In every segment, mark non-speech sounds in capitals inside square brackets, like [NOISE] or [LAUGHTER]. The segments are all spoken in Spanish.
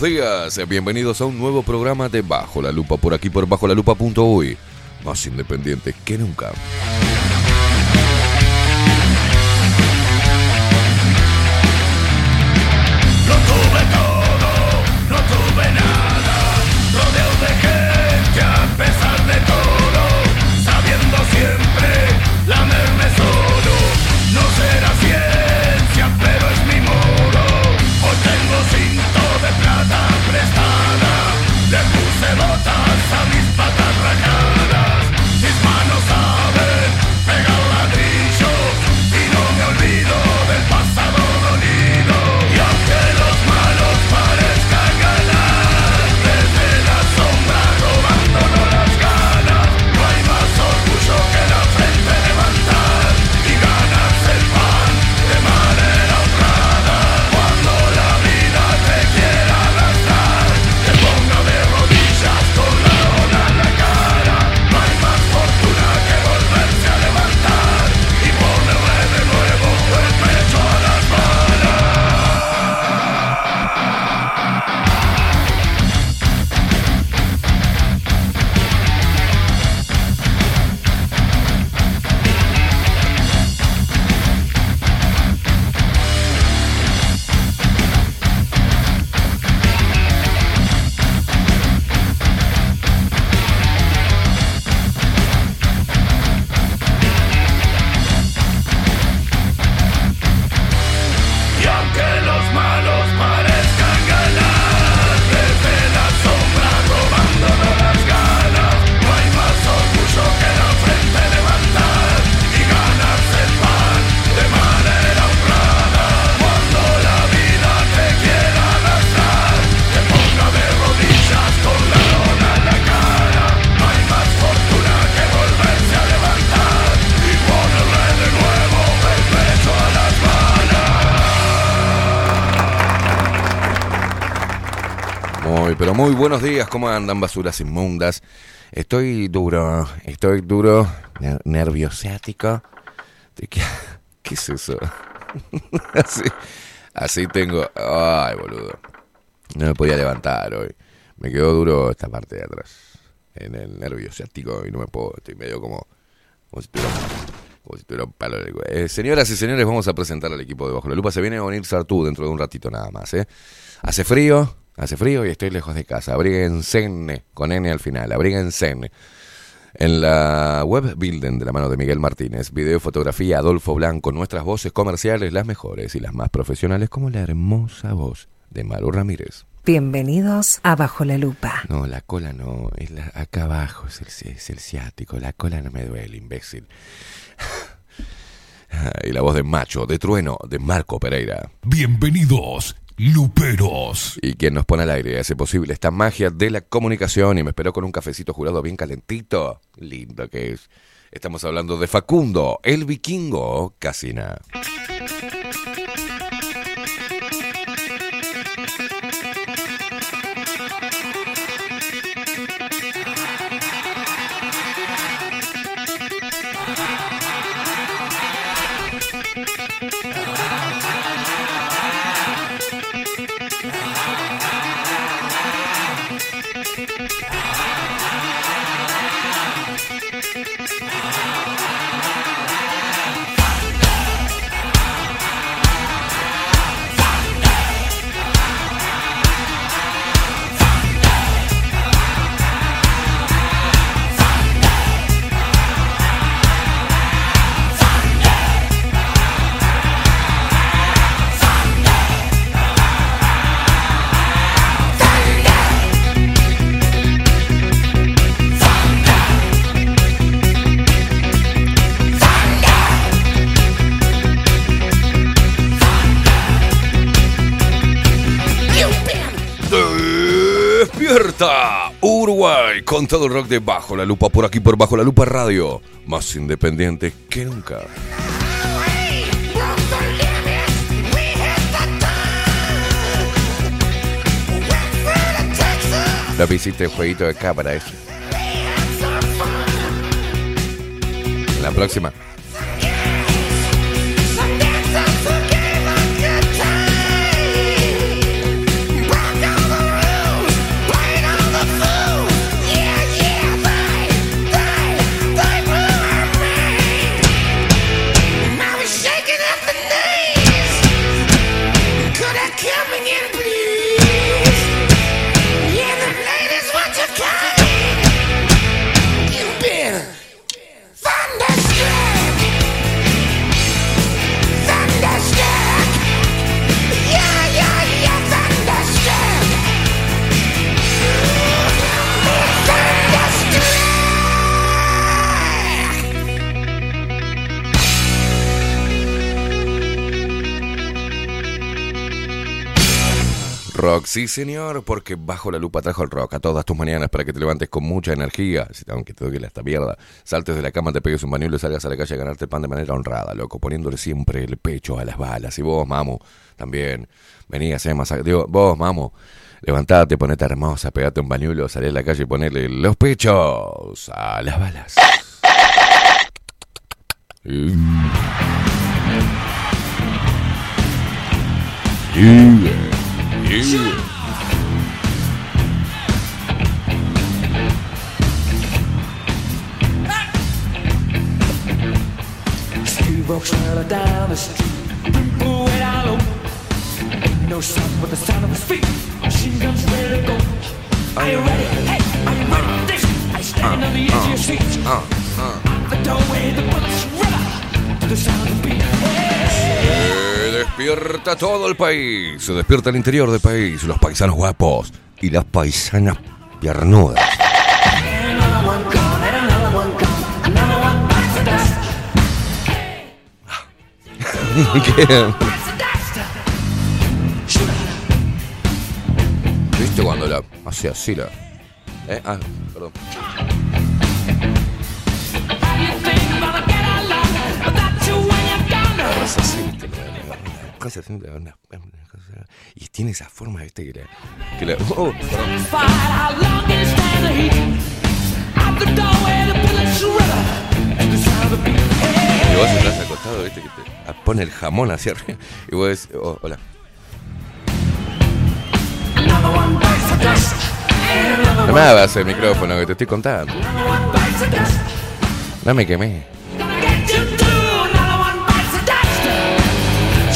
Buenos días. Bienvenidos a un nuevo programa de Bajo la Lupa por aquí por bajo la lupa.uy. Más independiente que nunca. Muy buenos días, ¿cómo andan basuras inmundas? Estoy duro, estoy duro, nerviosiático. ¿Qué, [LAUGHS] ¿Qué es eso? [LAUGHS] así, así tengo... Ay, boludo. No me podía levantar hoy. Me quedó duro esta parte de atrás. En el nervio ciático y no me puedo... Estoy medio como... Como si tuviera, como si tuviera un palo de... Eh, señoras y señores, vamos a presentar al equipo de Bajo la Lupa. Se viene a unir Sartú dentro de un ratito nada más, ¿eh? Hace frío, Hace frío y estoy lejos de casa. Abríguense con N al final. Abríguense. En la web Bilden de la mano de Miguel Martínez, video, fotografía, Adolfo Blanco, nuestras voces comerciales, las mejores y las más profesionales, como la hermosa voz de Maru Ramírez. Bienvenidos a Bajo la Lupa. No, la cola no, es la, acá abajo es el, es el ciático, la cola no me duele, imbécil. [LAUGHS] y la voz de macho, de trueno, de Marco Pereira. Bienvenidos Luperos. Y quien nos pone al aire hace posible esta magia de la comunicación y me esperó con un cafecito jurado bien calentito. Lindo que es. Estamos hablando de Facundo, el vikingo Casina. Con todo el rock de Bajo la Lupa, por aquí por Bajo la Lupa Radio, más independiente que nunca. La visita el jueguito de acá para eso. La próxima. Sí señor, porque bajo la lupa trajo el rock a todas tus mañanas para que te levantes con mucha energía, aunque te duele esta mierda, saltes de la cama, te pegues un bañuelo y salgas a la calle a ganarte el pan de manera honrada, loco, poniéndole siempre el pecho a las balas. Y vos, mamo, también, vení a hacer más... Digo, vos, mamo, levantate, ponete hermosa, pegate un bañuelo, salí a la calle y ponele los pechos a las balas. Steve walks down the street, people way down low. Ain't no sound but the sound of his feet. Machine guns ready to go. Are you ready? Hey, are you ready? This I stand on the edge of your seat. The doorway, the bullets river to the sound of the beat. Se despierta todo el país, se despierta el interior del país, los paisanos guapos y las paisanas piernudas. [LAUGHS] ¿Viste cuando la hace así la... ¿Eh? Ah, perdón. Es así, cosa cosa- Y tiene esa forma, ¿viste? Que la... Que la oh, beat. Y vos estás acostado, ¿viste? Que te pone el jamón hacia arriba. Y vos decís, oh, hola. No me hagas el micrófono que te estoy contando. No me quemé.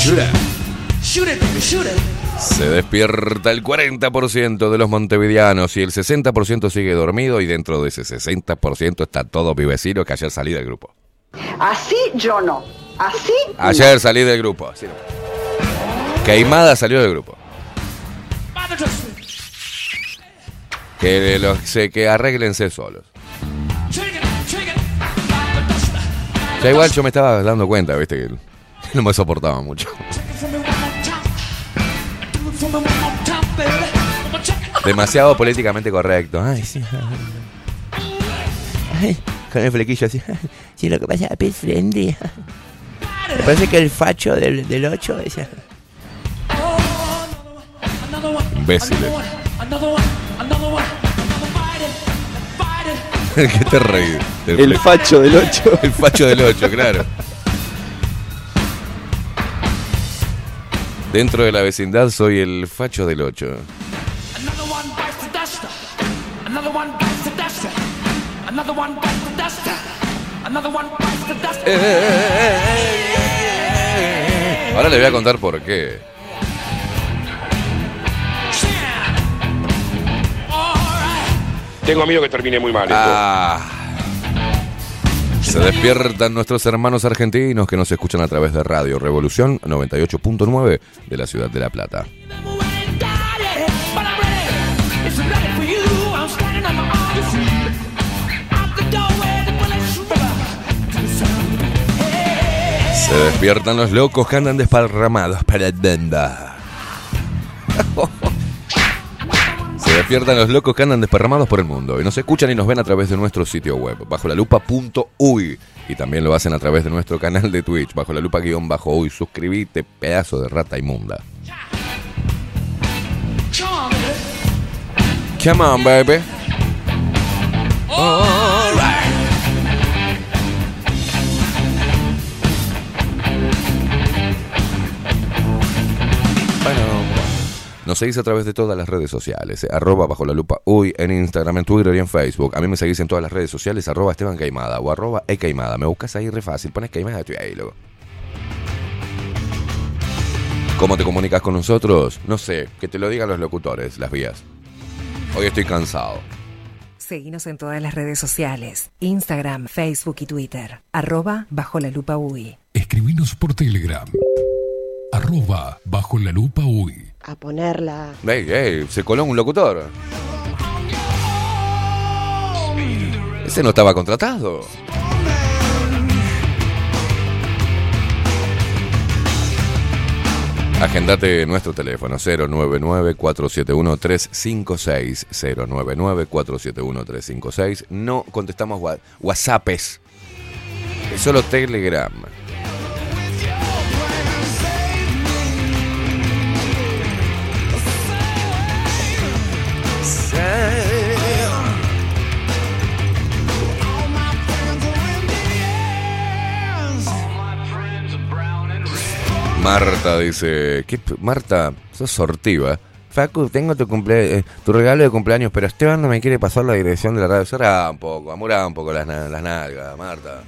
Gonna Se despierta el 40% de los montevideanos y el 60% sigue dormido y dentro de ese 60% está todo vivecino que ayer salí del grupo. Así yo no. Así. no. Ayer salí del grupo. así no. Queimada salió del grupo. Que, los, que arréglense solos. Ya igual yo me estaba dando cuenta, viste, que [LAUGHS] no me soportaba mucho. Demasiado políticamente correcto. Ay, sí. Ay, con el flequillo así. Sí, lo que pasa es que es friendly. Me parece que el facho del, del 8 decía. Imbéciles. [LAUGHS] ¿Qué te reí? El fle- facho del 8. el facho del 8, claro. Dentro de la vecindad soy el facho del 8. Another one bites the dust. Another one bites the dust. Another one bites the dust. Another one bites the dust. Ahora le voy a contar por qué. Tengo miedo que termine muy mal esto. Ah. Se despiertan nuestros hermanos argentinos que nos escuchan a través de Radio Revolución 98.9 de la ciudad de La Plata. Se despiertan los locos que andan desparramados para la banda. [LAUGHS] Despiertan los locos que andan desparramados por el mundo y nos escuchan y nos ven a través de nuestro sitio web, bajo la lupa.uy. Y también lo hacen a través de nuestro canal de Twitch, bajo la lupa guion bajo uy. Suscribite, pedazo de rata inmunda. Come baby. Nos seguís a través de todas las redes sociales, eh, arroba bajo la lupa uy, en Instagram, en Twitter y en Facebook. A mí me seguís en todas las redes sociales, arroba Esteban Caimada o arroba E Caimada. Me buscas ahí re fácil, pones Caimada, estoy ahí, luego. ¿Cómo te comunicas con nosotros? No sé, que te lo digan los locutores, las vías. Hoy estoy cansado. Seguinos en todas las redes sociales, Instagram, Facebook y Twitter, arroba bajo la lupa UI. Escribinos por Telegram. Arroba bajo la lupa uy. A ponerla. Ey, ey, se coló un locutor. Ese no estaba contratado. Agendate nuestro teléfono 099-471-356. 099-471-356. No contestamos WhatsAppes. Es solo Telegram. Marta dice, ¿qué, p- Marta, sos sortiva. Facu, tengo tu, eh, tu regalo de cumpleaños, pero Esteban no me quiere pasar la dirección de la radio. Cerrá un poco, amorá un poco las, na- las nalgas, Marta.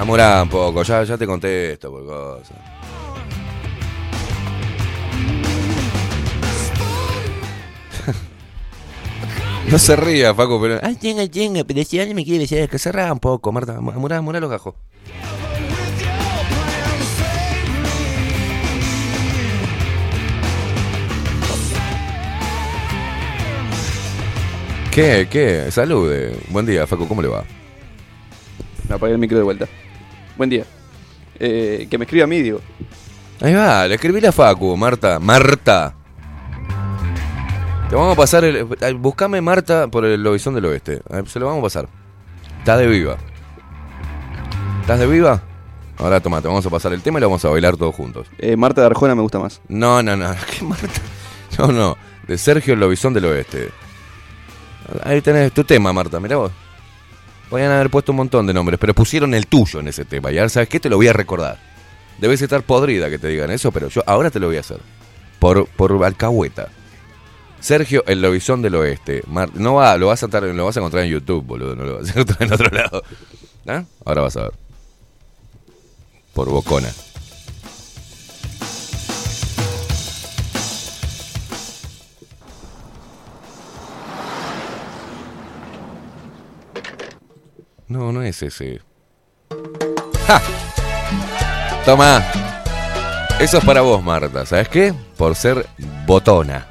Amorá un poco, ya, ya te contesto por cosas. [LAUGHS] No se ría, Facu, pero. Ay, tenga, tenga, pero si alguien me quiere decir que cerrá un poco, Marta. Amorá, amorá los gajos. ¿Qué? ¿Qué? Salude. Buen día, Facu, ¿cómo le va? Me apagué el micro de vuelta. Buen día. Eh, que me escriba a mí, digo. Ahí va, le escribí a Facu, Marta. Marta. Te vamos a pasar el. Buscame Marta por el Lobizón del Oeste. Se lo vamos a pasar. Está de viva. ¿Estás de viva? Ahora toma, te vamos a pasar el tema y lo vamos a bailar todos juntos. Eh, Marta de Arjona me gusta más. No, no, no. [LAUGHS] ¿Qué Marta? No, no. De Sergio el Lobizón del Oeste. Ahí tenés tu tema, Marta. Mirá vos. Podrían haber puesto un montón de nombres, pero pusieron el tuyo en ese tema. Y ahora, ¿sabes qué? Te lo voy a recordar. Debes estar podrida que te digan eso, pero yo ahora te lo voy a hacer. Por, por alcahueta. Sergio, el lobizón del oeste. Mar- no va, lo vas a estar- lo vas a encontrar en YouTube, boludo. No lo vas a encontrar en otro lado. ¿Ah? Ahora vas a ver. Por bocona. No, no es ese. ¡Ja! Toma. Eso es para vos, Marta. ¿Sabes qué? Por ser botona.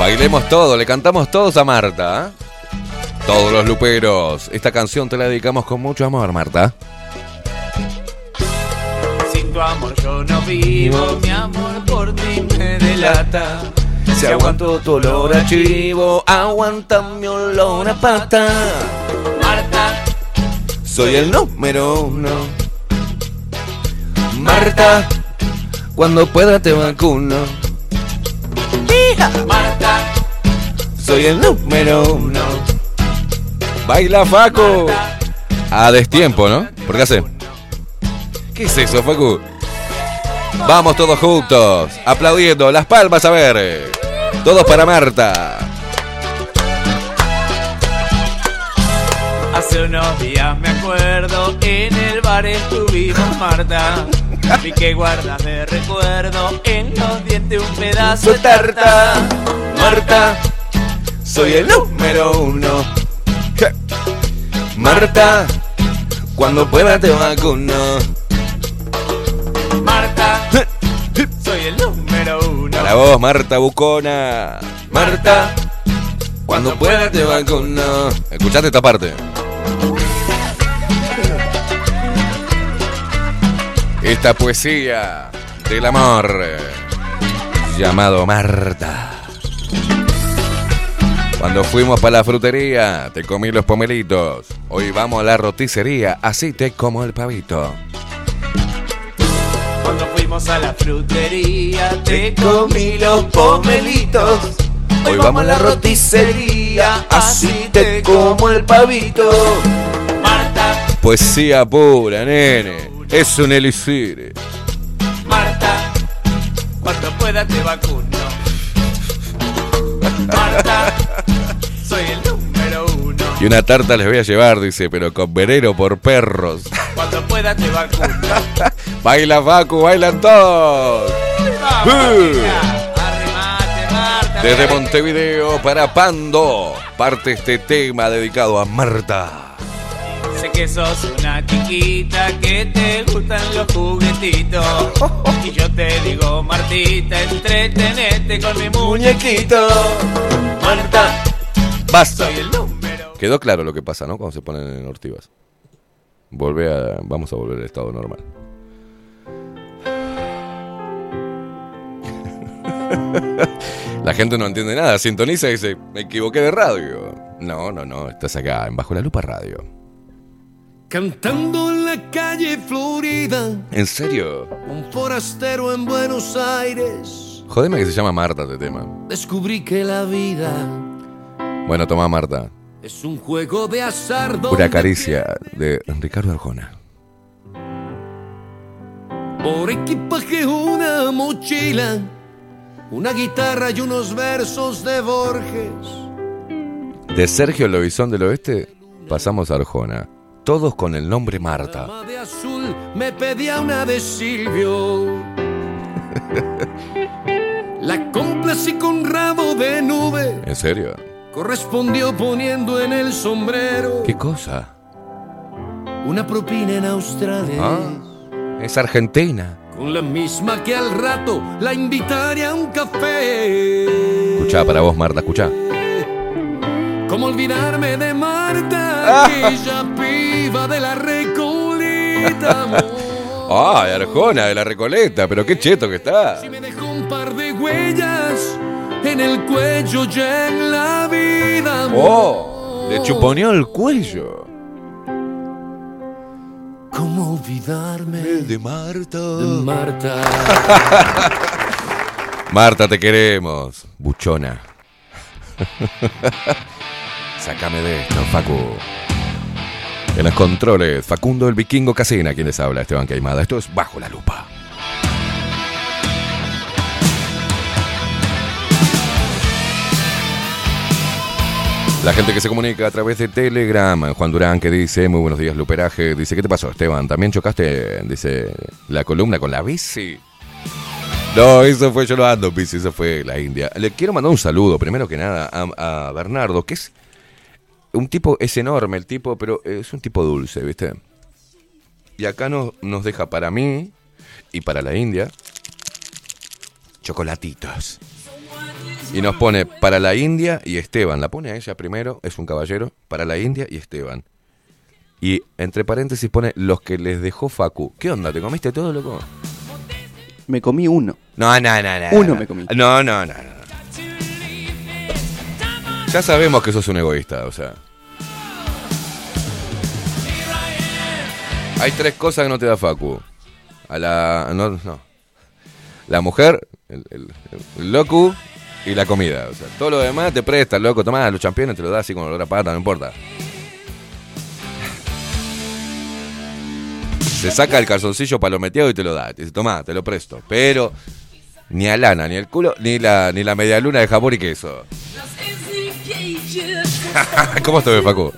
Bailemos todo, le cantamos todos a Marta. ¿ah? Todos los luperos. Esta canción te la dedicamos con mucho amor, Marta. Sin tu amor yo no vivo, mi amor por ti me delata. Si aguanto tu olor a chivo, aguanta mi olor a pata. Marta, Soy el número uno. Marta, cuando pueda te vacuno. Marta, Soy el número uno. Baila Facu. A destiempo, ¿no? ¿Por qué hace? ¿Qué es eso, Facu? Vamos todos juntos, aplaudiendo, las palmas a ver. Todos para Marta. hace unos días me acuerdo, en el bar estuvimos Marta. [LAUGHS] Vi que guardas de recuerdo, en los dientes un pedazo de tarta. Marta, soy el número uno. Marta, cuando pueda te vacuno. Marta, soy el número uno. Para vos, Marta Bucona. Marta, cuando pueda te vacuno. Escuchate esta parte. Esta poesía del amor llamado Marta. Cuando fuimos para la frutería, te comí los pomelitos. Hoy vamos a la roticería, así te como el pavito. Cuando fuimos a la frutería, te comí los pomelitos. Hoy vamos a la roticería, así te como el pavito. Marta, Poesía pura, nene. Es un elixir. Marta, cuando pueda te vacuno. Marta, Y una tarta les voy a llevar, dice, pero con veneno por perros. Cuando pueda te vacuno. [LAUGHS] Baila Facu, bailan todos. Vamos, mira, arrimate, Marta. Desde Montevideo para Pando, parte este tema dedicado a Marta. Sé que sos una chiquita que te gustan los juguetitos. Y yo te digo, Martita, entretenete con mi muñequito. Marta, Basta. soy el número. Quedó claro lo que pasa, ¿no? Cuando se ponen en ortivas. Volvé a, vamos a volver al estado normal. [LAUGHS] La gente no entiende nada, sintoniza y dice, me equivoqué de radio. No, no, no, estás acá, en Bajo la Lupa Radio. Cantando en la calle Florida, ¿En serio? un forastero en Buenos Aires, Jodeme que se llama Marta este tema. descubrí que la vida Bueno, toma Marta. Es un juego de azar Una caricia de Ricardo Arjona. Por equipaje una mochila, una guitarra y unos versos de Borges. De Sergio Lobizón del Oeste pasamos a Arjona. Todos con el nombre Marta. De azul me pedía una de Silvio. [LAUGHS] La complací con rabo de nube. ¿En serio? Correspondió poniendo en el sombrero ¿Qué cosa? una propina en Australia. Ah, es Argentina. Con la misma que al rato la invitaría a un café. Escuchá para vos, Marta, escuchá. ¿Cómo olvidarme de Ah. Marta, aquella piba de la recolita? amor? ¡Ay, Arjona de la Recoleta! Pero qué cheto que está. Si me dejó un par de huellas en el cuello ya en la vida. amor. ¡Oh! Le chuponeó el cuello. ¿Cómo olvidarme de Marta. Marta? [LAUGHS] Marta, te queremos. Buchona. [LAUGHS] Sácame de esto, Facu. En los controles, Facundo el Vikingo Casina, quien les habla, Esteban Caimada. Esto es Bajo la Lupa. La gente que se comunica a través de Telegram, Juan Durán que dice, muy buenos días, Luperaje. Dice, ¿qué te pasó, Esteban? ¿También chocaste, dice, la columna con la bici? No, eso fue yo lo ando, bici, eso fue la India. Le quiero mandar un saludo, primero que nada, a, Bernardo, que es un tipo, es enorme el tipo, pero es un tipo dulce, ¿viste? Y acá nos deja para mí y para la India chocolatitos. Y nos pone para la India y Esteban. La pone a ella primero, es un caballero, para la India y Esteban. Y entre paréntesis pone los que les dejó Facu. ¿Qué onda? ¿Te comiste todo, loco? Me comí uno. No, no, no, no. Uno no. me comí. No, no, no, no. Ya sabemos que sos un egoísta, o sea. Hay tres cosas que no te da Facu. A la. No, no. La mujer, el, el, el loco y la comida. O sea, todo lo demás te presta, loco. Tomá los championes, te lo da así con olor a pata, no importa. Se saca el calzoncillo palometeado y te lo da. Te dice, tomá, te lo presto. Pero ni a lana, ni el culo, ni la, ni la media luna de jamón y queso. [LAUGHS] ¿Cómo ves, Facu?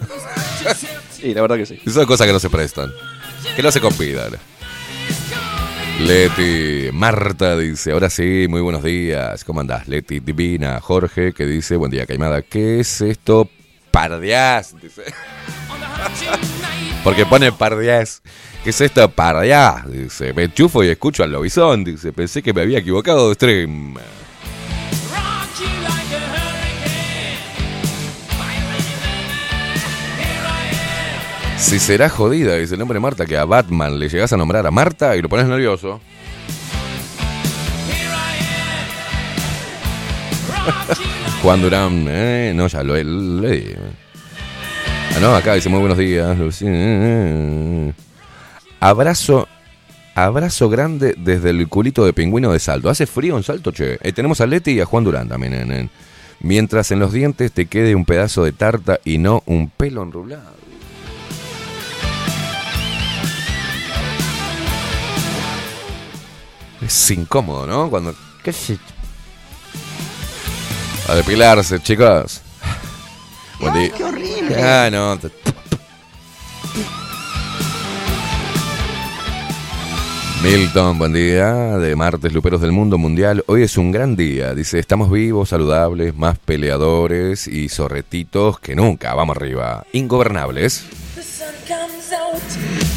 Sí, la verdad que sí. Son cosas que no se prestan. Que no se compidan. Leti, Marta dice, ahora sí, muy buenos días. ¿Cómo andás? Leti Divina, Jorge, que dice, buen día, Caimada. ¿Qué es esto? Pardiás, dice. Porque pone pardiás. ¿Qué es esto? Pardiás, dice. Me enchufo y escucho al lobizón, dice. Pensé que me había equivocado de stream. Si será jodida, dice el nombre Marta, que a Batman le llegas a nombrar a Marta y lo pones nervioso. Juan Durán, eh, no, ya lo leí. Ah, no, acá dice muy buenos días. Lucy. Abrazo, abrazo grande desde el culito de pingüino de Salto. ¿Hace frío en Salto, che? Eh, tenemos a Leti y a Juan Durán también. en- Mientras en los dientes te quede un pedazo de tarta y no un pelo enrulado. Es incómodo, ¿no? Cuando... ¿Qué sé? A depilarse, chicos. Buen día. ¡Qué horrible! Ah, no. Milton, buen día. De martes, Luperos del Mundo Mundial. Hoy es un gran día. Dice, estamos vivos, saludables, más peleadores y zorretitos que nunca. Vamos arriba. Ingobernables.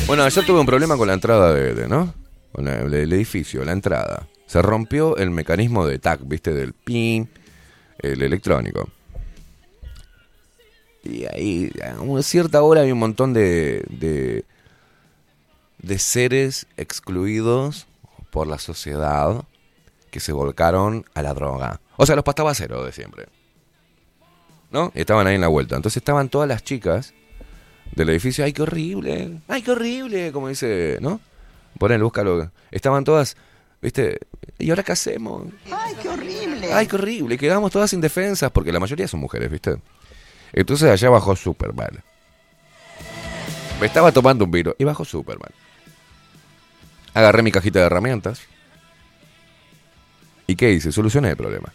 Bueno, ayer tuve un problema con la entrada de, de- ¿no? El, edificio, la entrada. Se rompió el mecanismo de TAC, ¿viste? Del PIN, el electrónico. Y ahí, a una cierta hora hay un montón de, de, de seres excluidos por la sociedad que se volcaron a la droga. O sea, los pastabaceros de siempre. ¿No? Y estaban ahí en la vuelta. Entonces estaban todas las chicas del edificio. ¡Ay, qué horrible! ¡Ay, qué horrible! Como dice, ¿no? Ponele, búscalo. Estaban todas, ¿viste? ¿Y ahora qué hacemos? ¡Ay, qué horrible! ¡Ay, qué horrible! Quedamos todas indefensas porque la mayoría son mujeres, ¿viste? Entonces allá bajó Superman. Me estaba tomando un vino y bajó Superman. Agarré mi cajita de herramientas. ¿Y qué hice? Solucioné el problema.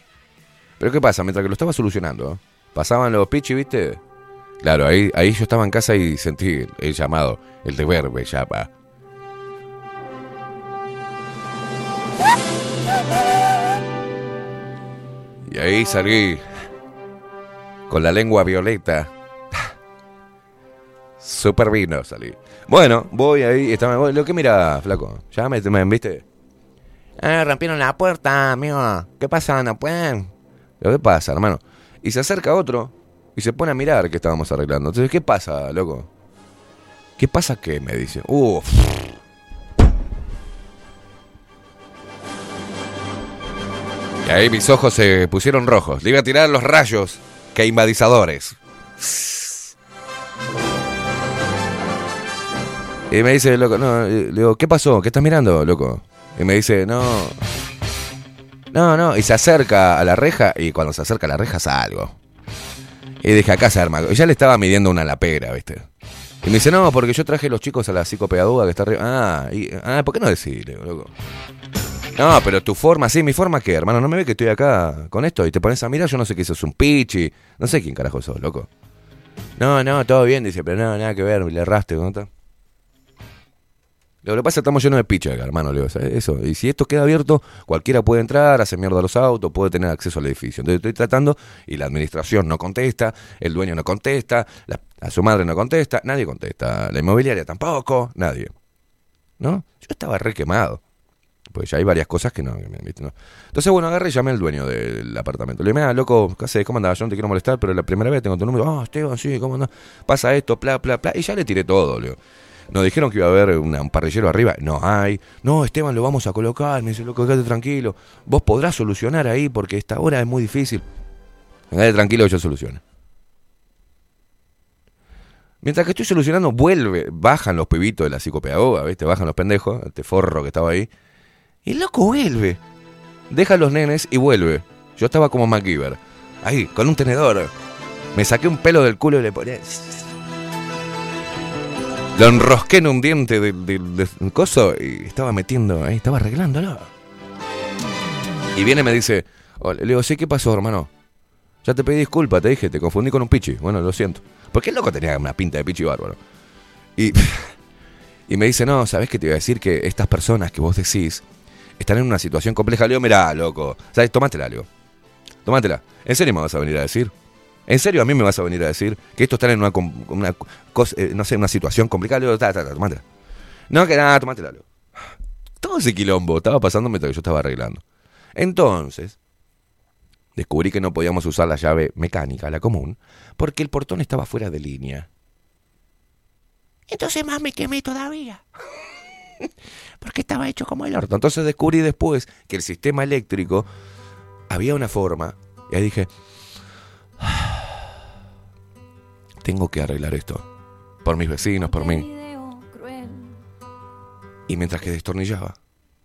Pero ¿qué pasa? Mientras que lo estaba solucionando, pasaban los pichis, ¿viste? Claro, ahí, ahí yo estaba en casa y sentí el llamado, el deber me llama. Y ahí salí con la lengua violeta. Super vino salí. Bueno, voy ahí, lo que mira, flaco, ya me, me- ¿viste? Ah, rompieron la puerta, amigo. ¿Qué pasa? ¿No pueden? Lo que pasa, hermano. Y se acerca otro y se pone a mirar que estábamos arreglando. Entonces, ¿qué pasa, loco? ¿Qué pasa qué? Me dice. Uf. Y ahí mis ojos se pusieron rojos. Le iba a tirar los rayos que invadizadores. Y me dice, loco, no, eh, le digo, ¿qué pasó? ¿Qué estás mirando, loco? Y me dice, no. No, no, y se acerca a la reja, y cuando se acerca a la reja salgo. Y dije, acá se arma. Y ya le estaba midiendo una lapera, ¿viste? Y me dice, no, porque yo traje los chicos a la psicopedagoga que está arriba. Ah, y, ah, ¿por qué no decirle, loco? No, pero tu forma, sí, mi forma qué, hermano, no me ve que estoy acá con esto y te pones a mirar, yo no sé qué sos, un pichi, no sé quién carajo sos, loco. No, no, todo bien, dice, pero no, nada que ver, le erraste, ¿cómo está? Lo que pasa es que estamos llenos de picha acá, hermano, Leo. Eso. Y si esto queda abierto, cualquiera puede entrar, hacer mierda a los autos, puede tener acceso al edificio. Entonces estoy tratando y la administración no contesta, el dueño no contesta, a su madre no contesta, nadie contesta, la inmobiliaria tampoco, nadie. ¿No? Yo estaba re quemado. Pues ya hay varias cosas que no, no. Entonces, bueno, agarré y llamé al dueño del apartamento. Le dije, mira, loco, ¿qué haces? ¿Cómo andás? Yo no te quiero molestar, pero la primera vez tengo tu número. Ah, Esteban, sí, ¿cómo andás? Pasa esto, bla, bla, bla. Y ya le tiré todo, Leo. Nos dijeron que iba a haber un parrillero arriba. No hay. No, Esteban, lo vamos a colocar. Me dice, loco, quédate tranquilo. Vos podrás solucionar ahí porque esta hora es muy difícil. Quédate tranquilo yo soluciono. Mientras que estoy solucionando, vuelve, bajan los pibitos de la psicopedagoga, ¿viste? Bajan los pendejos, este forro que estaba ahí. El loco vuelve. Deja los nenes y vuelve. Yo estaba como MacGyver. Ahí, con un tenedor. Me saqué un pelo del culo y le ponía. Lo enrosqué en un diente del del- del coso y estaba metiendo ahí, estaba arreglándolo. Y viene y me dice, le digo, sí, ¿qué pasó, hermano? Ya te pedí disculpas, te dije, te confundí con un pichi. Bueno, lo siento. Porque el loco tenía una pinta de pichi bárbaro. Y, [LAUGHS] y me dice, no, ¿sabes qué te iba a decir? Que estas personas que vos decís están en una situación compleja. Le digo, mirá, loco, ¿sabes? Tómatela, le digo. Tómatela. ¿En serio me vas a venir a decir? ¿En serio a mí me vas a venir a decir que estos están en una, com- una cosa, eh, no sé, una situación complicada? Le digo, ta, ta, ta, tómatela. No, que nada, tómatela, le digo. Todo ese quilombo estaba pasando mientras que yo estaba arreglando. Entonces, descubrí que no podíamos usar la llave mecánica, la común, porque el portón estaba fuera de línea. Entonces más me quemé todavía. [LAUGHS] porque estaba hecho como el orto. Entonces descubrí después que el sistema eléctrico había una forma. Y ahí dije, tengo que arreglar esto. Por mis vecinos, por mí. Y mientras que destornillaba,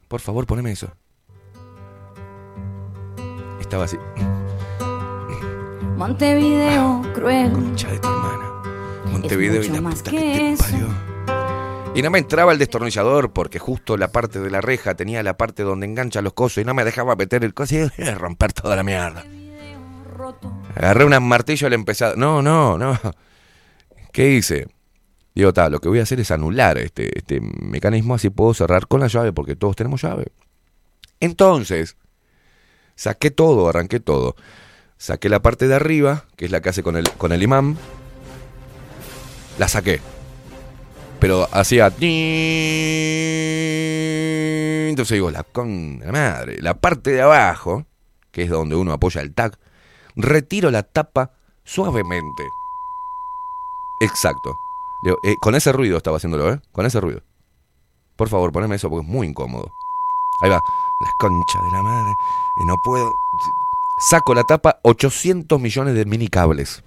por favor poneme eso. Estaba así, Montevideo cruel. concha de tu hermana. Montevideo y mucho la más puta que que te eso. parió. Y no me entraba el destornillador porque justo la parte de la reja tenía la parte donde engancha los cosos y no me dejaba meter el coso [LAUGHS] y romper toda la mierda. Agarré un martillo y le empecé. No, no, no. ¿Qué hice? Digo, tal, lo que voy a hacer es anular este, este mecanismo, así puedo cerrar con la llave, porque todos tenemos llave. Entonces, saqué todo, arranqué todo. Saqué la parte de arriba, que es la que hace con el, con el imán. La saqué. Pero hacía... Entonces digo, la con la madre. La parte de abajo, que es donde uno apoya el tag, retiro la tapa suavemente. Exacto. Eh, con ese ruido estaba haciéndolo, ¿eh? Con ese ruido. Por favor, poneme eso porque es muy incómodo. Ahí va. La concha de la madre. Y no puedo. Saco la tapa 800 millones de mini cables.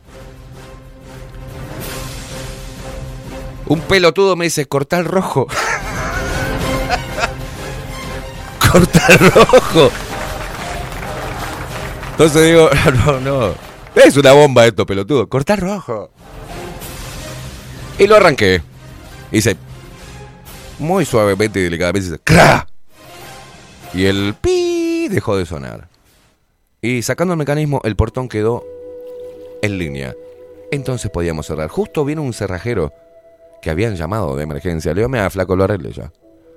Un pelotudo me dice, corta el rojo. [LAUGHS] corta el rojo. Entonces digo, [LAUGHS] no, no. Es una bomba esto, pelotudo. Corta el rojo. Y lo arranqué. Y dice, muy suavemente y delicadamente, dice, ¡cra! Y el pi dejó de sonar. Y sacando el mecanismo, el portón quedó en línea. Entonces podíamos cerrar. Justo viene un cerrajero que habían llamado de emergencia. Le digo, mira, flaco, lo arregle ya.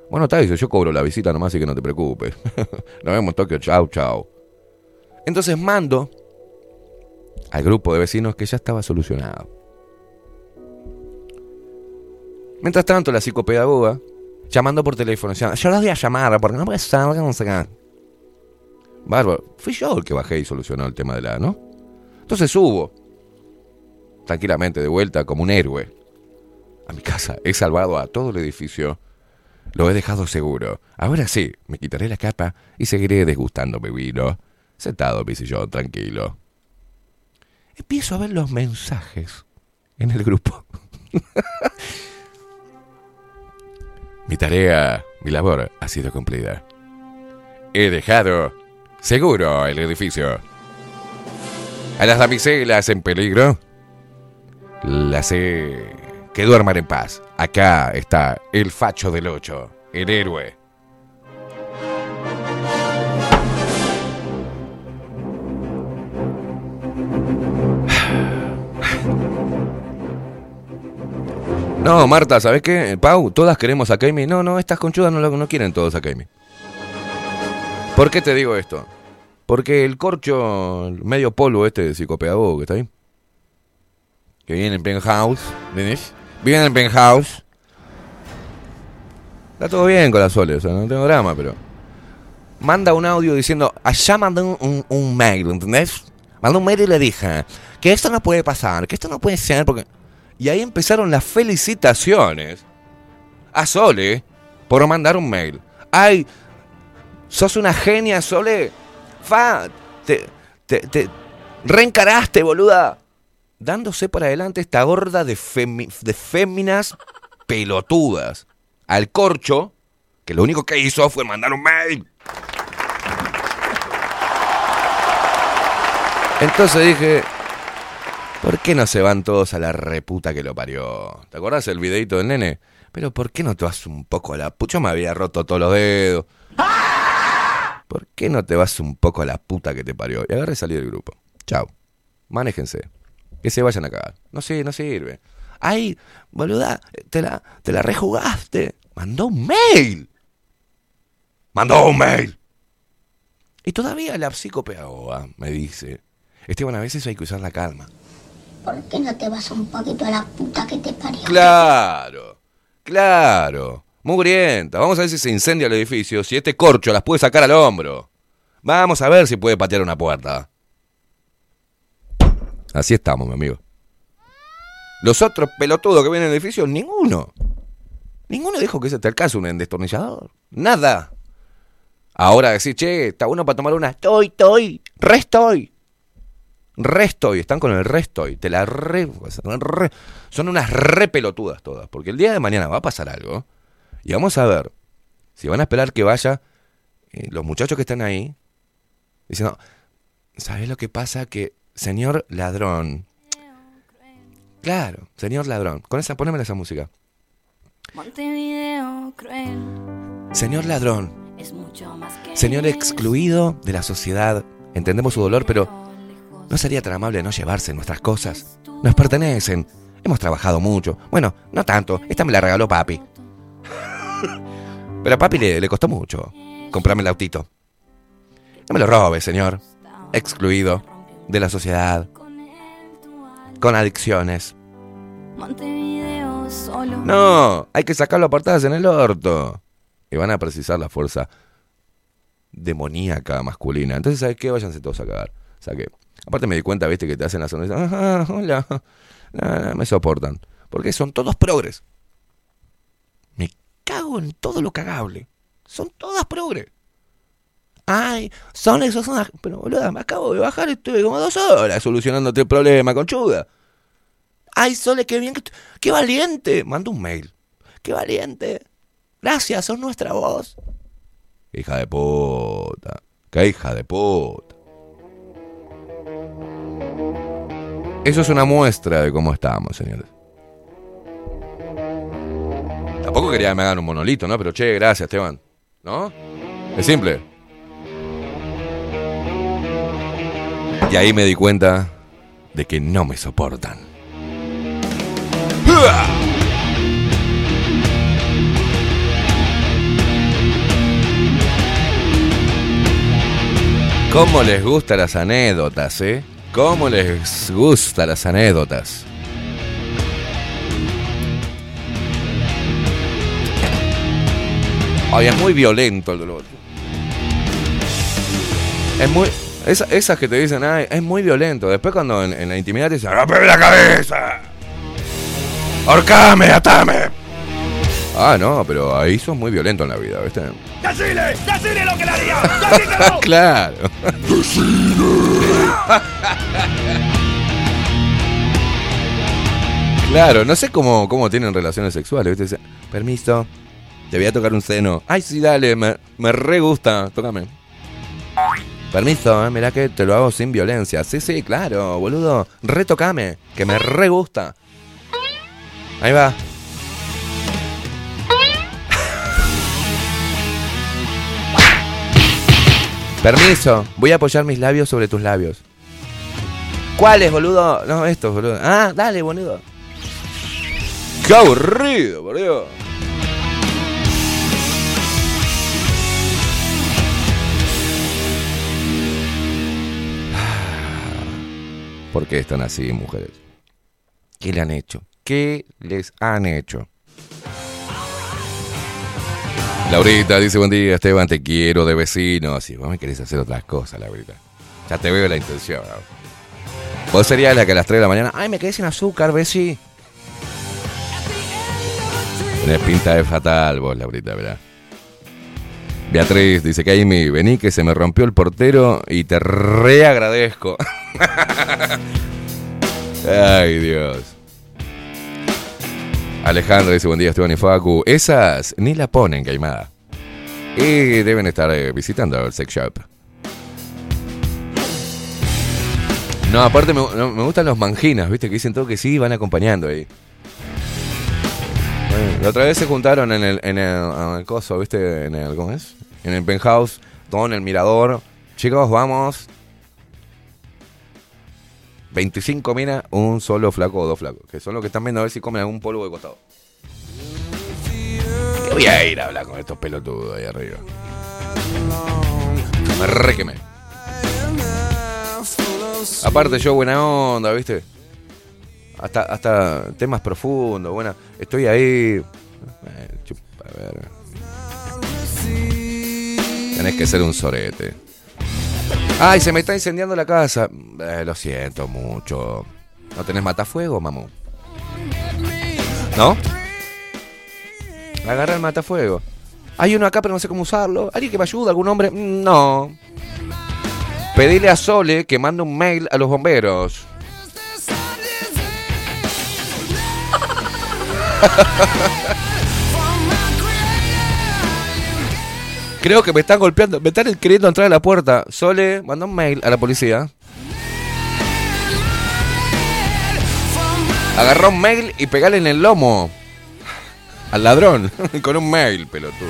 Bueno, está, dice, yo cobro la visita nomás, así que no te preocupes. [LAUGHS] Nos vemos en Tokio, chao, chao. Entonces mando al grupo de vecinos que ya estaba solucionado. Mientras tanto, la psicopedagoga, llamando por teléfono, decía, yo los voy a llamar porque no puede ser, no sé. Bárbaro, fui yo el que bajé y solucionó el tema de la, ¿no? Entonces subo, tranquilamente, de vuelta, como un héroe, a mi casa. He salvado a todo el edificio. Lo he dejado seguro. Ahora sí, me quitaré la capa y seguiré degustándome vino, sentado en mi tranquilo. Empiezo a ver los mensajes en el grupo. [LAUGHS] mi tarea, mi labor ha sido cumplida. He dejado seguro el edificio. A las damiselas en peligro las he... que duerman en paz. Acá está el facho del 8, el héroe. [SIGHS] No, Marta, ¿sabes qué? Pau, todas queremos a Kaimi. No, no, estas conchudas no, no quieren todos a Kaimi. ¿Por qué te digo esto? Porque el corcho, medio polvo este de psicopedagogo que está ahí, que viene en penthouse, ¿venís? Vive en el penthouse. Está todo bien con la Sole, o sea, no tengo drama, pero... Manda un audio diciendo, allá mandó un, mail, ¿entendés? Mandó un mail y le dije que esto no puede pasar, que esto no puede ser, porque... Y ahí empezaron las felicitaciones a Sole por mandar un mail. ¡Ay! ¡Sos una genia, Sole! ¡Fa! Te, te reencaraste, boluda. Dándose para adelante esta horda de, de féminas pelotudas. Al corcho, que lo único que hizo fue mandar un mail. Entonces dije, ¿por qué no se van todos a la reputa que lo parió? ¿Te acordás el videito del nene? Pero ¿por qué no te vas un poco a la puta? Yo me había roto todos los dedos. ¿Por qué no te vas un poco a la puta que te parió? Y agarré y del grupo. Chao. Manéjense. Que se vayan a cagar. No sé, no sirve. Ay, boluda, te la, te la rejugaste. Mandó un mail. Mandó un mail. Y todavía la psicopedagoga me dice, Esteban, a veces hay que usar la calma. ¿Por qué no te vas un poquito a la puta que te parió? Claro, claro. Mugrienta. Vamos a ver si se incendia el edificio, si este corcho las puede sacar al hombro. Vamos a ver si puede patear una puerta. Así estamos, mi amigo. Los otros pelotudos que vienen en edificio, ninguno. Ninguno dijo que se te alcance un destornillador. Nada. Ahora decir, che, está bueno para tomar una. Estoy, estoy, re estoy. Re estoy, están con el re estoy. Te la re, re- Son unas re pelotudas todas. Porque el día de mañana va a pasar algo. Y vamos a ver si van a esperar que vaya eh, los muchachos que están ahí. Diciendo, ¿sabes lo que pasa? Que, señor ladrón. Claro, señor ladrón. Con esa, ponémela esa música. Montevideo cruel Señor ladrón. es mucho más que Señor excluido de la sociedad, entendemos su dolor, pero ¿no sería tan amable no llevarse nuestras cosas? Nos pertenecen. Hemos trabajado mucho. Bueno, no tanto. Esta me la regaló papi. [LAUGHS] pero a papi le, le costó mucho comprarme el autito. No me lo robe, señor. Excluido de la sociedad. Con adicciones. No, hay que sacarlo a patadas en el orto. Y van a precisar la fuerza demoníaca masculina. Entonces, ¿sabes qué? Váyanse todos a cagar. O sea que, aparte me di cuenta, viste, que te hacen la sonrisa. Ajá, hola. No, no, me soportan. Porque son todos progres. Me cago en todo lo cagable. Son todas progre. Ay, son esos son Pero boluda, me acabo de bajar estuve como dos horas solucionándote el problema, conchuda. Ay, Sole, qué bien, qué valiente. Manda un mail. Qué valiente. Gracias, sos nuestra voz. Hija de puta. Qué hija de puta. Eso es una muestra de cómo estamos, señores. Tampoco quería que me hagan un monolito, ¿no? Pero che, gracias, Esteban. ¿No? Es simple. Y ahí me di cuenta de que no me soportan. ¿Cómo les gustan las anécdotas, eh? ¿Cómo les gustan las anécdotas? Ay, es muy violento el dolor. Es muy. Esa- esas que te dicen, ay, es muy violento. Después, cuando en, en la intimidad te dicen, ¡Rómpeme la cabeza! ¡Horcame, atame! Ah, no, pero ahí sos muy violento en la vida, ¿viste? ¡Decile! ¡Decile lo que le haría! [LAUGHS] ¡Decíselo! claro. claro, no sé cómo, cómo tienen relaciones sexuales, ¿viste? Permiso, te voy a tocar un seno. Ay, sí, dale, me, me re gusta, tócame. Permiso, eh, mirá que te lo hago sin violencia. Sí, sí, claro, boludo. Retocame, que me re gusta. Ahí va. Permiso, voy a apoyar mis labios sobre tus labios. ¿Cuáles, boludo? No, estos, boludo. Ah, dale, boludo. ¡Qué aburrido, por ¿Por qué están así, mujeres? ¿Qué le han hecho? ¿Qué les han hecho? Laurita dice, buen día, Esteban, te quiero de vecino. Si vos me querés hacer otras cosas, Laurita. Ya te veo la intención. Vos serías la que a las 3 de la mañana, ay, me quedé sin azúcar, veci. Tenés pinta de fatal vos, Laurita, ¿verdad? Beatriz dice, Kaimi, vení que se me rompió el portero y te reagradezco. [LAUGHS] Ay, Dios. Alejandro dice, buen día, Esteban y Facu. Esas ni la ponen, Caimada. Y deben estar eh, visitando el sex shop. No, aparte me, gustan los manginas, ¿viste? Que dicen todo que sí, van acompañando ahí. La otra vez se juntaron en el, en el, coso, ¿viste? En el, ¿cómo? En el penthouse, todo en el mirador. Chicos, vamos. 25 minas, un solo flaco o dos flacos. Que son los que están viendo a ver si comen algún polvo de costado. ¿Qué voy a ir a hablar con estos pelotudos ahí arriba? Me re quemé. Aparte yo buena onda, ¿viste? Hasta, hasta temas profundos, buena. Estoy ahí. Eh, chupa, a. Tenés que ser un sorete. Ay, se me está incendiando la casa. Eh, lo siento mucho. ¿No tenés matafuego, mamú? ¿No? Agarra el matafuego. Hay uno acá, pero no sé cómo usarlo. ¿Alguien que me ayude? ¿Algún hombre? No. Pedile a Sole que mande un mail a los bomberos. [LAUGHS] Creo que me están golpeando, me están queriendo entrar a la puerta. Sole, manda un mail a la policía. Agarrá un mail y pegale en el lomo. Al ladrón. [LAUGHS] Con un mail, pelotudo.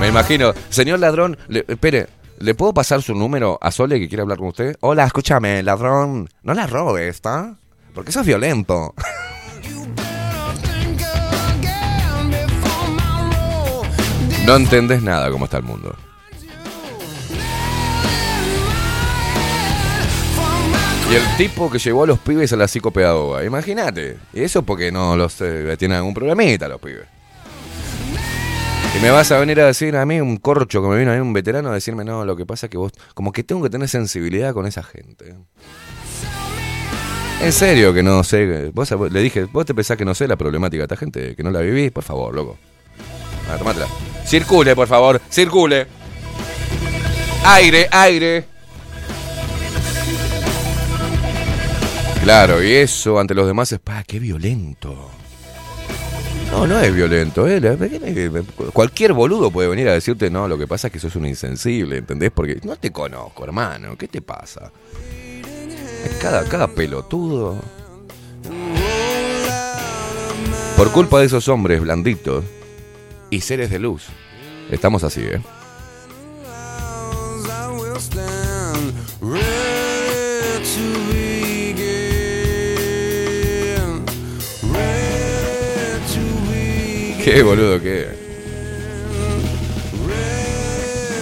Me imagino. Señor ladrón, le- espere, ¿le puedo pasar su número a Sole que quiere hablar con usted? Hola, escúchame, ladrón. No la robes, ¿está? Porque eso es violento. [LAUGHS] No entendés nada cómo está el mundo. Y el tipo que llevó a los pibes a la psicopedagoga, imagínate. Y eso porque no los eh, tienen algún problemita los pibes. Y me vas a venir a decir a mí, un corcho que me vino a mí, un veterano, a decirme, no, lo que pasa es que vos, como que tengo que tener sensibilidad con esa gente. En serio que no sé. Vos le dije, vos te pensás que no sé la problemática de esta gente, que no la vivís, por favor, loco. Ah. Circule, por favor, circule. Aire, aire. Claro, y eso ante los demás es, pa, qué violento. No, no es violento. ¿eh? Cualquier boludo puede venir a decirte, no, lo que pasa es que sos un insensible, ¿entendés? Porque no te conozco, hermano. ¿Qué te pasa? Cada, cada pelotudo. Por culpa de esos hombres blanditos y seres de luz. Estamos así, ¿eh? Qué boludo que.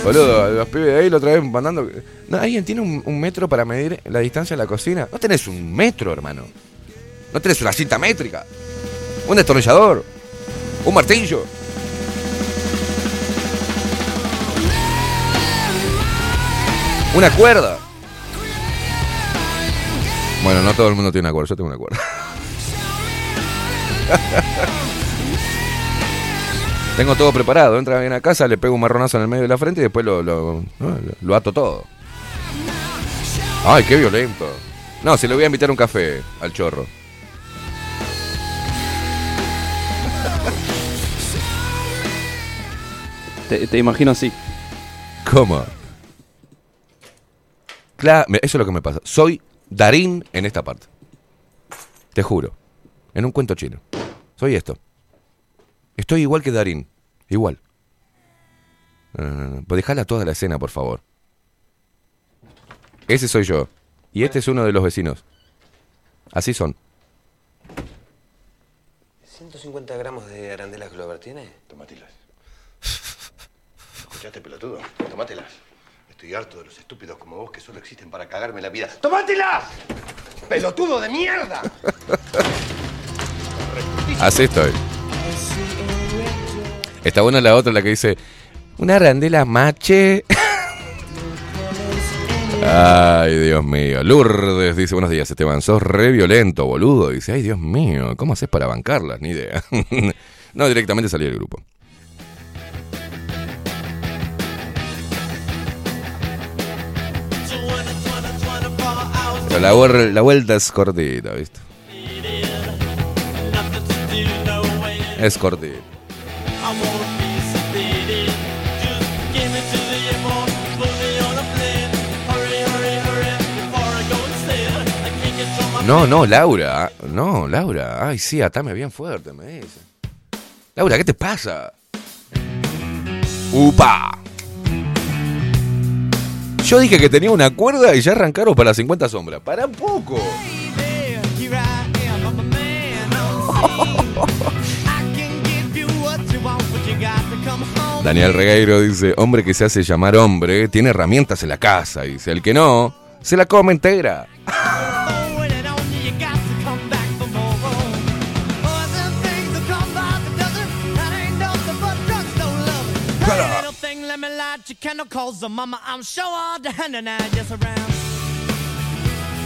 Boludo, los pibes de ahí lo otra vez mandando. ¿Alguien tiene un, un metro para medir la distancia de la cocina? No tenés un metro, hermano. No tenés una cinta métrica. Un destornillador. Un martillo. Una cuerda. Bueno, no todo el mundo tiene una cuerda. Yo tengo una cuerda. Tengo todo preparado. Entra bien a casa, le pego un marronazo en el medio de la frente y después lo, lo, no, lo- lo ato todo. Ay, qué violento. No, se le voy a invitar un café al chorro. Te, te imagino así. ¿Cómo? Claro, eso es lo que me pasa. Soy Darín en esta parte. Te juro. En un cuento chino. Soy esto. Estoy igual que Darín. Igual. No, no. Pues dejala toda la escena, por favor. Ese soy yo. Y este es uno de los vecinos. Así son. 150 gramos de arandelas Glover, ¿tiene? Tomátelas. [LAUGHS] Escuchaste, pelotudo. Tomátelas. Estoy harto de los estúpidos como vos que solo existen para cagarme la vida. ¡Tomátelas! ¡Pelotudo de mierda! [LAUGHS] Así estoy. Está buena la otra, la que dice, una arandela mache. [LAUGHS] Ay, Dios mío. Lourdes dice, buenos días, Esteban. Sos re violento, boludo. Dice, ay, Dios mío, ¿cómo haces para bancarlas? Ni idea. [LAUGHS] no, directamente salí del grupo. Pero la, la vuelta es cortita, ¿viste? Es cortita. No, no, Laura. No, Laura. Ay, sí, atame bien fuerte, me dice. Laura, ¿qué te pasa? ¡Upa! Yo dije que tenía una cuerda y ya arrancaron para 50 sombras. Para un poco. [LAUGHS] Daniel Regueiro dice, hombre que se hace llamar hombre, tiene herramientas en la casa. Dice, el que no, se la come entera. [LAUGHS]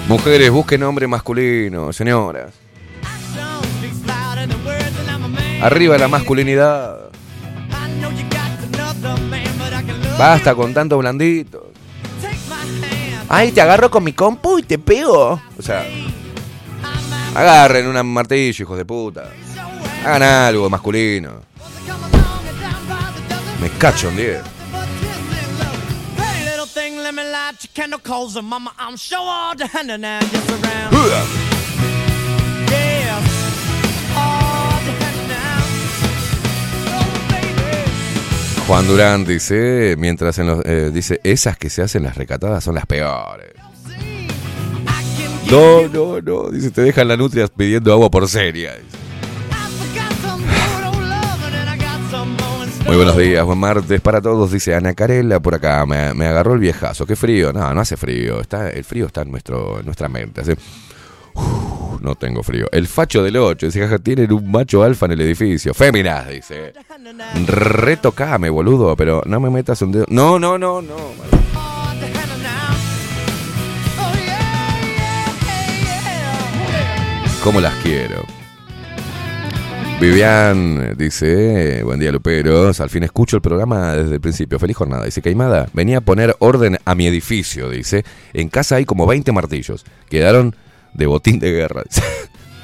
Mujeres, busquen hombre masculino, señoras. Arriba la masculinidad. Basta con tanto blandito. Ay, te agarro con mi compu y te pego. O sea, agarren una martillo, hijos de puta. Hagan algo masculino. Me cacho en 10. Juan Durán dice, mientras en los, eh, dice, esas que se hacen las recatadas son las peores. No, no, no, dice, te dejan la nutria pidiendo agua por seria. Muy buenos días, buen martes para todos, dice Ana Carela por acá, me, agarró el viejazo, qué frío, no, no hace frío, está, el frío está en, nuestro, nuestra mente, así, no tengo frío. El facho del 8, dice, jaja, tienen un macho alfa en el edificio, féminas, dice, retocame, boludo, pero no me metas un dedo, no, no, no, no, ¿Cómo las quiero? Vivian dice, buen día Luperos, al fin escucho el programa desde el principio, feliz jornada. Dice, Caimada, venía a poner orden a mi edificio, dice, en casa hay como 20 martillos, quedaron de botín de guerra.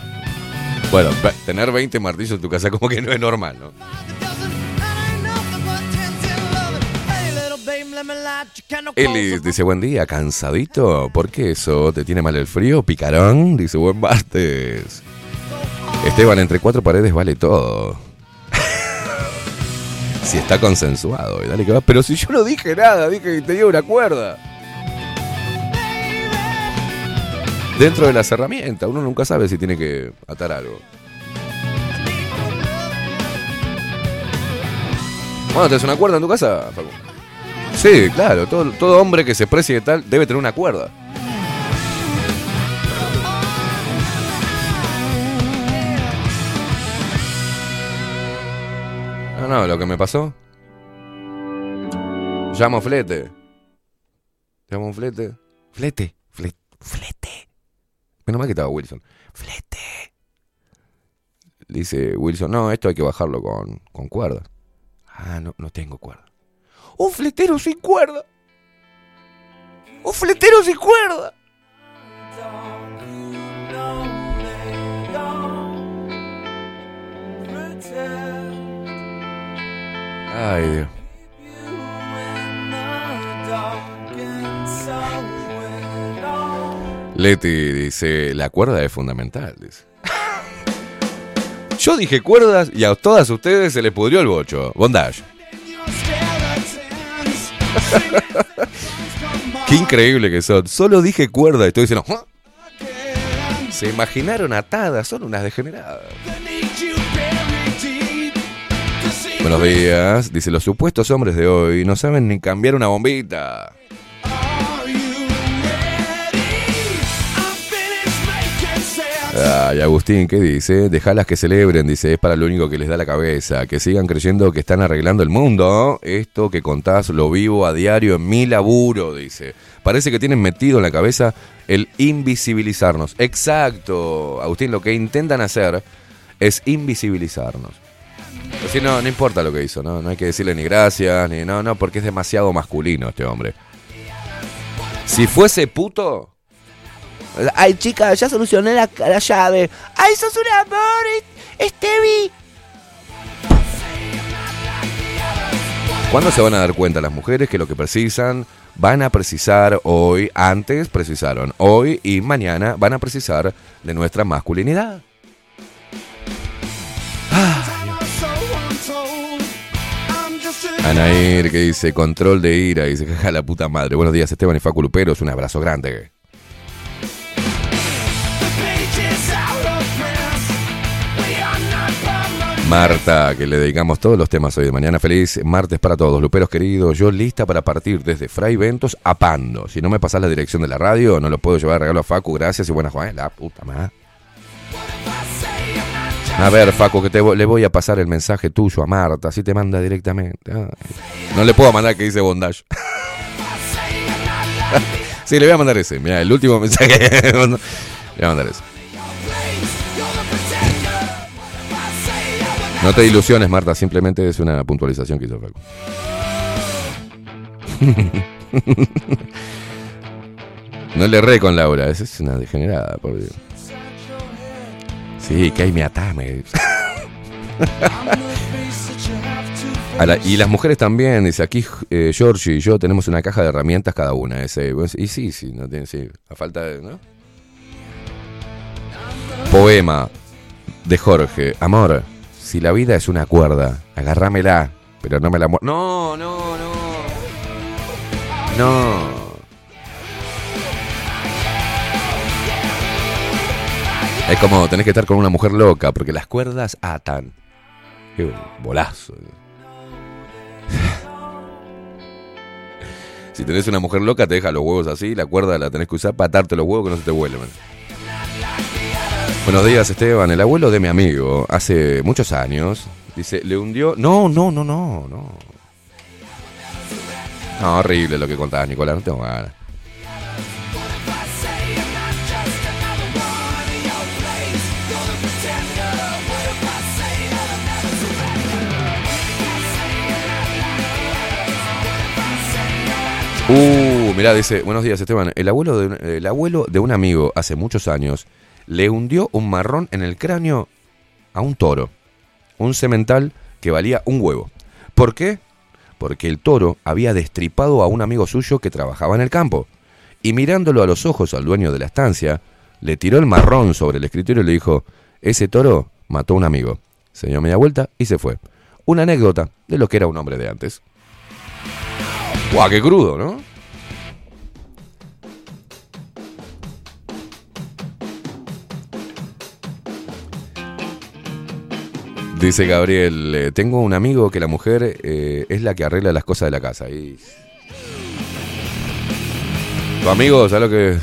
[LAUGHS] bueno, tener 20 martillos en tu casa como que no es normal, ¿no? Elis dice, buen día, cansadito, ¿por qué eso? ¿Te tiene mal el frío? Picarón, dice, buen martes. Esteban, entre cuatro paredes vale todo. [LAUGHS] si está consensuado, dale que va. Pero si yo no dije nada, dije que tenía una cuerda. Dentro de las herramientas, uno nunca sabe si tiene que atar algo. Bueno, ¿tenés una cuerda en tu casa, Facu? Sí, claro, todo, todo hombre que se precie de tal debe tener una cuerda. No, lo que me pasó. Llamo flete. Llamo un flete. Flete, flete, flete. Menos mal que estaba Wilson. Flete. Le dice Wilson, no, esto hay que bajarlo con, con cuerda. Ah, no, no tengo cuerda. Un fletero sin cuerda. Un fletero sin cuerda. Ay, Dios. Leti dice, la cuerda es fundamental. Yo dije cuerdas y a todas ustedes se les pudrió el bocho. Bondage. Qué increíble que son. Solo dije cuerda y estoy diciendo... Se imaginaron atadas, son unas degeneradas. Buenos días. Dice, los supuestos hombres de hoy no saben ni cambiar una bombita. Ay, Agustín, ¿qué dice? Dejalas que celebren, dice, es para lo único que les da la cabeza. Que sigan creyendo que están arreglando el mundo. Esto que contás lo vivo a diario en mi laburo, dice. Parece que tienen metido en la cabeza el invisibilizarnos. Exacto, Agustín, lo que intentan hacer es invisibilizarnos. Si no, no importa lo que hizo, ¿no? No hay que decirle ni gracias, ni no, no, porque es demasiado masculino este hombre. Si fuese puto. Ay, chica, ya solucioné la, la llave. Ay, sos un amor, Stevie. ¿Cuándo se van a dar cuenta las mujeres que lo que precisan van a precisar hoy, antes precisaron hoy y mañana van a precisar de nuestra masculinidad? Anair que dice control de ira, dice jaja la puta madre. Buenos días Esteban y Facu Luperos, un abrazo grande. Marta, que le dedicamos todos los temas hoy de mañana. Feliz martes para todos, luperos queridos. Yo lista para partir desde Fray Ventos a Pando. Si no me pasas la dirección de la radio, no lo puedo llevar de regalo a Facu. Gracias y buenas Juan. La puta madre. A ver, Facu, que te vo- le voy a pasar el mensaje tuyo a Marta, así te manda directamente. No le puedo mandar que dice bondage. [LAUGHS] sí, le voy a mandar ese. Mira, el último mensaje. [LAUGHS] le voy a mandar ese. No te ilusiones, Marta, simplemente es una puntualización que hizo Facu. [LAUGHS] No le re con Laura, esa es una degenerada, por Dios. Sí, que hay me atame. Y las mujeres también, dice aquí eh, Georgie y yo tenemos una caja de herramientas cada una. Ese, y sí, sí, no tiene, sí, a falta de, ¿no? Poema de Jorge. Amor, si la vida es una cuerda, agárramela, pero no me la No, no, no. No. Es como tenés que estar con una mujer loca, porque las cuerdas atan. Qué bolazo. [LAUGHS] Si tenés una mujer loca, te deja los huevos así, la cuerda la tenés que usar para atarte los huevos que no se te vuelven. Buenos días, Esteban. El abuelo de mi amigo, hace muchos años, dice, le hundió. No, no, no, no, no. No, horrible lo que contabas, Nicolás, no tengo ganas. Uh, mirá, dice, buenos días Esteban, el abuelo, de, un- el abuelo de un amigo hace muchos años le hundió un marrón en el cráneo a un toro, un semental que valía un huevo. ¿Por qué? Porque el toro había destripado a un amigo suyo que trabajaba en el campo y mirándolo a los ojos al dueño de la estancia, le tiró el marrón sobre el escritorio y le dijo, ese toro mató a un amigo. Se dio media vuelta y se fue. Una anécdota de lo que era un hombre de antes. ¡Guau, qué crudo, ¿no? Dice Gabriel, eh, tengo un amigo que la mujer eh, es la que arregla las cosas de la casa. Tu amigo, ¿sabes lo que...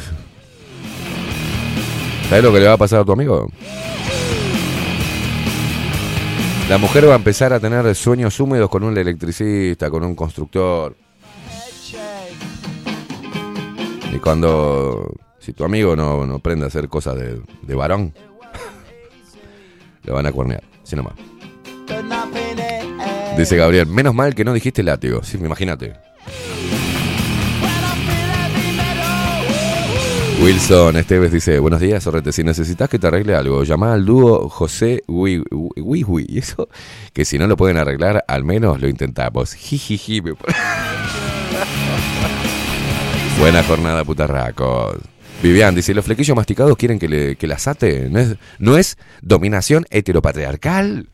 ¿Sabes lo que le va a pasar a tu amigo? La mujer va a empezar a tener sueños húmedos con un electricista, con un constructor. Y cuando... Si tu amigo no, no aprende a hacer cosas de, de varón, [LAUGHS] le van a cuernear. Así nomás. Dice Gabriel, menos mal que no dijiste látigo. Sí, imagínate. Wilson Esteves dice, buenos días, Sorrete. Si necesitas que te arregle algo, llama al dúo José Wi Wi Wi. Y eso, que si no lo pueden arreglar, al menos lo intentamos. [LAUGHS] Jijiji. Buena jornada, putarracos. Vivian dice, ¿los flequillos masticados quieren que, le, que las ate? ¿No es, ¿No es dominación heteropatriarcal?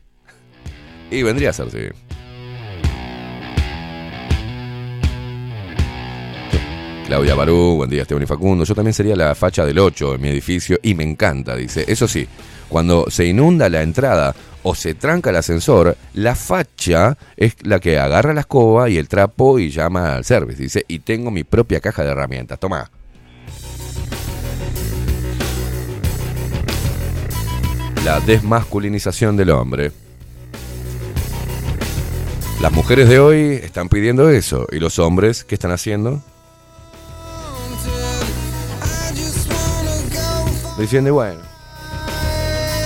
Y vendría a ser, sí. Claudia Barú, buen día Esteban y Facundo. Yo también sería la facha del 8 en mi edificio y me encanta, dice. Eso sí, cuando se inunda la entrada o se tranca el ascensor, la facha es la que agarra la escoba y el trapo y llama al service, dice. Y tengo mi propia caja de herramientas. Toma. La desmasculinización del hombre. Las mujeres de hoy están pidiendo eso. ¿Y los hombres qué están haciendo? Diciendo, bueno.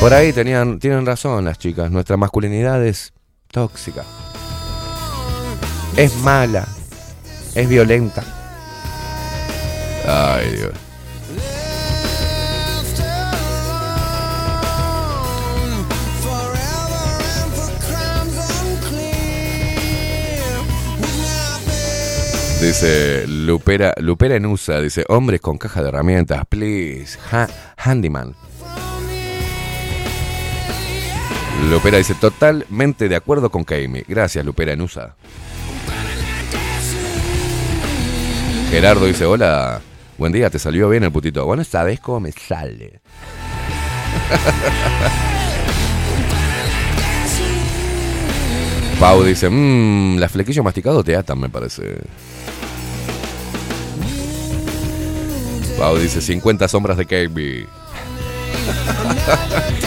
Por ahí tenían, tienen razón las chicas. Nuestra masculinidad es tóxica. Es mala. Es violenta. Ay, Dios. Dice Lupera, Lupera en USA, dice, hombres con caja de herramientas, please, ha- handyman. Lupera dice, totalmente de acuerdo con Kaimi. Gracias, Lupera en USA. Gerardo dice, hola, buen día, ¿te salió bien el putito? Bueno, sabes cómo me sale. [LAUGHS] Pau dice, mmm, las flequillos masticados te atan, me parece. Pau dice, 50 sombras de KB. [LAUGHS]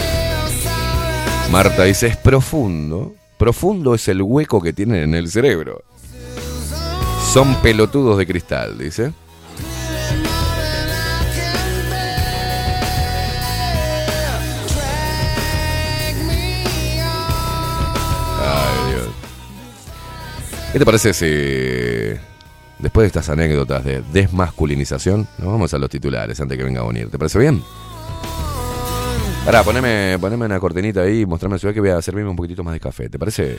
Marta dice, es profundo. Profundo es el hueco que tienen en el cerebro. Son pelotudos de cristal, dice. Ay, Dios. ¿Qué te parece si después de estas anécdotas de desmasculinización, nos vamos a los titulares antes que venga a unir? ¿Te parece bien? Pará, poneme, poneme una cortinita ahí y mostrame ciudad que voy a servirme un poquitito más de café. ¿Te parece?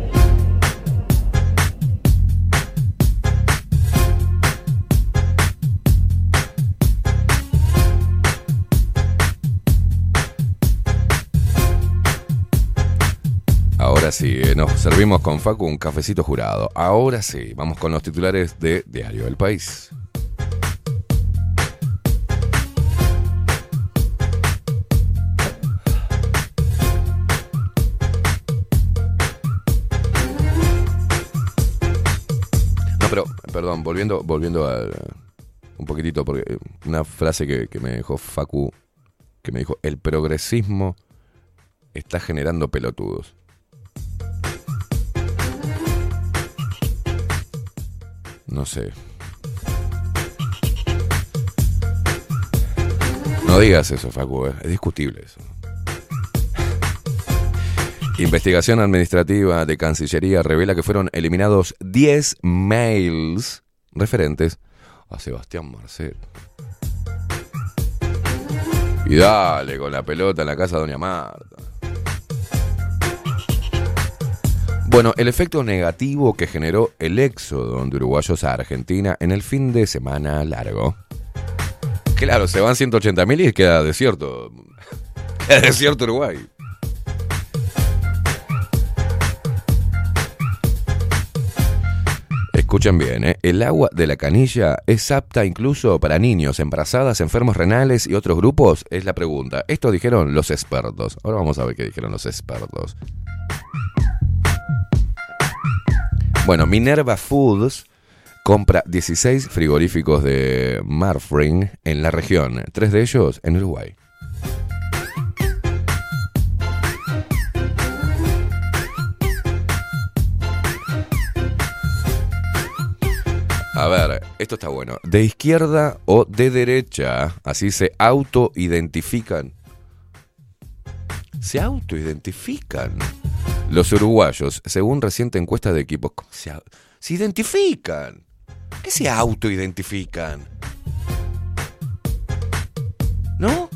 Sí, eh, nos servimos con Facu un cafecito jurado. Ahora sí, vamos con los titulares de Diario del País. No, pero, perdón, volviendo, volviendo a un poquitito, porque eh, una frase que, me dejó Facu, que me dijo, el progresismo está generando pelotudos. No sé. No digas eso, Facu, eh, es discutible eso. Investigación administrativa de Cancillería revela que fueron eliminados 10 mails referentes a Sebastián Marcel. Y dale con la pelota en la casa de Doña Marta. Bueno, el efecto negativo que generó el éxodo de uruguayos a Argentina en el fin de semana largo. Claro, se van 180.000 y queda desierto. [LAUGHS] Queda desierto Uruguay. Escuchen bien, ¿eh? el agua de la canilla es apta incluso para niños, embarazadas, enfermos renales y otros grupos. Es la pregunta. Esto dijeron los expertos. Ahora vamos a ver qué dijeron los expertos. Bueno, Minerva Foods compra 16 frigoríficos de Marfrig en la región, tres de ellos en Uruguay. A ver, esto está bueno. De izquierda o de derecha, así se autoidentifican. Se autoidentifican. Los uruguayos, según reciente encuesta de equipos, ¿cómo se, au- se identifican? ¿Qué se autoidentifican? ¿No?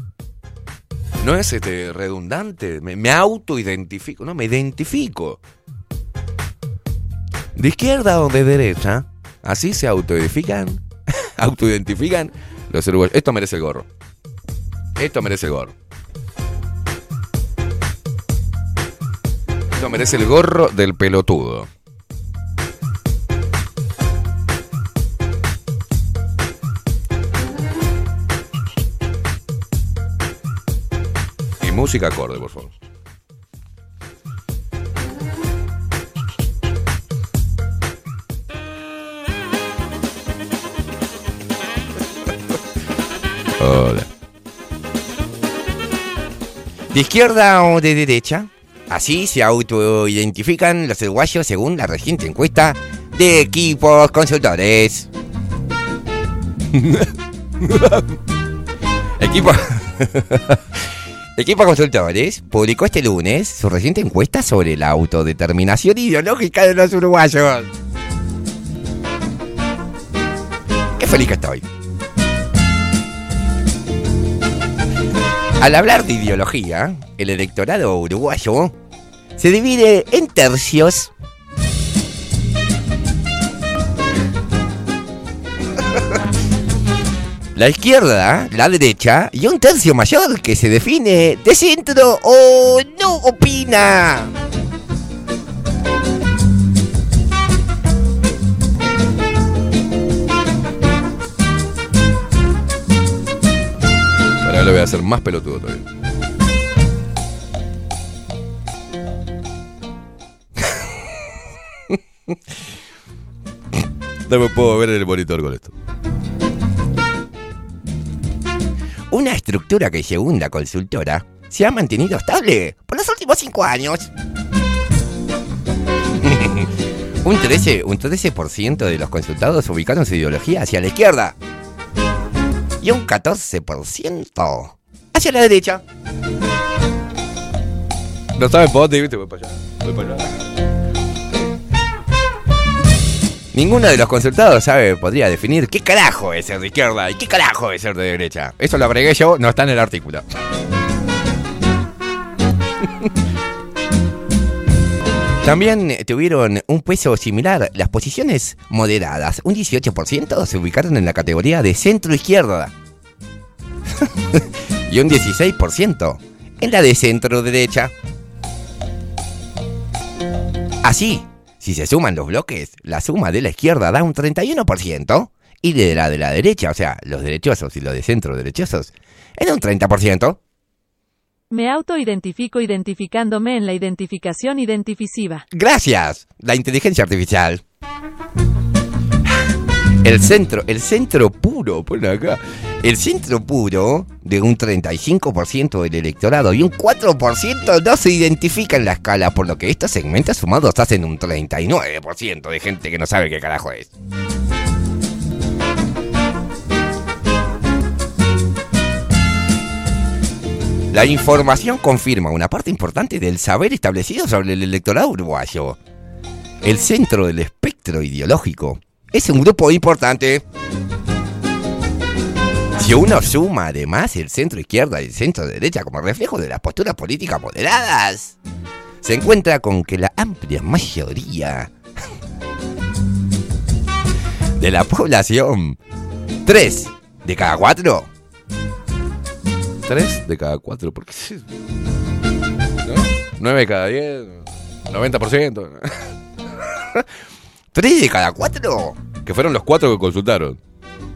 No es este redundante. Me, me autoidentifico. No, me identifico. De izquierda o de derecha, así se autoidentifican. [LAUGHS] autoidentifican los uruguayos. Esto merece el gorro. Esto merece el gorro. Esto merece el gorro del pelotudo. Y música acorde, por favor. [LAUGHS] Hola. ¿De izquierda o de derecha? Así se autoidentifican los uruguayos según la reciente encuesta de equipos consultores. [LAUGHS] Equipo... [LAUGHS] Equipo Consultores publicó este lunes su reciente encuesta sobre la autodeterminación ideológica de los uruguayos. Qué feliz que estoy. Al hablar de ideología, el electorado uruguayo se divide en tercios. La izquierda, la derecha y un tercio mayor que se define de centro o no opina. Ahora le voy a hacer más pelotudo todavía. No me puedo ver en el monitor con esto. Una estructura que según la consultora se ha mantenido estable por los últimos cinco años. [LAUGHS] un 13%, un 13% de los consultados ubicaron su ideología hacia la izquierda. Y un 14% hacia la derecha. No saben por dónde, viste, voy para allá. Voy para allá. Ninguno de los consultados sabe, podría definir qué carajo es ser de izquierda y qué carajo es ser de derecha. Eso lo agregué yo, no está en el artículo. [LAUGHS] También tuvieron un peso similar las posiciones moderadas. Un 18% se ubicaron en la categoría de centro-izquierda. [LAUGHS] y un 16% en la de centro-derecha. Así, si se suman los bloques, la suma de la izquierda da un 31% y de la de la derecha, o sea, los derechosos y los de centro derechosos, en un 30%. Me autoidentifico identificándome en la identificación identificiva. Gracias, la inteligencia artificial. El centro, el centro puro, pon acá. El centro puro de un 35% del electorado y un 4% no se identifica en la escala, por lo que estos segmentos sumados hacen un 39% de gente que no sabe qué carajo es. La información confirma una parte importante del saber establecido sobre el electorado uruguayo. El centro del espectro ideológico es un grupo importante. Si uno suma además el centro izquierda y el centro derecha como reflejo de las posturas políticas moderadas, se encuentra con que la amplia mayoría de la población, 3 de cada 4, 3 de cada 4, porque 9 de cada 10, 90%. 3 de cada 4. Que fueron los 4 que consultaron.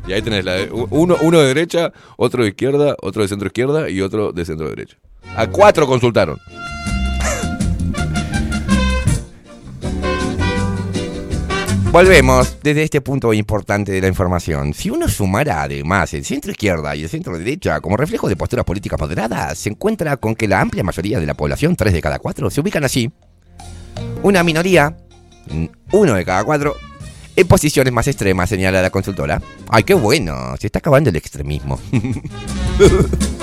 Y ahí tenés la uno, uno de derecha, otro de izquierda, otro de centro izquierda y otro de centro derecha. A 4 consultaron. Volvemos desde este punto importante de la información. Si uno sumara además el centro izquierda y el centro derecha como reflejo de posturas políticas moderadas, se encuentra con que la amplia mayoría de la población, 3 de cada 4, se ubican así. Una minoría, uno de cada 4, en posiciones más extremas, señala la consultora. Ay, qué bueno, se está acabando el extremismo. [LAUGHS]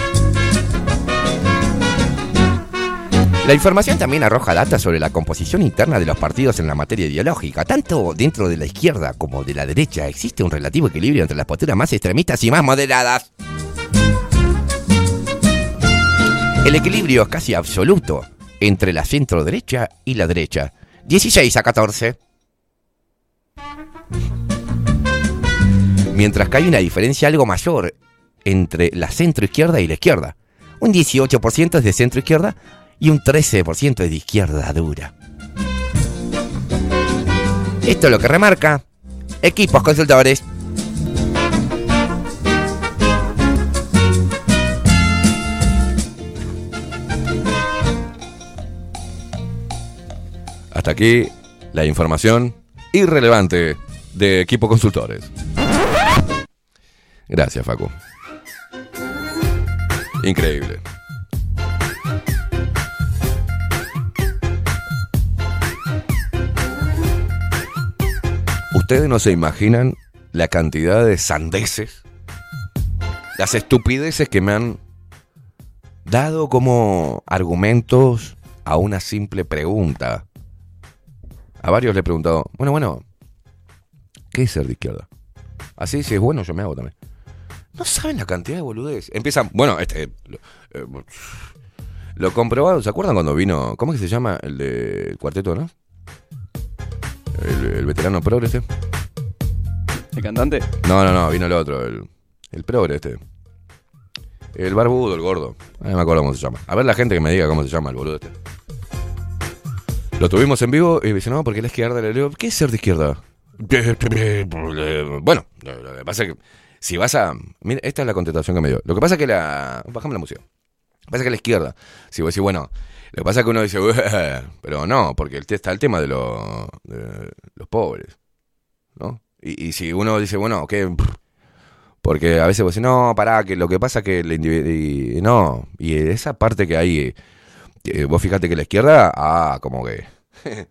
La información también arroja datos sobre la composición interna de los partidos en la materia ideológica. Tanto dentro de la izquierda como de la derecha existe un relativo equilibrio entre las posturas más extremistas y más moderadas. El equilibrio es casi absoluto entre la centro derecha y la derecha. 16 a 14. Mientras que hay una diferencia algo mayor entre la centro izquierda y la izquierda. Un 18% es de centro izquierda y un 13% es de izquierda dura. Esto es lo que remarca equipos consultores. Hasta aquí la información irrelevante de Equipo Consultores. Gracias, Facu. Increíble. Ustedes no se imaginan la cantidad de sandeces, las estupideces que me han dado como argumentos a una simple pregunta. A varios le he preguntado, bueno, bueno, ¿qué es ser de izquierda? Así, si es bueno, yo me hago también. No saben la cantidad de boludez. Empiezan, bueno, este. Lo, eh, lo comprobado, ¿se acuerdan cuando vino? ¿Cómo es que se llama? El del cuarteto, ¿no? El, el veterano progre este. ¿El cantante? No, no, no, vino el otro, el, el progre este. El barbudo, el gordo. Ah, No me acuerdo cómo se llama. A ver la gente que me diga cómo se llama el boludo este. Lo tuvimos en vivo y me dice, no, porque la izquierda le digo, ¿qué es ser de izquierda? [LAUGHS] Bueno, lo que pasa es que si vas a. Mira, esta es la contestación que me dio. Lo que pasa es que la. Bájame la música. Lo que pasa es que la izquierda, si vos decís, bueno, lo que pasa es que uno dice, [LAUGHS] pero no, porque está el tema de, los pobres, ¿no? Y, y si uno dice, bueno, ¿qué? [LAUGHS] Porque a veces vos decís, no, pará, que lo que pasa es que el. Y, no, y esa parte que hay. eh, vos fíjate que la izquierda, ah, como que. [LAUGHS]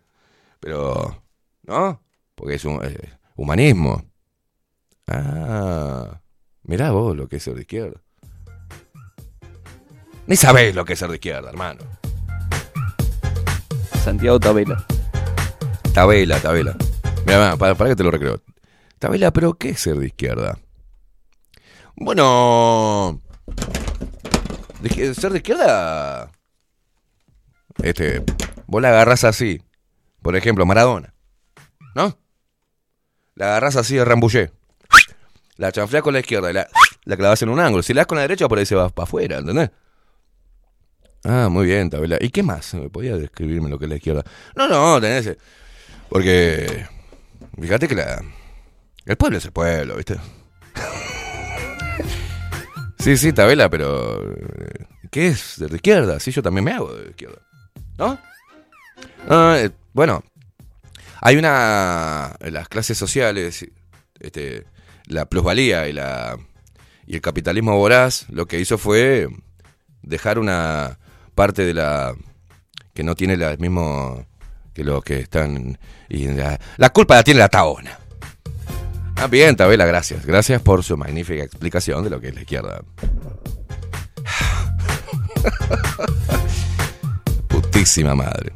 pero. ¿No? Porque es un humanismo. Ah, mirá vos lo que es ser de izquierda. Ni sabés lo que es ser de izquierda, hermano. Santiago Tabela. Tabela, tabela. Mira, para, para que te lo recreo. Tabela, pero ¿qué es ser de izquierda? Bueno. de ser de izquierda. Este. Vos la agarrás así. Por ejemplo, Maradona. ¿No? La agarrás así de Rambouillet. La chanfleás con la izquierda y la, [SNIFFS] la clavas en un ángulo. Si la das con la derecha, por ahí se va para afuera, ¿entendés? Ah, muy bien, Tabela. ¿Y qué más? ¿Podía describirme lo que es la izquierda? No, no, tenés. eh, Porque. Fíjate que la. El pueblo es el pueblo, ¿viste? [LAUGHS] sí, sí, Tabela, pero. eh, ¿Qué es? ¿De izquierda? Sí, yo también me hago de izquierda. ¿No? Ah, eh, bueno, hay una. Las clases sociales, este, la plusvalía y la. Y el capitalismo voraz lo que hizo fue dejar una parte de la. que no tiene el mismo. que los que están. Y la, la culpa la tiene la taona. Ah, bien, Tabela, gracias. Gracias por su magnífica explicación de lo que es la izquierda. [LAUGHS] Putísima madre.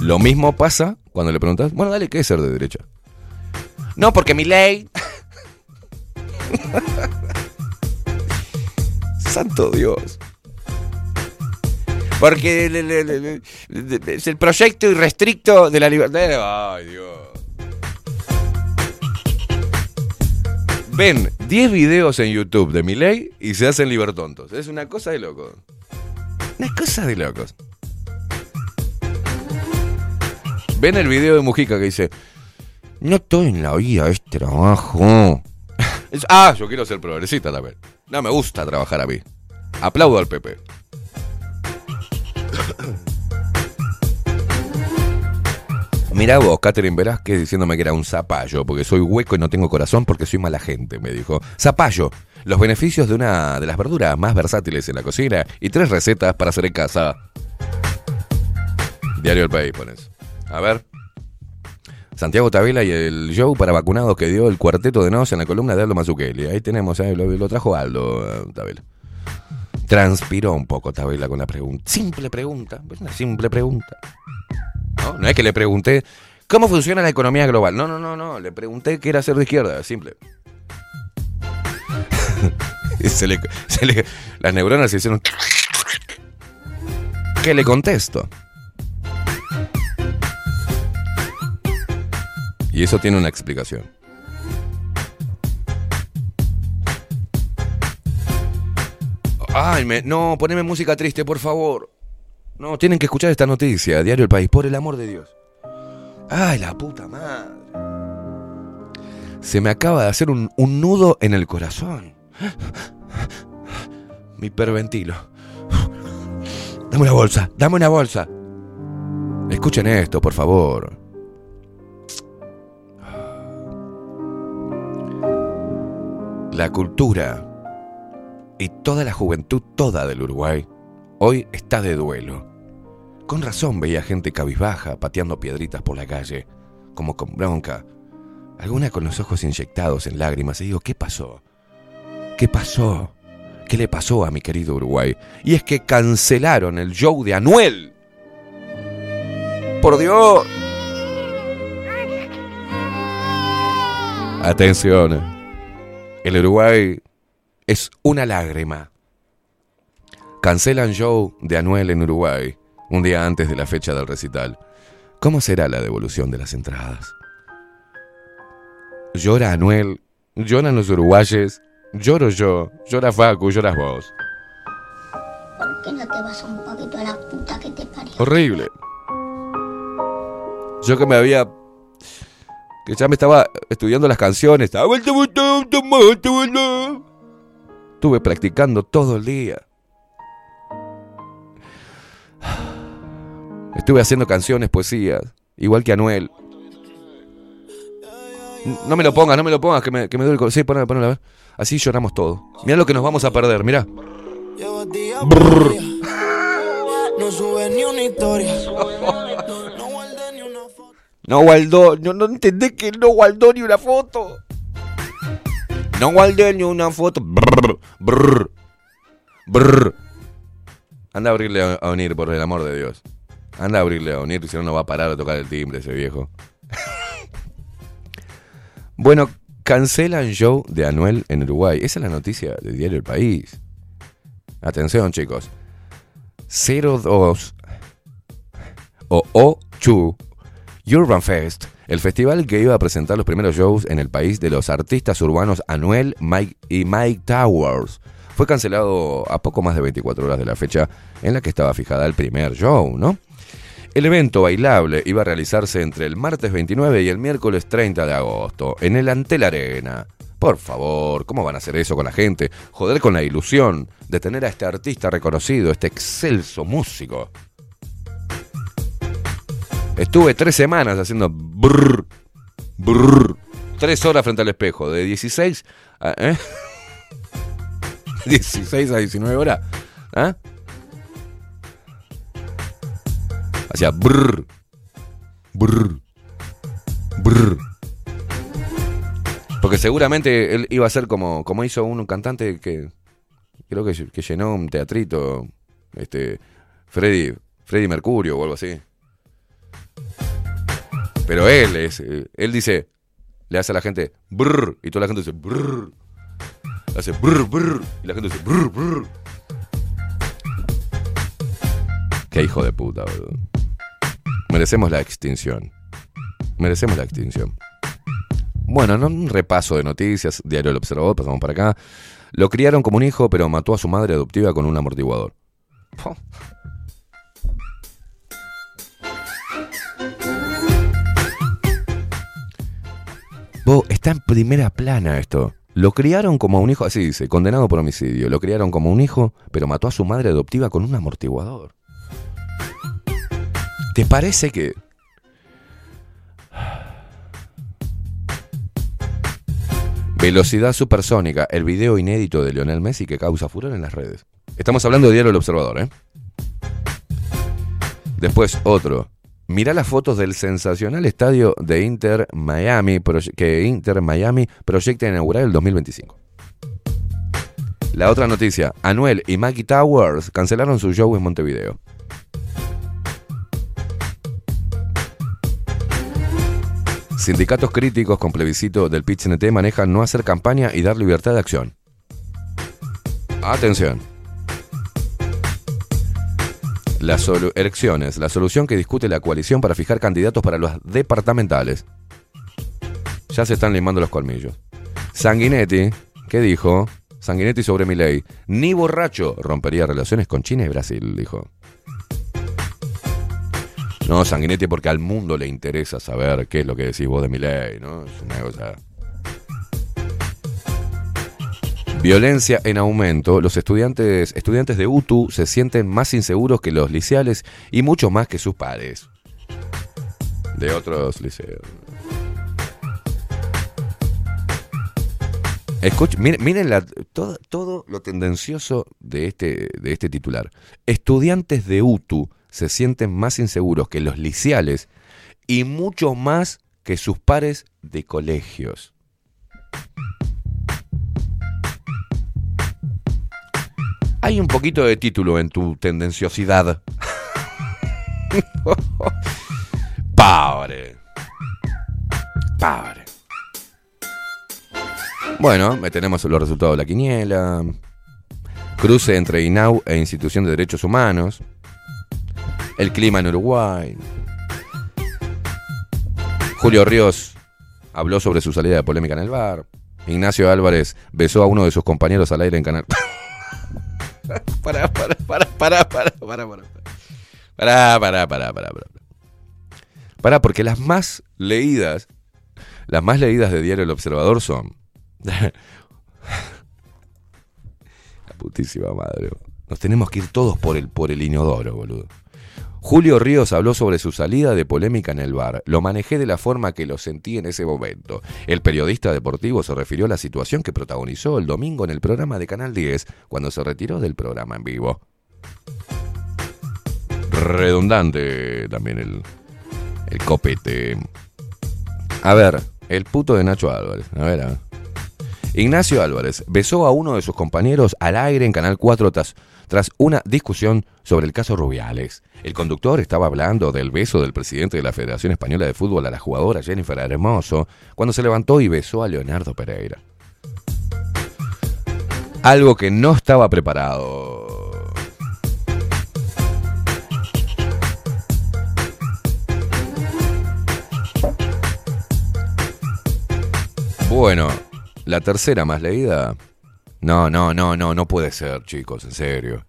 Lo mismo pasa cuando le preguntas, bueno, dale, ¿qué es ser de derecha? No, porque mi ley. [LAUGHS] Santo Dios. Porque le- es el proyecto irrestricto de la libertad. Ay, Dios. Ven 10 videos en YouTube de mi ley y se hacen libertontos. Es una cosa de locos. Una cosa de locos. Ven el video de Mujica que dice: No estoy en la vida, es trabajo. [LAUGHS] Es- ah, yo quiero ser progresista también. No me gusta trabajar a mí. Aplaudo al PP. [COUGHS] Mirá vos, Catherine Velázquez, diciéndome que era un zapallo, porque soy hueco y no tengo corazón porque soy mala gente, me dijo. Zapallo, los beneficios de una de las verduras más versátiles en la cocina y tres recetas para hacer en casa. Diario El País, pones. A ver. Santiago Tavila y el show para vacunados que dio el cuarteto de Nos en la columna de Aldo Mazzucchelli. Ahí tenemos, eh, lo, trajo Aldo eh, Tavila. Transpiró un poco Tavila con la pregunta. Simple pregunta, pues una simple pregunta. ¿No? Es que le pregunté cómo funciona la economía global. No, no, no, no. Le pregunté qué era ser de izquierda. Simple. [LAUGHS] Se le- las neuronas se hicieron. [LAUGHS] ¿Qué le contesto? Y eso tiene una explicación. Ay, me- no, poneme música triste, por favor. No, tienen que escuchar esta noticia, Diario El País, por el amor de Dios. Ay, la puta madre. Se me acaba de hacer un, un nudo en el corazón. Mi hiperventilo. Dame una bolsa, dame una bolsa. Escuchen esto, por favor. La cultura y toda la juventud toda del Uruguay hoy está de duelo. Con razón veía gente cabizbaja pateando piedritas por la calle, como con bronca. Alguna con los ojos inyectados en lágrimas y digo, ¿qué pasó? ¿Qué pasó? ¿Qué le pasó a mi querido Uruguay? Y es que cancelaron el show de Anuel. Por Dios. Atención. El Uruguay es una lágrima. Cancelan show de Anuel en Uruguay un día antes de la fecha del recital. ¿Cómo será la devolución de las entradas? Llora Anuel, lloran los uruguayes, lloro yo, llora Facu, lloras vos. ¿Por qué no te vas un poquito a la puta que te parió? Horrible. Yo que me había. Que ya me estaba estudiando las canciones. Estuve practicando todo el día. Estuve haciendo canciones, poesías, igual que Anuel. No me lo pongas, no me lo pongas, que me, que me duele el corazón. Sí, ponelo, ponelo, a ver. Así lloramos todo. Mirá lo que nos vamos a perder, mirá. No sube ni una historia. [LAUGHS] No guardó, no, no entendés que no guardó ni una foto. No guardé ni una foto. Brr, brr, brr. Anda a abrirle a, a unir, por el amor de Dios. Anda a abrirle a Onir, si no, no va a parar de tocar el timbre ese viejo. [LAUGHS] bueno, cancelan show de Anuel en Uruguay. Esa es la noticia del diario El País. Atención, chicos. 02 o O2 Urban Fest, el festival que iba a presentar los primeros shows en el país de los artistas urbanos Anuel Mike y Mike Towers, fue cancelado a poco más de 24 horas de la fecha en la que estaba fijada el primer show, ¿no? El evento bailable iba a realizarse entre el martes 29 y el miércoles 30 de agosto, en el Antel Arena. Por favor, ¿cómo van a hacer eso con la gente? Joder con la ilusión de tener a este artista reconocido, este excelso músico. Estuve tres semanas haciendo brrr, brrr, tres horas frente al espejo, de 16 a, ¿eh? [LAUGHS] 16 a 19 horas. ¿Ah? Hacía brrr, brrr, brrr. Porque seguramente él iba a ser como, como hizo un cantante que creo que, que llenó un teatrito, este, Freddy, Freddy Mercurio o algo así. Pero él es, eh, él dice, le hace a la gente brr y toda la gente dice brr. Hace brr brr y la gente dice brr brr. Qué hijo de puta, boludo. Merecemos la extinción. Merecemos la extinción. Bueno, no un repaso de noticias, Diario El Observador, pasamos para acá. Lo criaron como un hijo, pero mató a su madre adoptiva con un amortiguador. [LAUGHS] Vos, está en primera plana esto. Lo criaron como un hijo, así dice, condenado por homicidio. Lo criaron como un hijo, pero mató a su madre adoptiva con un amortiguador. ¿Te parece que... Velocidad supersónica, el video inédito de Lionel Messi que causa furor en las redes. Estamos hablando de Diario El Observador, ¿eh? Después otro. Mirá las fotos del sensacional estadio de Inter Miami que Inter Miami proyecta inaugurar el 2025. La otra noticia, Anuel y Maggie Towers cancelaron su show en Montevideo. Sindicatos críticos con plebiscito del PIT-CNT manejan no hacer campaña y dar libertad de acción. Atención. Las elecciones, la solución que discute la coalición para fijar candidatos para los departamentales. Ya se están limando los colmillos. Sanguinetti, ¿qué dijo? Sanguinetti sobre mi ley. Ni borracho rompería relaciones con China y Brasil, dijo. No, Sanguinetti, porque al mundo le interesa saber qué es lo que decís vos de mi ley, ¿no? Es una cosa. Violencia en aumento. Los estudiantes, estudiantes de UTU se sienten más inseguros que los liceales y mucho más que sus padres. De otros liceos. Escuch- miren, miren todo, todo lo tendencioso de este, de este titular. Estudiantes de UTU se sienten más inseguros que los liceales y mucho más que sus pares de colegios. Hay un poquito de título en tu tendenciosidad. Pobre. Pobre. Bueno, me tenemos los resultados de la quiniela. Cruce entre INAU e Institución de Derechos Humanos. El clima en Uruguay. Julio Ríos habló sobre su salida de polémica en el bar. Ignacio Álvarez besó a uno de sus compañeros al aire en Canal. [LAUGHS] Pará, pará, pará, pará, pará, pará, pará. Pará, pará, pará, pará, pará. Pará, porque las más leídas, las más leídas de Diario El Observador son. La putísima madre. Nos tenemos que ir todos por el, por el inodoro, boludo. Julio Ríos habló sobre su salida de polémica en el bar. Lo manejé de la forma que lo sentí en ese momento. El periodista deportivo se refirió a la situación que protagonizó el domingo en el programa de Canal 10 cuando se retiró del programa en vivo. Redundante también el, el copete. A ver, el puto de Nacho Álvarez. A ver, a ver. Ignacio Álvarez besó a uno de sus compañeros al aire en Canal 4 tras, tras una discusión sobre el caso Rubiales. El conductor estaba hablando del beso del presidente de la Federación Española de Fútbol a la jugadora Jennifer Hermoso cuando se levantó y besó a Leonardo Pereira. Algo que no estaba preparado. Bueno, la tercera más leída. No, no, no, no, no puede ser, chicos, en serio.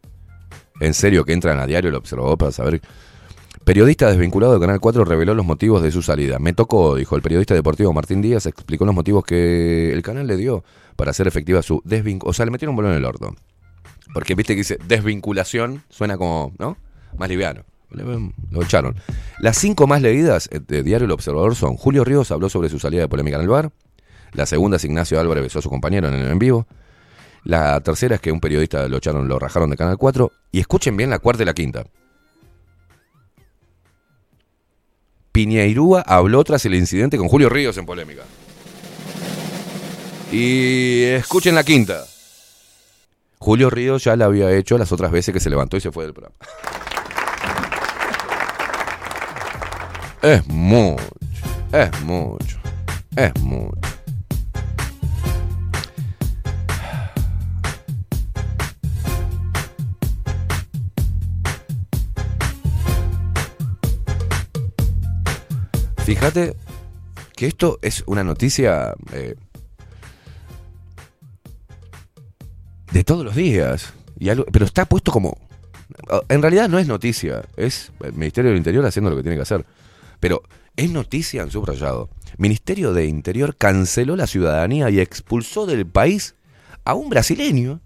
En serio que entran a diario el observador para saber. Periodista desvinculado de Canal 4 reveló los motivos de su salida. Me tocó, dijo el periodista deportivo Martín Díaz, explicó los motivos que el canal le dio para hacer efectiva su desvinculación. O sea, le metieron un bolón en el orto. Porque viste que dice desvinculación, suena como, ¿no? Más liviano. Lo echaron. Las cinco más leídas eh, de Diario El Observador son Julio Ríos habló sobre su salida de polémica en el bar. La segunda es Ignacio Álvarez besó a su compañero en el en vivo. La tercera es que un periodista lo echaron, lo rajaron de Canal 4. Y escuchen bien la cuarta y la quinta. Piñeirúa habló tras el incidente con Julio Ríos en polémica. Y escuchen la quinta. Julio Ríos ya la había hecho las otras veces que se levantó y se fue del programa. Es mucho, es mucho, es mucho. Fíjate que esto es una noticia eh, de todos los días. Y pero está puesto como. En realidad no es noticia, es el Ministerio del Interior haciendo lo que tiene que hacer. Pero es noticia en subrayado. Ministerio de Interior canceló la ciudadanía y expulsó del país a un brasileño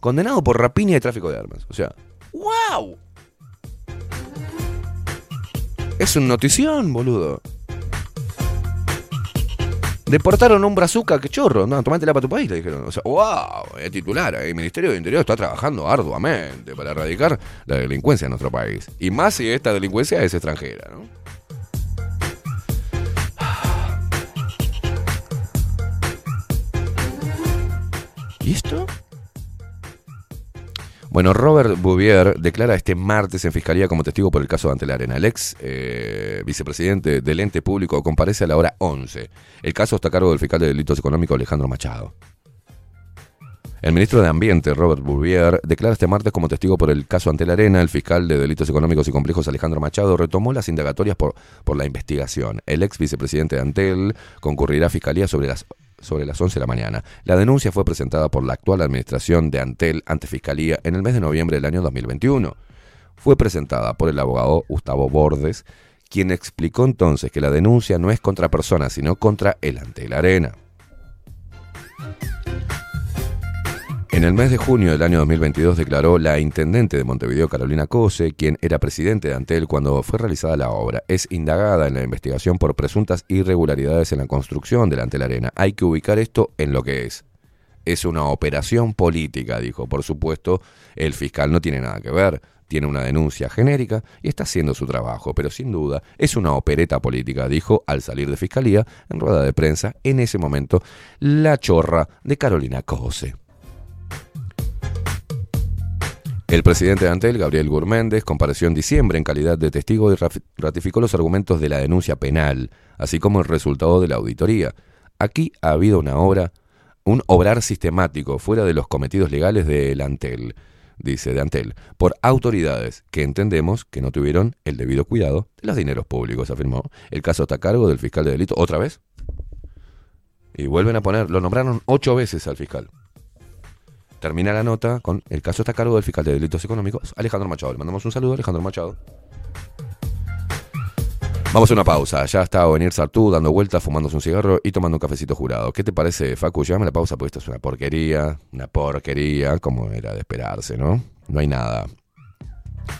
condenado por rapiña y tráfico de armas. O sea, ¡wow! Es un notición, boludo. Deportaron a un brazuca, que chorro, no, tomátela para tu país, le dijeron. O sea, wow, el titular, el Ministerio de Interior está trabajando arduamente para erradicar la delincuencia en nuestro país. Y más si esta delincuencia es extranjera, ¿no? [SIGHS] ¿Y esto? Bueno, Robert Bouvier declara este martes en fiscalía como testigo por el caso de Antelarena. El ex eh, vicepresidente del ente público comparece a la hora 11. El caso está a cargo del fiscal de delitos económicos Alejandro Machado. El ministro de Ambiente, Robert Bouvier, declara este martes como testigo por el caso Ante la Arena. El fiscal de Delitos Económicos y Complejos, Alejandro Machado, retomó las indagatorias por, por la investigación. El ex vicepresidente de Antel concurrirá a fiscalía sobre las, sobre las 11 de la mañana. La denuncia fue presentada por la actual administración de Antel ante fiscalía en el mes de noviembre del año 2021. Fue presentada por el abogado Gustavo Bordes, quien explicó entonces que la denuncia no es contra personas, sino contra el Antel Arena. En el mes de junio del año 2022 declaró la intendente de Montevideo, Carolina Cose, quien era presidente de Antel cuando fue realizada la obra. Es indagada en la investigación por presuntas irregularidades en la construcción de la Antel Arena. Hay que ubicar esto en lo que es. Es una operación política, dijo. Por supuesto, el fiscal no tiene nada que ver. Tiene una denuncia genérica y está haciendo su trabajo, pero sin duda es una opereta política, dijo al salir de fiscalía en rueda de prensa en ese momento la chorra de Carolina Cose. El presidente de Antel, Gabriel Gurméndez, compareció en diciembre en calidad de testigo y ratificó los argumentos de la denuncia penal, así como el resultado de la auditoría. Aquí ha habido una obra, un obrar sistemático fuera de los cometidos legales del Antel, dice de Antel, por autoridades que entendemos que no tuvieron el debido cuidado de los dineros públicos, afirmó. El caso está a cargo del fiscal de delito, otra vez. Y vuelven a poner, lo nombraron ocho veces al fiscal. Termina la nota con el caso está a cargo del fiscal de delitos económicos, Alejandro Machado. Le mandamos un saludo Alejandro Machado. Vamos a una pausa. Ya está Ovenir Sartú dando vueltas, fumándose un cigarro y tomando un cafecito jurado. ¿Qué te parece, Facu? Llame la pausa porque esto es una porquería, una porquería, como era de esperarse, ¿no? No hay nada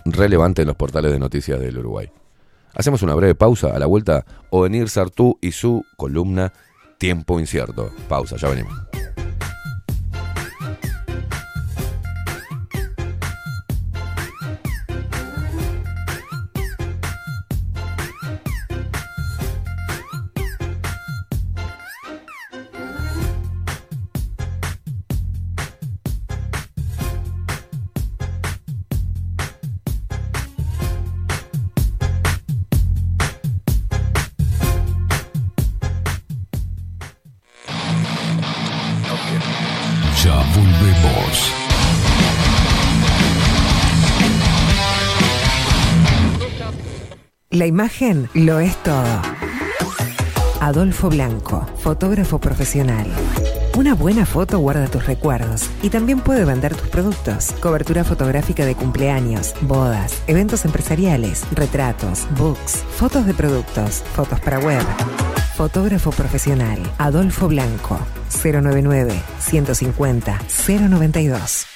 relevante en los portales de noticias del Uruguay. Hacemos una breve pausa. A la vuelta, Ovenir Sartú y su columna Tiempo Incierto. Pausa, ya venimos. Imagen lo es todo. Adolfo Blanco, fotógrafo profesional. Una buena foto guarda tus recuerdos y también puede vender tus productos. Cobertura fotográfica de cumpleaños, bodas, eventos empresariales, retratos, books, fotos de productos, fotos para web. Fotógrafo profesional, Adolfo Blanco, 099 150 092.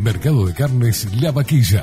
Mercado de Carnes La Vaquilla.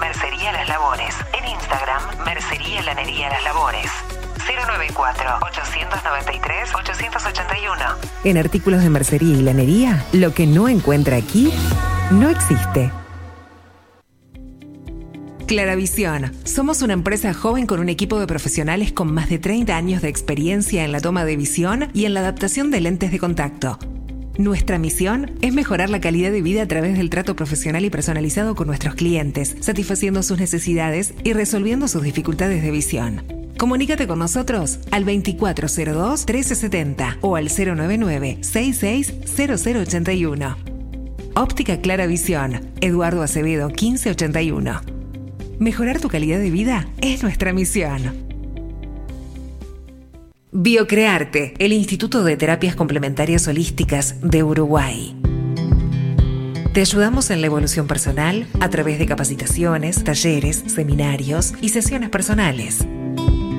094-893-881. En artículos de mercería y lanería, lo que no encuentra aquí no existe. Claravisión. Somos una empresa joven con un equipo de profesionales con más de 30 años de experiencia en la toma de visión y en la adaptación de lentes de contacto. Nuestra misión es mejorar la calidad de vida a través del trato profesional y personalizado con nuestros clientes, satisfaciendo sus necesidades y resolviendo sus dificultades de visión. Comunícate con nosotros al 2402-1370 o al 099-660081. Óptica Clara Visión, Eduardo Acevedo 1581. Mejorar tu calidad de vida es nuestra misión. Biocrearte, el Instituto de Terapias Complementarias Holísticas de Uruguay. Te ayudamos en la evolución personal a través de capacitaciones, talleres, seminarios y sesiones personales.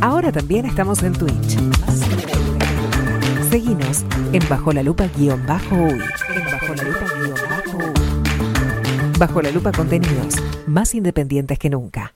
Ahora también estamos en Twitch. Seguinos en Bajo la Lupa guion bajo. En Bajo la Lupa. Bajo la Lupa contenidos más independientes que nunca.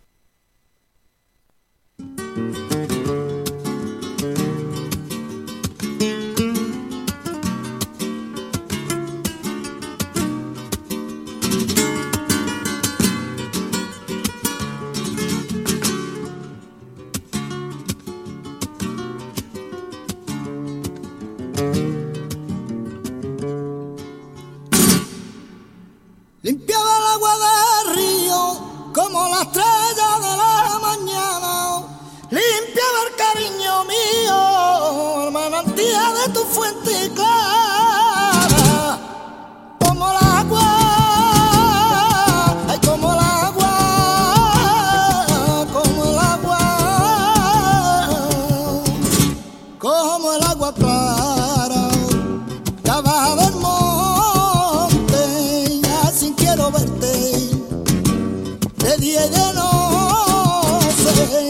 agua del río, como la estrella de la mañana, limpia el cariño mío, hermana de tu fuente clara. De día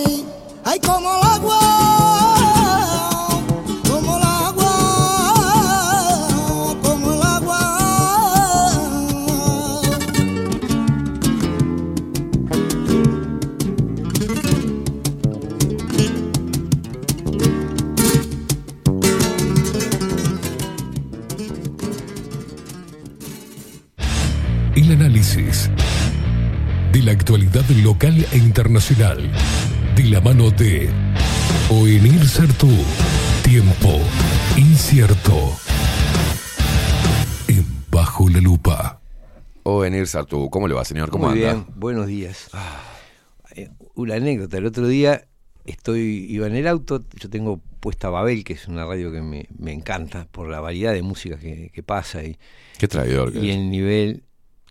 y ay, como actualidad local e internacional. De la mano de Oenir Sartú. Tiempo incierto. En Bajo la Lupa. O venir Sartú, ¿cómo le va, señor? ¿Cómo Muy anda? bien, buenos días. Eh, Una anécdota, el otro día estoy iba en el auto, yo tengo puesta Babel, que es una radio que me, me encanta por la variedad de música que, que pasa y, Qué traidor que y es. el nivel...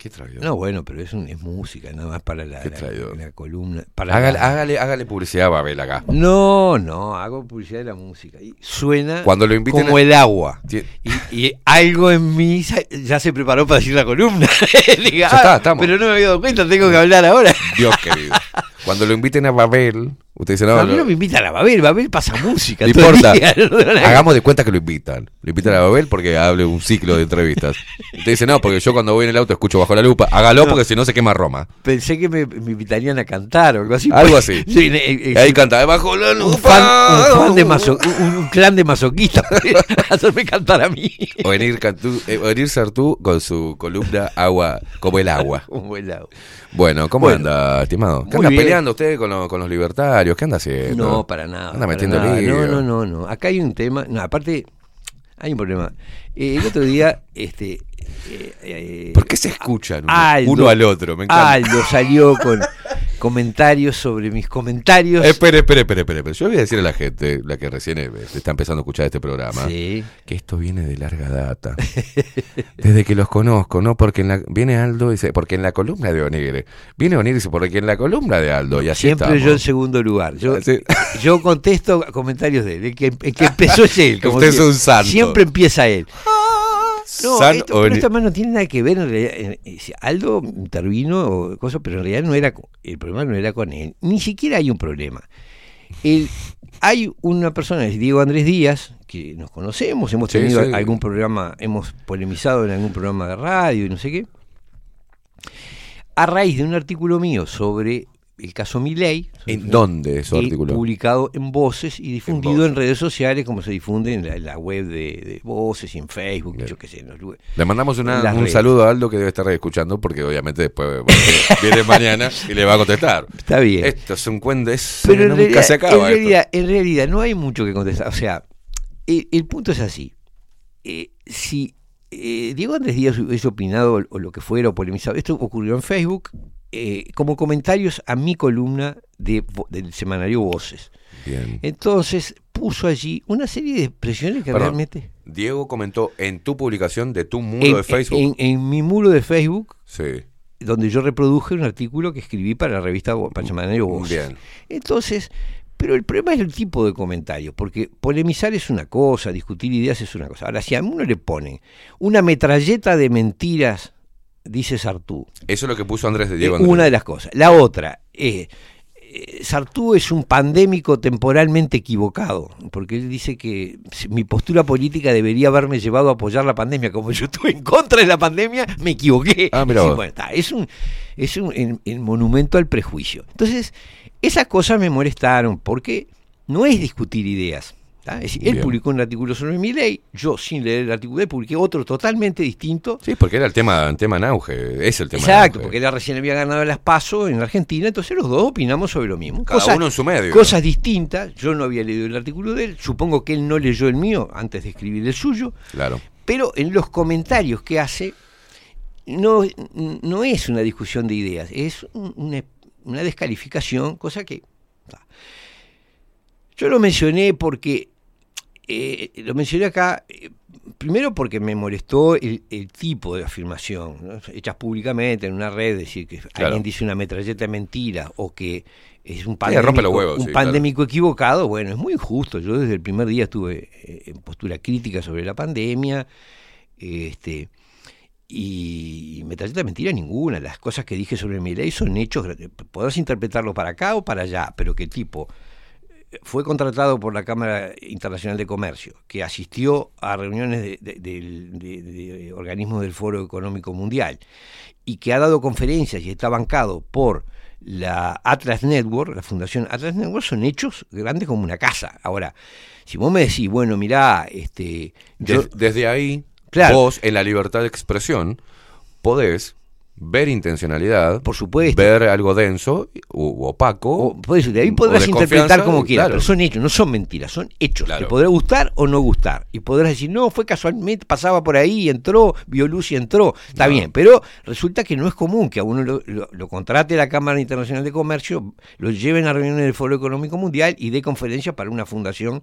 Qué traidor. No, bueno, pero es, un- es música, nada más para la, columna. Para Hágale, la- hágale, hágale publicidad a Babel acá. No, no, hago publicidad de la música. Y suena Cuando lo inviten como a- el agua. Y, y algo en mí ya se preparó para decir la columna. [LAUGHS] Diga, Ya está, "Ah, estamos. Pero no me había dado cuenta, tengo que hablar ahora. Dios querido. [LAUGHS] Cuando lo inviten a Babel, usted dice, no, a mí no, me invitan a Babel, Babel pasa [LAUGHS] música. no importa. día, [LAUGHS] no Hagamos de cuenta que lo invitan. Lo invitan a Babel porque hable un ciclo de entrevistas. Usted dice, no, porque yo cuando voy en el auto escucho bajo la lupa. Hágalo porque si no se quema Roma. Pensé que me, me invitarían a cantar o algo así. Algo así. [LAUGHS] Sí, eh, eh, Ahí canta, bajo la un lupa. fan, un fan de maso- un, un clan de masoquistas hacerme cantar a mí. O venir, Cantú, eh, o venir Sartú con su columna Agua como el agua. Como el agua. Bueno, ¿cómo Bueno, anda, estimado? ¿Qué anda peleando usted con, lo- con los libertarios? ¿Qué anda haciendo? No, para nada. Anda para metiendo nada. lío. No, no, no, no. Acá hay un tema. No, aparte, hay un problema. Eh, el otro día, este. eh, eh, ¿Por qué se escuchan uno, Aldo- uno al otro? Me encanta. Aldo salió con comentarios sobre mis comentarios. Eh, Espere, espere, espere, espere. Yo voy a decir a la gente, la que recién eh, está empezando a escuchar este programa, Sí. que esto viene de larga data. Desde que los conozco, ¿no? Porque en la, viene Aldo y dice, porque en la columna de Onir, viene Onir y dice, porque en la columna de Aldo, y así Siempre estamos. yo en segundo lugar. Yo, Sí. yo contesto comentarios de él. El que, el que [LAUGHS] empezó es él. como Usted es siempre. un santo. Siempre empieza él. No, San esto, pero esto además no tiene nada que ver. En realidad, eh, Aldo intervino o cosas, pero en realidad no era el problema no era con él. Ni siquiera hay un problema. El- hay una persona, es Diego Andrés Díaz, que nos conocemos, hemos Sí, tenido sí. algún programa, hemos polemizado en algún programa de radio y no sé qué. A raíz de un artículo mío sobre el caso Milei, ¿En dónde es su artículo? publicado en Voces y difundido en, redes sociales como se difunde en la, en la web de, de Voces y en Facebook, yo qué sé, en los lugares. Le mandamos una- un saludo a Aldo que debe estar escuchando porque obviamente después [LAUGHS] viene mañana y le va a contestar. Está bien. Esto es un cuento, es, Pero nunca realidad, se acaba. en, esto. realidad, en realidad no hay mucho que contestar. O sea, el, el punto es así. Eh, si eh, Diego Andrés Díaz hubiese opinado o lo que fuera o polemizado, esto ocurrió en Facebook eh, como comentarios a mi columna de, del semanario Voces. Bien. Entonces puso allí una serie de expresiones que Perdón, realmente... Diego comentó en tu publicación de tu muro en, de Facebook. en- en mi muro de Facebook, sí. donde yo reproduje un artículo que escribí para la revista, para el semanario Voces. Bien. Entonces, pero el problema es el tipo de comentario, porque polemizar es una cosa, discutir ideas es una cosa. Ahora, si a uno le ponen una metralleta de mentiras, dice Sartú, Eso es lo que puso Andrés de Diego. eh, Andrés. una de las cosas. La otra, eh, eh, Sartú es un pandémico temporalmente equivocado, porque él dice que mi postura política debería haberme llevado a apoyar la pandemia. Como yo estuve en contra de la pandemia, me equivoqué. Ah, mira Sí, bueno, está, es un, es un monumento al prejuicio. Entonces, esas cosas me molestaron, porque no es discutir ideas. ¿Tá? Es decir, él Bien. publicó un artículo sobre mi ley, yo sin leer el artículo de él publiqué otro totalmente distinto. Sí, porque era el tema, el tema en auge. Es el tema Exacto, porque él recién había ganado las PASO en Argentina, entonces los dos opinamos sobre lo mismo. Cada uno en su medio. Cosas distintas, yo no había leído el artículo de él, supongo que él no leyó el mío antes de escribir el suyo, Claro. pero en los comentarios que hace no, no es una discusión de ideas, es un- una, una descalificación, cosa que... Yo lo mencioné porque eh, lo mencioné acá, eh, primero porque me molestó el, el tipo de afirmación, ¿no? hechas públicamente en una red, decir que Claro. alguien dice una metralleta de mentira o que es un pandémico, huevos, un sí, claro. pandémico equivocado, bueno, es muy injusto. Yo desde el primer día estuve eh, en postura crítica sobre la pandemia, este y metralleta de mentira ninguna. Las cosas que dije sobre mi ley son hechos, podrás interpretarlo para acá o para allá, pero que tipo eh, fue contratado por la Cámara Internacional de Comercio, que asistió a reuniones de, de- del- de- de organismos del Foro Económico Mundial y que ha dado conferencias y está bancado por la Atlas Network, la Fundación Atlas Network, son hechos grandes como una casa. Ahora, si vos me decís, bueno, mirá, este, yo- desde ahí, Claro. vos, en la libertad de expresión, podés ver intencionalidad, por supuesto, ver algo denso u opaco. Por eso, de ahí o podrás interpretar como quieras, claro. pero son hechos, no son mentiras, son hechos. Claro. Te podrá gustar o no gustar. Y podrás decir, no, fue casualmente, pasaba por ahí, entró, vio luz y entró. Está bien, pero resulta que no es común que a uno lo, lo- lo contrate la Cámara Internacional de Comercio, lo lleven a reuniones del Foro Económico Mundial y dé conferencias para una fundación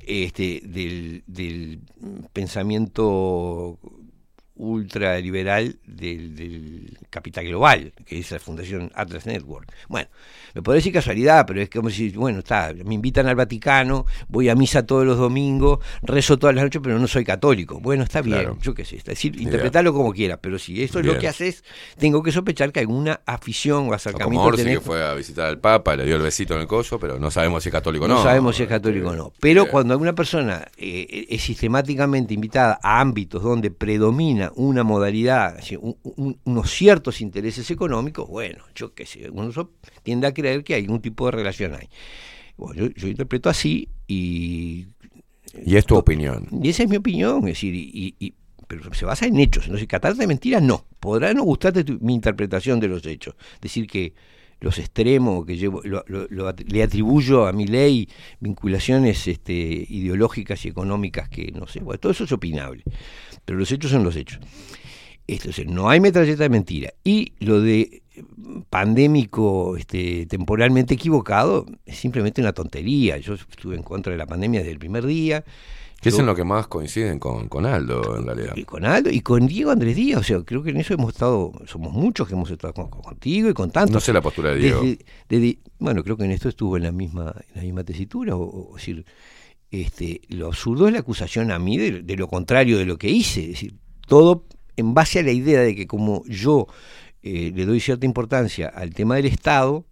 este, del, del pensamiento ultraliberal del, del capital global, que es la Fundación Atlas Network. Bueno, me podría decir casualidad, pero es como si, bueno, está, me invitan al Vaticano, voy a misa todos los domingos, rezo todas las noches, pero no soy católico. Bueno, está bien, Claro. yo qué sé, es decir, interpretarlo como quiera, pero si eso es lo que haces, tengo que sospechar que alguna afición o Como acercamiento Orsi tenés que fue a visitar al Papa, le dio el besito en el coso, pero no sabemos si es católico o no no. sabemos si es católico o no. Pero Bien. cuando alguna persona eh, es sistemáticamente invitada a ámbitos donde predomina una modalidad, es decir, un- un- unos ciertos intereses económicos, bueno, yo qué sé, uno tiende a creer que hay algún tipo de relación ahí. Bueno, yo, yo interpreto así y, Y es tu opinión. y esa es mi opinión, es decir, y, y- pero se basa en hechos. Entonces, catarte de mentiras, no. Podrá no gustarte tu- mi interpretación de los hechos. Decir que los extremos, que llevo, lo- lo- lo at- le atribuyo a mi ley vinculaciones este, ideológicas y económicas que no sé, bueno, todo eso es opinable. Pero los hechos son los hechos. Entonces, no hay metralleta de mentira. Y lo de eh, pandémico este, temporalmente equivocado es simplemente una tontería. Yo estuve en contra de la pandemia desde el primer día. Que es en lo que más coinciden con, con Aldo, en realidad. y con Aldo y con Diego Andrés Díaz, o sea, creo que en eso hemos estado, somos muchos que hemos estado con- con- contigo y con tantos. No sé la postura de Diego. Desde- desde- bueno, creo que en esto estuvo en la misma, en la misma tesitura, o, o decir, este, lo absurdo es la acusación a mí de, de lo contrario de lo que hice, es decir, todo en base a la idea de que como yo eh, le doy cierta importancia al tema del Estado,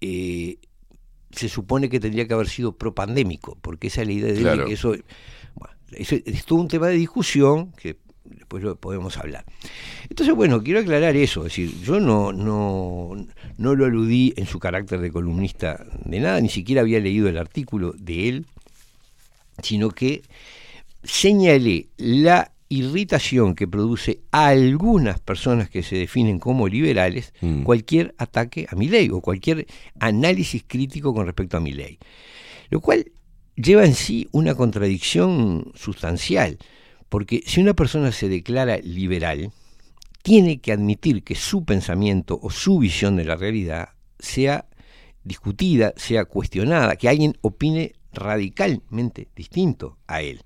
eh, se supone que tendría que haber sido propandémico, porque esa es la idea de Claro. que eso, bueno, eso es todo un tema de discusión que después lo podemos hablar. Entonces, bueno, quiero aclarar eso, es decir, yo no, no, no lo aludí en su carácter de columnista de nada, ni siquiera había leído el artículo de él, sino que señalé la irritación que produce a algunas personas que se definen como liberales Mm. cualquier ataque a mi ley o cualquier análisis crítico con respecto a mi ley. Lo cual lleva en sí una contradicción sustancial, porque si una persona se declara liberal, tiene que admitir que su pensamiento o su visión de la realidad sea discutida, sea cuestionada, que alguien opine radicalmente distinto a él.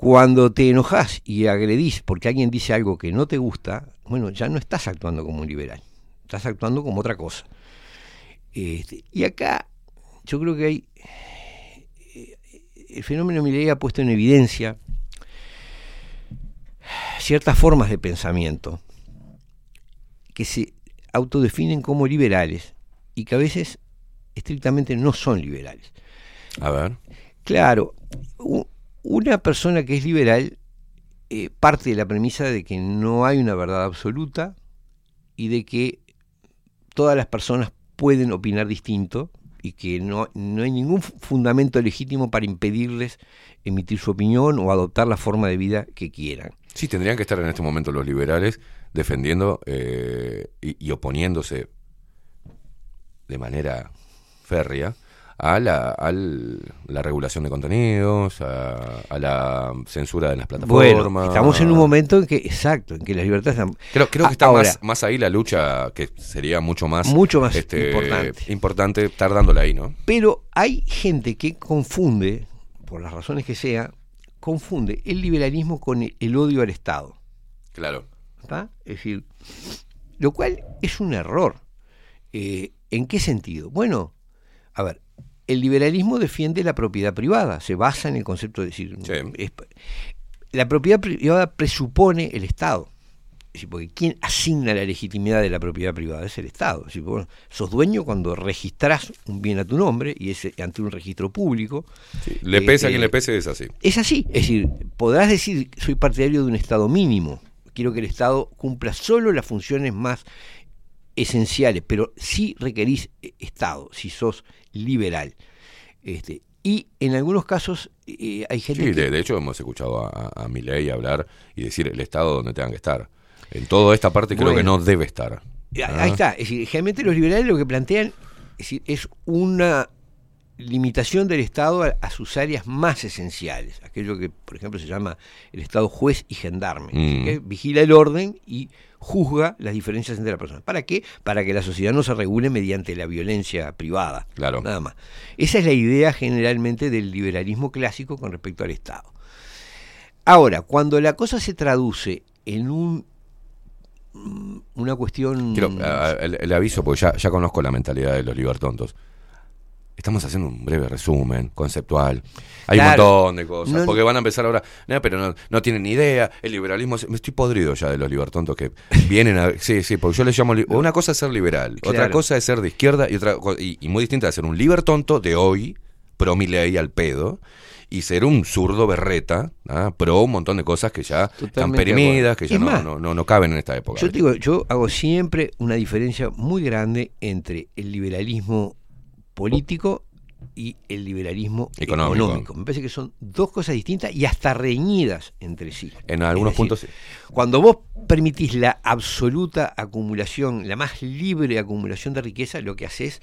Cuando te enojas y agredís porque alguien dice algo que no te gusta, bueno, ya no estás actuando como un liberal, estás actuando como otra cosa. Este, y acá yo creo que hay eh, el fenómeno Milei ha puesto en evidencia ciertas formas de pensamiento que se autodefinen como liberales y que a veces estrictamente no son liberales. A ver. Claro, una persona que es liberal eh, parte de la premisa de que no hay una verdad absoluta y de que todas las personas pueden opinar distinto y que no, no hay ningún fu- fundamento legítimo para impedirles emitir su opinión o adoptar la forma de vida que quieran. Sí, tendrían que estar en este momento los liberales defendiendo eh, y oponiéndose de manera férrea a la, al- la regulación de contenidos, a, a la censura de las plataformas. Bueno, estamos en un momento en que, exacto, en que las libertades están... Creo, creo que está Ahora, más, más ahí la lucha, que sería mucho más, Mucho más este, importante. importante estar ahí, ¿no? Pero hay gente que confunde, por las razones que sea, confunde el liberalismo con el, el odio al Estado. Claro. ¿Está? Es decir, lo cual es un error. Eh, ¿En qué sentido? Bueno, a ver, el liberalismo defiende la propiedad privada, se basa en el concepto de decir, es- la propiedad privada presupone el Estado. Es decir, porque ¿quién asigna la legitimidad de la propiedad privada? Es el Estado. Es decir, sos dueño cuando registrás un bien a tu nombre y es ante un registro público. Le pese a Eh, quien le pese, es así. Es así, es decir, podrás decir soy partidario de un Estado mínimo, quiero que el Estado cumpla solo las funciones más esenciales, pero sí requerís eh, Estado, si sos liberal. Este, y en algunos casos eh, hay gente Sí, que... de, de hecho hemos escuchado a, a Milei hablar y decir el Estado donde tengan que estar. En toda esta parte creo que no debe estar. Eh, Ah. Ahí está, es decir, generalmente los liberales lo que plantean es, decir, es una limitación del Estado a, a sus áreas más esenciales, aquello que, por ejemplo, se llama el Estado juez y gendarme, Mm. que vigila el orden y juzga las diferencias entre las personas. ¿Para qué? Para que la sociedad no se regule mediante la violencia privada. Claro. Nada más. Esa es la idea generalmente del liberalismo clásico con respecto al Estado. Ahora, cuando la cosa se traduce en un mm, una cuestión Quiero, el, el aviso, porque ya, ya conozco la mentalidad de los libertontos. Estamos haciendo un breve resumen conceptual. Hay Claro. un montón de cosas. No- porque van a empezar ahora, "No, pero no, no tienen ni idea. El liberalismo. es-". Me estoy podrido ya de los libertontos que [LAUGHS] vienen a. Sí, sí, porque yo les llamo. Una cosa es ser liberal, otra cosa es ser de izquierda y otra y, y muy distinta es ser un libertonto de hoy, pro Milei al pedo, y ser un zurdo berreta, ¿ah? pro un montón de cosas que ya están Totalmente de perimidas, que ya Es no, más, no, no, no caben en esta época. Yo te digo, yo hago siempre una diferencia muy grande entre el liberalismo político y el liberalismo Económico. económico. Me parece que son dos cosas distintas y hasta reñidas entre sí. En algunos decir, puntos sí. Cuando vos permitís la absoluta acumulación, la más libre acumulación de riqueza, lo que haces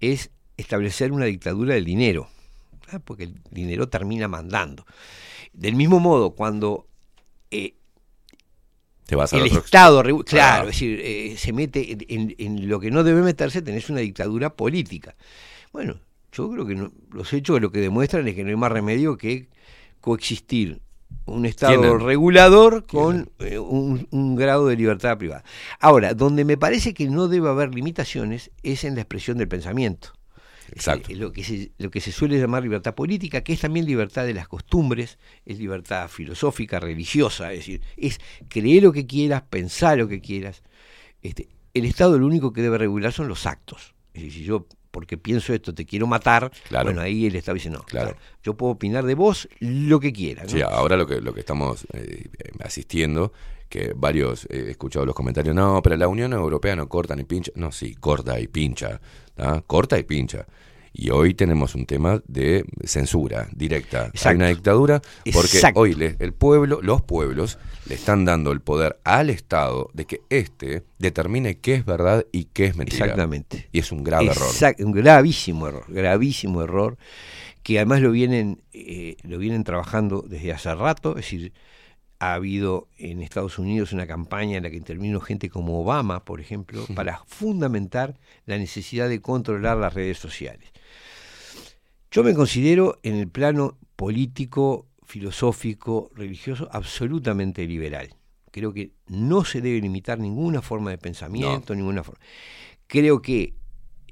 es establecer una dictadura del dinero, ¿ah? porque el dinero termina mandando. Del mismo modo, cuando eh, Te vas al el Estado, claro, es decir, eh, se mete en- en lo que no debe meterse, tenés una dictadura política. Bueno, yo creo que no- los hechos lo que demuestran es que no hay más remedio que coexistir un Estado regulador con eh, un, un grado de libertad privada. Ahora, donde me parece que no debe haber limitaciones es en la expresión del pensamiento. Exacto. Eh, lo, que se, lo que se suele llamar libertad política, que es también libertad de las costumbres, es libertad filosófica, religiosa, es decir, es creer lo que quieras, pensar lo que quieras. Este, el Estado lo único que debe regular son los actos. Es decir, si yo, porque pienso esto, te quiero matar, Claro. bueno, ahí el Estado dice, no, Claro. yo puedo opinar de vos lo que quiera. ¿no? Sí, ahora lo que, lo que estamos eh, asistiendo, que varios eh, he escuchado los comentarios, no, pero la Unión Europea no corta ni pincha. No, sí, corta y pincha. ¿tá? Corta y pincha. Y hoy tenemos un tema de censura directa. Hay Exacto. una dictadura porque Exacto. hoy le- el pueblo, los pueblos, le están dando el poder al Estado de que éste determine qué es verdad y qué es mentira. Exactamente. Y es un grave error. Un gravísimo error, gravísimo error, que además lo vienen, eh, lo vienen trabajando desde hace rato, es decir, ha habido en Estados Unidos una campaña en la que intervino gente como Obama, por ejemplo, para fundamentar la necesidad de controlar las redes sociales. Yo me considero en el plano político, filosófico, religioso, absolutamente liberal. Creo que no se debe limitar ninguna forma de pensamiento, ninguna forma. Creo que,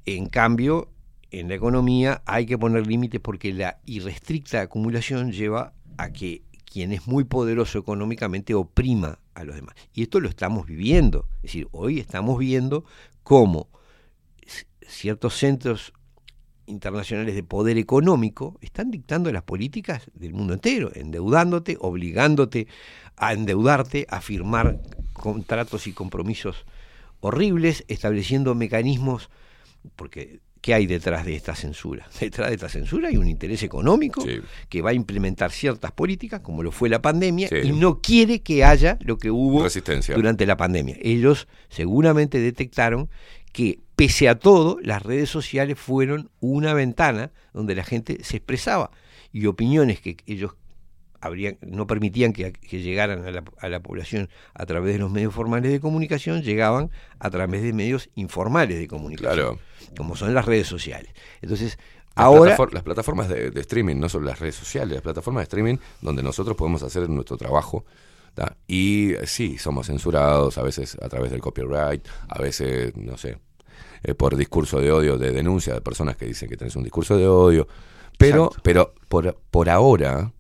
en cambio, en la economía hay que poner límites porque la irrestricta acumulación lleva a que quien es muy poderoso económicamente oprima a los demás. Y esto lo estamos viviendo. Es decir, hoy estamos viendo cómo ciertos centros internacionales de poder económico están dictando las políticas del mundo entero, endeudándote, obligándote a endeudarte, a firmar contratos y compromisos horribles, estableciendo mecanismos, porque ¿qué hay detrás de esta censura? [LAUGHS] Detrás de esta censura hay un interés económico que va a implementar ciertas políticas, como lo fue la pandemia, Sí. y no quiere que haya lo que hubo Resistencia. durante la pandemia. Ellos seguramente detectaron que pese a todo, las redes sociales fueron una ventana donde la gente se expresaba y opiniones que ellos habrían, no permitían que, que llegaran a la, a la población a través de los medios formales de comunicación, llegaban a través de medios informales de comunicación, Claro. como son las redes sociales. Entonces, Ahora, platafor- las plataformas de, de streaming, no solo las redes sociales, las plataformas de streaming donde nosotros podemos hacer nuestro trabajo. ¿tá? Y eh, sí, somos censurados, a veces a través del copyright, a veces, no sé, eh, por discurso de odio, de denuncia de personas que dicen que tenés un discurso de odio. Pero, Exacto. pero por, por ahora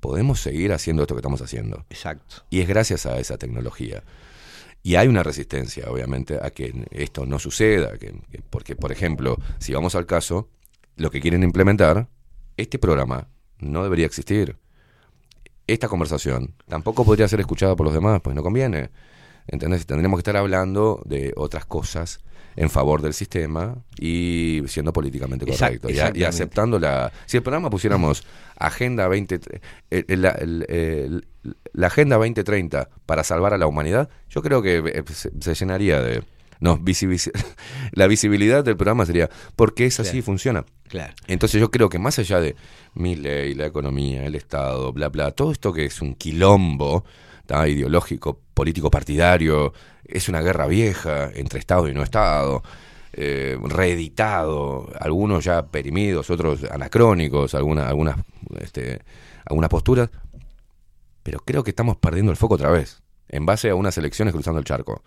podemos seguir haciendo esto que estamos haciendo. exacto. Y es gracias a esa tecnología. Y hay una resistencia, obviamente, a que esto no suceda. que- que- porque, por ejemplo, si vamos al caso, lo que quieren implementar, este programa no debería existir. Esta conversación tampoco podría ser escuchada por los demás, pues no conviene. ¿Entendés? Tendríamos que estar hablando de otras cosas en favor del sistema y siendo políticamente Exact- correcto. Y, y aceptando la... Si el programa pusiéramos Agenda 20... el- el- la- el- el- la Agenda 2030 para salvar a la humanidad, yo creo que eh, se, se llenaría de... No, visibiliz- [LAUGHS] la visibilidad del programa sería porque es así Claro. funciona. Claro. Entonces yo creo que más allá de mi ley, la economía, el Estado, bla, bla, todo esto que es un quilombo ideológico, político, partidario, es una guerra vieja entre Estado y no Estado, eh, reeditado, algunos ya perimidos, otros anacrónicos, alguna, algunas, este, algunas posturas, pero creo que estamos perdiendo el foco otra vez, en base a unas elecciones cruzando el charco.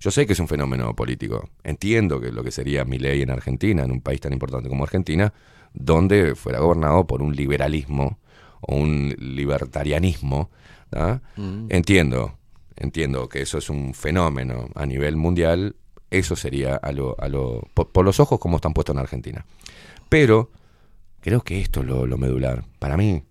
Yo sé que es un fenómeno político. Entiendo que lo que sería mi ley en Argentina, en un país tan importante como Argentina, donde fuera gobernado por un liberalismo o un libertarianismo. Mm. entiendo, entiendo que eso es un fenómeno a nivel mundial. Eso sería a lo, a lo, por, por los ojos como están puestos en Argentina. Pero creo que esto es lo, lo medular. Para mí,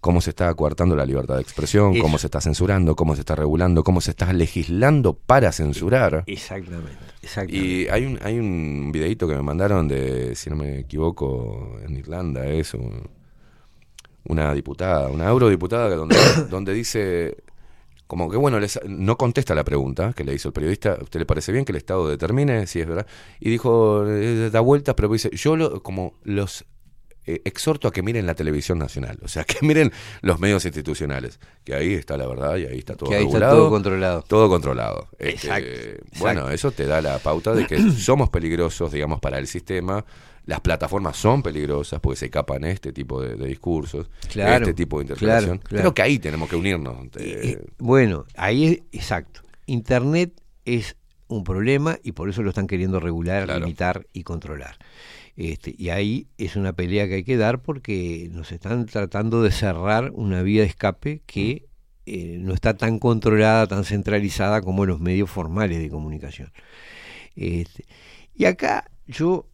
cómo se está coartando la libertad de expresión, Eso. cómo se está censurando, cómo se está regulando, cómo se está legislando para censurar. Exactamente. exactamente. Y hay un, hay un videito que me mandaron de, si no me equivoco, en Irlanda, es un- una diputada, una eurodiputada donde, [COUGHS] donde dice, como que bueno, les- no contesta la pregunta que le hizo el periodista, ¿a usted le parece bien que el Estado determine si es verdad? Y dijo, eh, da vueltas, pero dice, yo lo, como los eh, exhorto a que miren la televisión nacional, o sea, [LAUGHS] que miren los medios institucionales, que ahí está la verdad y ahí está todo Que ahí está regulado. todo controlado. Todo controlado. Este, Exacto, Bueno, eso te da la pauta de que [COUGHS] somos peligrosos, digamos, para el sistema. Las plataformas son peligrosas porque se capan este tipo de, de discursos, Claro, este tipo de interpretación. claro, claro. Creo que ahí tenemos que unirnos. eh, Eh, bueno, ahí es exacto. Internet es un problema y por eso lo están queriendo regular, Claro. limitar y controlar. Este, y ahí es una pelea que hay que dar porque nos están tratando de cerrar una vía de escape que eh, no está tan controlada, tan centralizada como los medios formales de comunicación. Este, y acá yo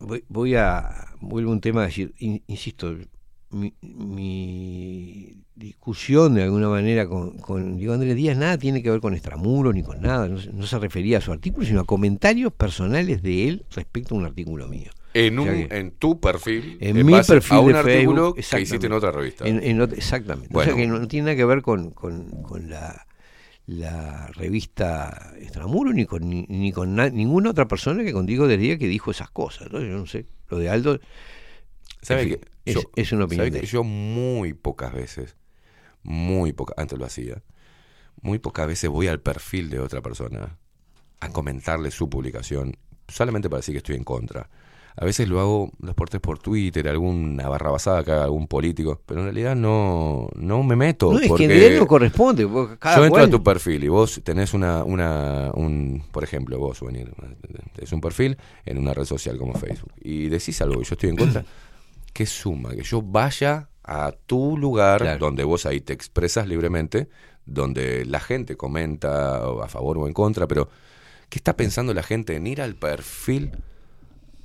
voy, voy a vuelvo a un tema a decir, in- insisto, mi, mi discusión de alguna manera con, con Diego Andrés Díaz nada tiene que ver con extramuros ni con nada, no, se- no se refería a su artículo, sino a comentarios personales de él respecto a un artículo mío. en, O un, sea que- en tu perfil, en mi base perfil a un de artículo Facebook, que hiciste en otra revista. En- en ot- exactamente. Bueno. O sea que no, no tiene nada que ver con, con, con la, la revista Extramuro ni con, ni, ni con na- ninguna otra persona que con Diego del Día que dijo esas cosas. ¿no? Yo no sé. Lo de Aldo ¿Sabe en fin, que es, yo- es una opinión sabe que yo muy pocas veces, muy pocas, antes lo hacía, muy pocas veces voy al perfil de otra persona a comentarle su publicación, solamente para decir que estoy en contra. A veces lo hago dos por tres por Twitter, alguna barra basada que haga algún político, pero en realidad no, no me meto. No, es que en realidad no corresponde. cada yo entro cual- a tu perfil y vos tenés una, una un, por ejemplo, vos, Souvenir, tenés un perfil en una red social como Facebook y decís algo que yo estoy en contra, [CLEARS THROAT] ¿qué suma? Que yo vaya a tu lugar Claro. donde vos ahí te expresas libremente, donde la gente comenta a favor o en contra, pero ¿qué está pensando la gente en ir al perfil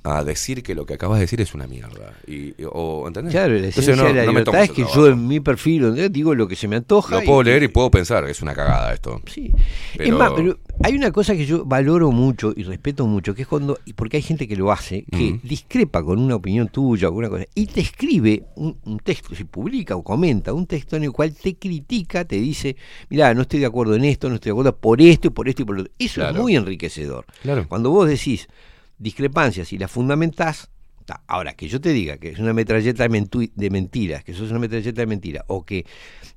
a decir que lo que acabas de decir es una mierda? Y, o, ¿entendés? Claro, la Entonces, esencia no- de la no libertad es que trabajo. yo en mi perfil donde digo lo que se me antoja. Lo puedo leer y puedo pensar, es una cagada esto. Sí. Es más, pero hay una cosa que yo valoro mucho y respeto mucho, que es cuando, y porque hay gente que lo hace, que discrepa con una opinión tuya o alguna cosa, y te escribe un, un texto, si publica o comenta un texto en el cual te critica, te dice, mira, no estoy de acuerdo en esto, no estoy de acuerdo por esto y por esto y por lo otro. Eso Claro. es muy enriquecedor. Claro. Cuando vos decís discrepancias y las fundamentás, ahora que yo te diga que es una metralleta de, mentiras, que sos una metralleta de mentiras, o que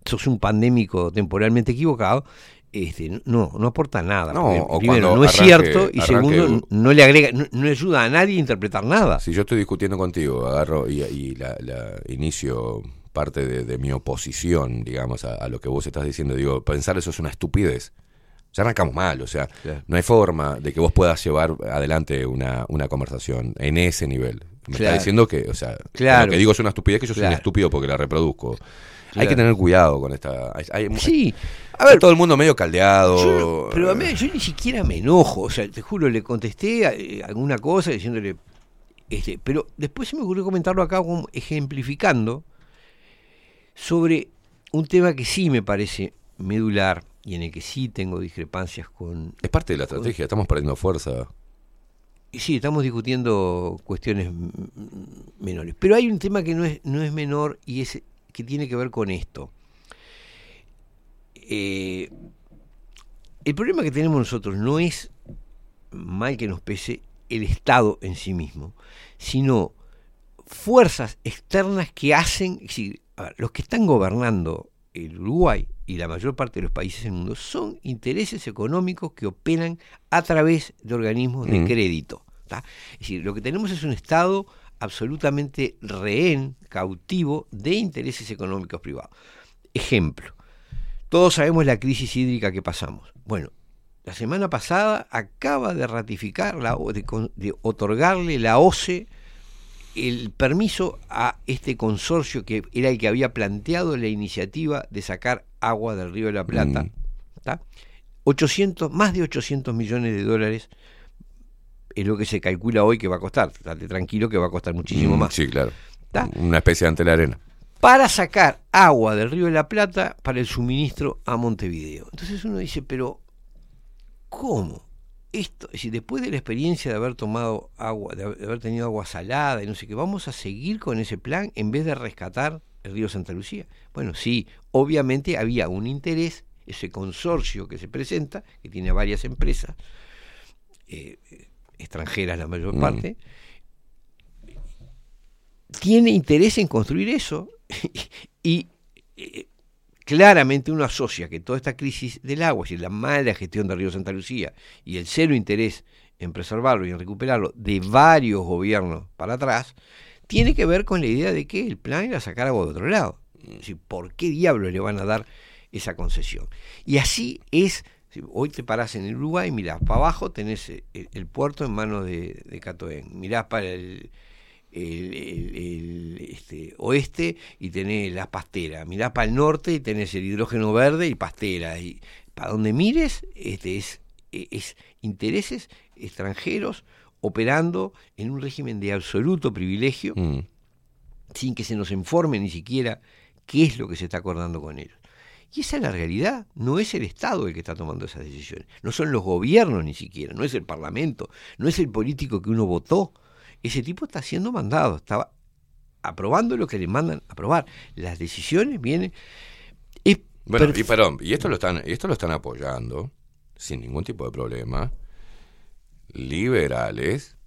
sos un pandémico temporalmente equivocado, este, no, no aporta nada. No, primero, no es arranque- cierto y arranque- segundo, no le agrega, no, no ayuda a nadie a interpretar nada. Si yo estoy discutiendo contigo, agarro y, y la, la inicio parte de, de mi oposición, digamos, a, a lo que vos estás diciendo, digo, pensar eso es una estupidez. Ya arrancamos mal, o sea, Claro. no hay forma de que vos puedas llevar adelante una, una conversación en ese nivel. Me Claro. está diciendo que, o sea, Claro. lo que digo es una estupidez que yo soy un estúpido porque la reproduzco. Hay que tener cuidado con esta. hay- hay- Sí, a ver, todo el mundo medio caldeado. Yo- pero a mí, yo ni siquiera me enojo, o sea, te juro, le contesté eh, alguna cosa diciéndole, este, pero después se me ocurrió comentarlo acá como ejemplificando sobre un tema que sí me parece medular y en el que sí tengo discrepancias con... Es parte de la estrategia, estamos perdiendo fuerza. Y sí, estamos discutiendo cuestiones menores. Pero hay un tema que no es, no es menor y es que tiene que ver con esto. Eh, el problema que tenemos nosotros no es, mal que nos pese, el Estado en sí mismo, sino fuerzas externas que hacen, es decir, a ver, los que están gobernando el Uruguay y la mayor parte de los países del mundo son intereses económicos que operan a través de organismos de Mm. crédito. ¿tá? Es decir, lo que tenemos es un Estado absolutamente rehén, cautivo de intereses económicos privados. Ejemplo, todos sabemos la crisis hídrica que pasamos. Bueno, la semana pasada acaba de ratificar, la, de, de otorgarle la OCE el permiso a este consorcio que era el que había planteado la iniciativa de sacar agua del río de la Plata. Mm. ¿tá? 800, más de 800 millones de dólares es lo que se calcula hoy que va a costar. Date tranquilo que va a costar muchísimo Mm, más. Sí, claro. ¿Tá? Una especie ante la arena. Para sacar agua del río de la Plata para el suministro a Montevideo. Entonces uno dice, pero ¿cómo? Esto, es decir, después de la experiencia de haber tomado agua, de haber de haber tenido agua salada y no sé qué, ¿vamos a seguir con ese plan en vez de rescatar el río Santa Lucía? Bueno, sí, obviamente había un interés, ese consorcio que se presenta, que tiene varias empresas, eh, extranjeras la mayor Mm. parte, tiene interés en construir eso [LAUGHS] y eh, claramente uno asocia que toda esta crisis del agua, es decir, la mala gestión del río Santa Lucía y el cero interés en preservarlo y en recuperarlo de varios gobiernos para atrás, tiene que ver con la idea de que el plan era sacar agua de otro lado. ¿por qué diablos le van a dar esa concesión? Y así es, hoy te parás en el Uruguay, mirás para abajo, tenés el, puerto en manos de, de Catoén, mirás para el, el, el- el, este, oeste y tenés las pasteras, mirás para el norte y tenés el hidrógeno verde y pasteras, y para donde mires este, es, es intereses extranjeros operando en un régimen de absoluto privilegio, Mm. sin que se nos informe ni siquiera qué es lo que se está acordando con ellos. Y esa es la realidad, no es el Estado el que está tomando esas decisiones, no son los gobiernos ni siquiera, no es el Parlamento, no es el político que uno votó. Ese tipo está siendo mandado, estaba aprobando lo que le mandan aprobar. Las decisiones vienen... Bueno, y perdón, y esto lo están, y esto lo están apoyando sin ningún tipo de problema. Liberales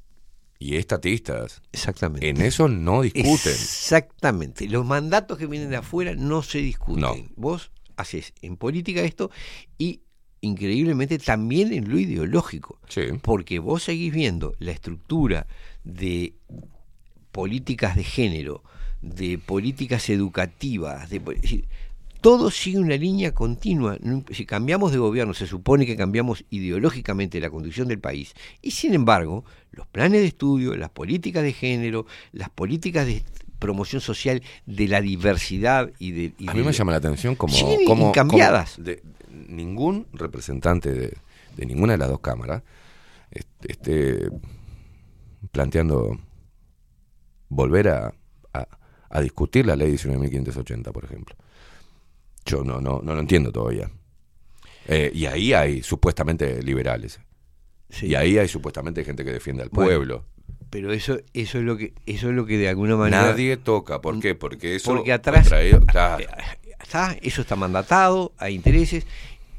y estatistas. Exactamente. En eso no discuten. Exactamente. Los mandatos que vienen de afuera no se discuten. No. Vos haces en política esto y increíblemente también en lo ideológico. Sí. Porque vos seguís viendo la estructura de políticas de género, de políticas educativas, de, po- es decir, todo sigue una línea continua. Si cambiamos de gobierno, se supone que cambiamos ideológicamente la conducción del país. Y sin embargo, los planes de estudio, las políticas de género, las políticas de promoción social de la diversidad y de... y A de- mí me llama la atención como, siguen como- incambiadas. como de- ningún representante de, de ninguna de las dos cámaras est- esté planteando volver a, a- a discutir la ley 19.580, por ejemplo. Yo no, no, no lo entiendo todavía. Eh, y ahí hay supuestamente liberales. Sí. Y ahí hay supuestamente gente que defiende al Bueno, pueblo. Pero eso, eso es lo que, eso es lo que de alguna manera. Nadie toca. ¿Por qué? Porque eso Porque atrás- claro. está, eso está mandatado, hay intereses,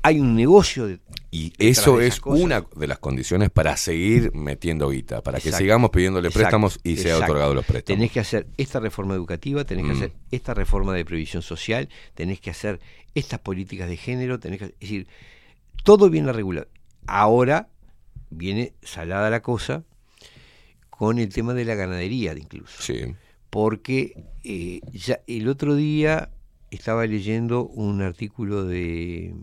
hay un negocio de, Y eso de es cosas. una de las condiciones para seguir metiendo guita, para que sigamos pidiéndole Exacto, préstamos y sea exacto. otorgado los préstamos. Tenés que hacer esta reforma educativa, tenés que Mm. hacer esta reforma de previsión social, tenés que hacer estas políticas de género, tenés que, es decir, todo viene regulado. Ahora viene salada la cosa con el tema de la ganadería incluso. Sí. Porque eh, ya el otro día estaba leyendo un artículo de,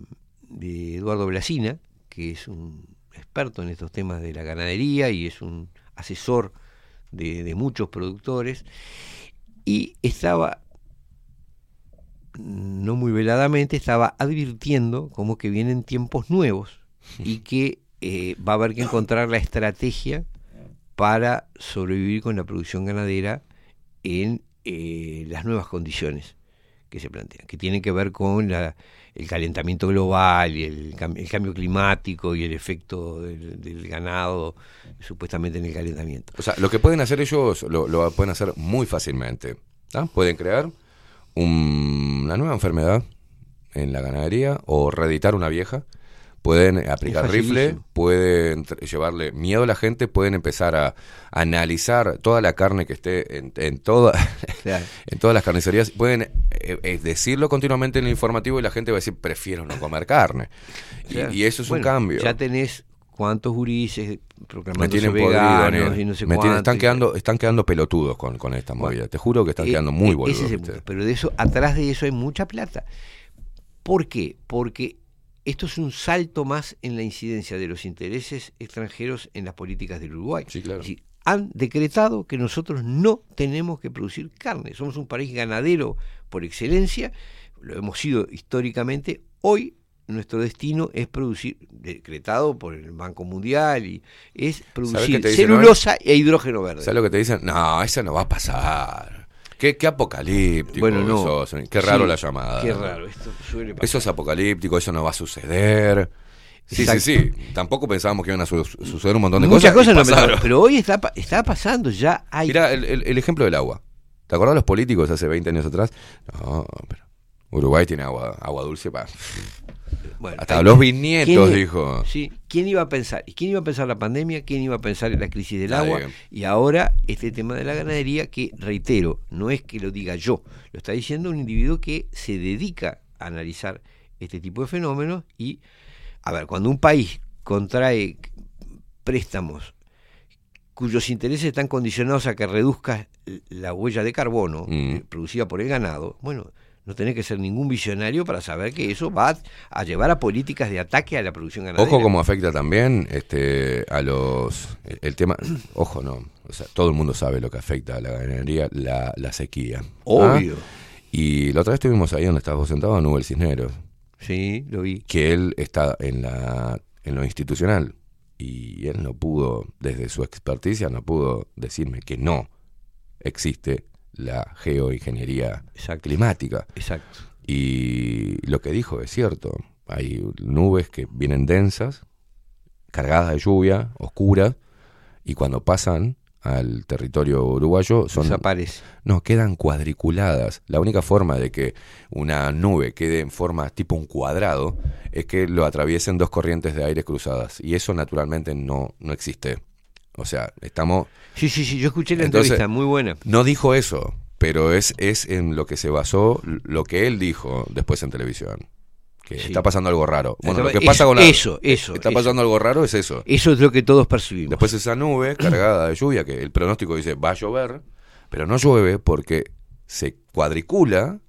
de Eduardo Blasina, que es un experto en estos temas de la ganadería y es un asesor de, de muchos productores, y estaba, no muy veladamente, estaba advirtiendo como que vienen tiempos nuevos y [LAUGHS] que eh, va a haber que encontrar la estrategia para sobrevivir con la producción ganadera en eh, las nuevas condiciones que se plantean, que tienen que ver con la, el calentamiento global y el, el cambio climático y el efecto del, ganado supuestamente en el calentamiento. O sea, lo que pueden hacer ellos lo, lo pueden hacer muy fácilmente. ¿ah? Pueden crear un- una nueva enfermedad en la ganadería o reeditar una vieja. Pueden aplicar rifle, pueden llevarle miedo a la gente, pueden empezar a analizar toda la carne que esté en, en toda, [LAUGHS] Claro. en todas las carnicerías. Pueden eh, eh, decirlo continuamente en el informativo y la gente va a decir, prefiero no comer carne. Y- Claro. Y, eso es un cambio. Ya tenés cuántos gurises proclamándose veganos y no sé Me tienen- están, quedando, están quedando pelotudos con, con esta movida. Te juro que están Eh, quedando muy boludos. Pero de eso, atrás de eso hay mucha plata. ¿Por qué? Porque esto es un salto más en la incidencia de los intereses extranjeros en las políticas del Uruguay. Sí, claro. Es decir, han decretado que nosotros no tenemos que producir carne. Somos un país ganadero por excelencia, lo hemos sido históricamente. Hoy nuestro destino es producir, decretado por el Banco Mundial, y es producir celulosa e hidrógeno verde. ¿Sabes lo que te dicen? No, eso no va a pasar. Qué, qué apocalíptico. Bueno, no. Qué raro Sí, la llamada. qué raro, esto suele pasar. Eso es apocalíptico, eso no va a suceder. Sí, Exacto. sí, sí. Tampoco pensábamos que iban a su- suceder un montón de Muchas cosas. cosas, y no, pero, hoy está, está pasando, ya hay... Mira el, el- el ejemplo del agua. ¿Te acordás los políticos hace 20 años atrás? No, pero Uruguay tiene agua, agua dulce para... Bueno, Hasta hay- los bisnietos, ¿quién- dijo. Sí, ¿quién iba a pensar? ¿Y quién iba a pensar la pandemia? ¿Quién iba a pensar en la crisis del Nadie. agua? Y ahora este tema de la ganadería que, reitero, no es que lo diga yo, lo está diciendo un individuo que se dedica a analizar este tipo de fenómenos y, a ver, cuando un país contrae préstamos cuyos intereses están condicionados a que reduzca la huella de carbono Mm. eh, producida por el ganado, bueno, no tenés que ser ningún visionario para saber que eso va a llevar a políticas de ataque a la producción ganadera. Ojo cómo afecta también este a los el, el tema, [CLEARS THROAT] ojo no, o sea, todo el mundo sabe lo que afecta a la ganadería, la, la sequía. ¿ah? Obvio. Y la otra vez estuvimos ahí donde estabas vos sentado, en Nubel Cisneros, Sí, lo vi. que él está en la en lo institucional y él no pudo desde su experticia no pudo decirme que no existe la geoingeniería climática. Exacto. Y lo que dijo es cierto. Hay nubes que vienen densas, cargadas de lluvia, oscuras, y cuando pasan al territorio uruguayo son Desaparece. no quedan cuadriculadas. La única forma de que una nube quede en forma tipo un cuadrado es que lo atraviesen dos corrientes de aire cruzadas y eso naturalmente no no existe. O sea, estamos Sí, sí, sí, yo escuché la Entonces, entrevista, muy buena. no dijo eso, pero es, es en lo que se basó lo que él dijo después en televisión. Que Sí. está pasando algo raro. Bueno, lo que pasa con la, eso, eso, Está eso. pasando algo raro es eso. Eso es lo que todos percibimos. Después esa nube cargada de lluvia, que el pronóstico dice va a llover, pero no llueve porque se cuadricula,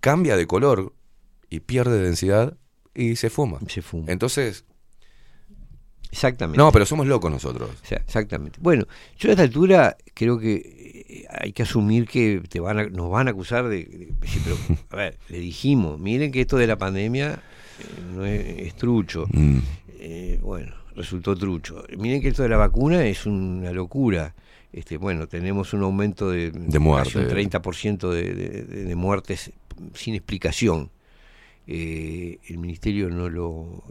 cambia de color y pierde densidad y se fuma. Se fuma. Entonces, Exactamente. no, pero somos locos nosotros. Exactamente. Bueno, yo a esta altura creo que eh, hay que asumir que te van a- nos van a acusar de, pero, [LAUGHS] a ver, le dijimos, miren que esto de la pandemia eh, no es, es trucho. Mm. Eh, bueno, resultó trucho. Miren que esto de la vacuna es una locura. Este, bueno, tenemos un aumento de, De muerte. casi un 30% de, de, de- de muertes sin explicación. Eh, el ministerio no lo,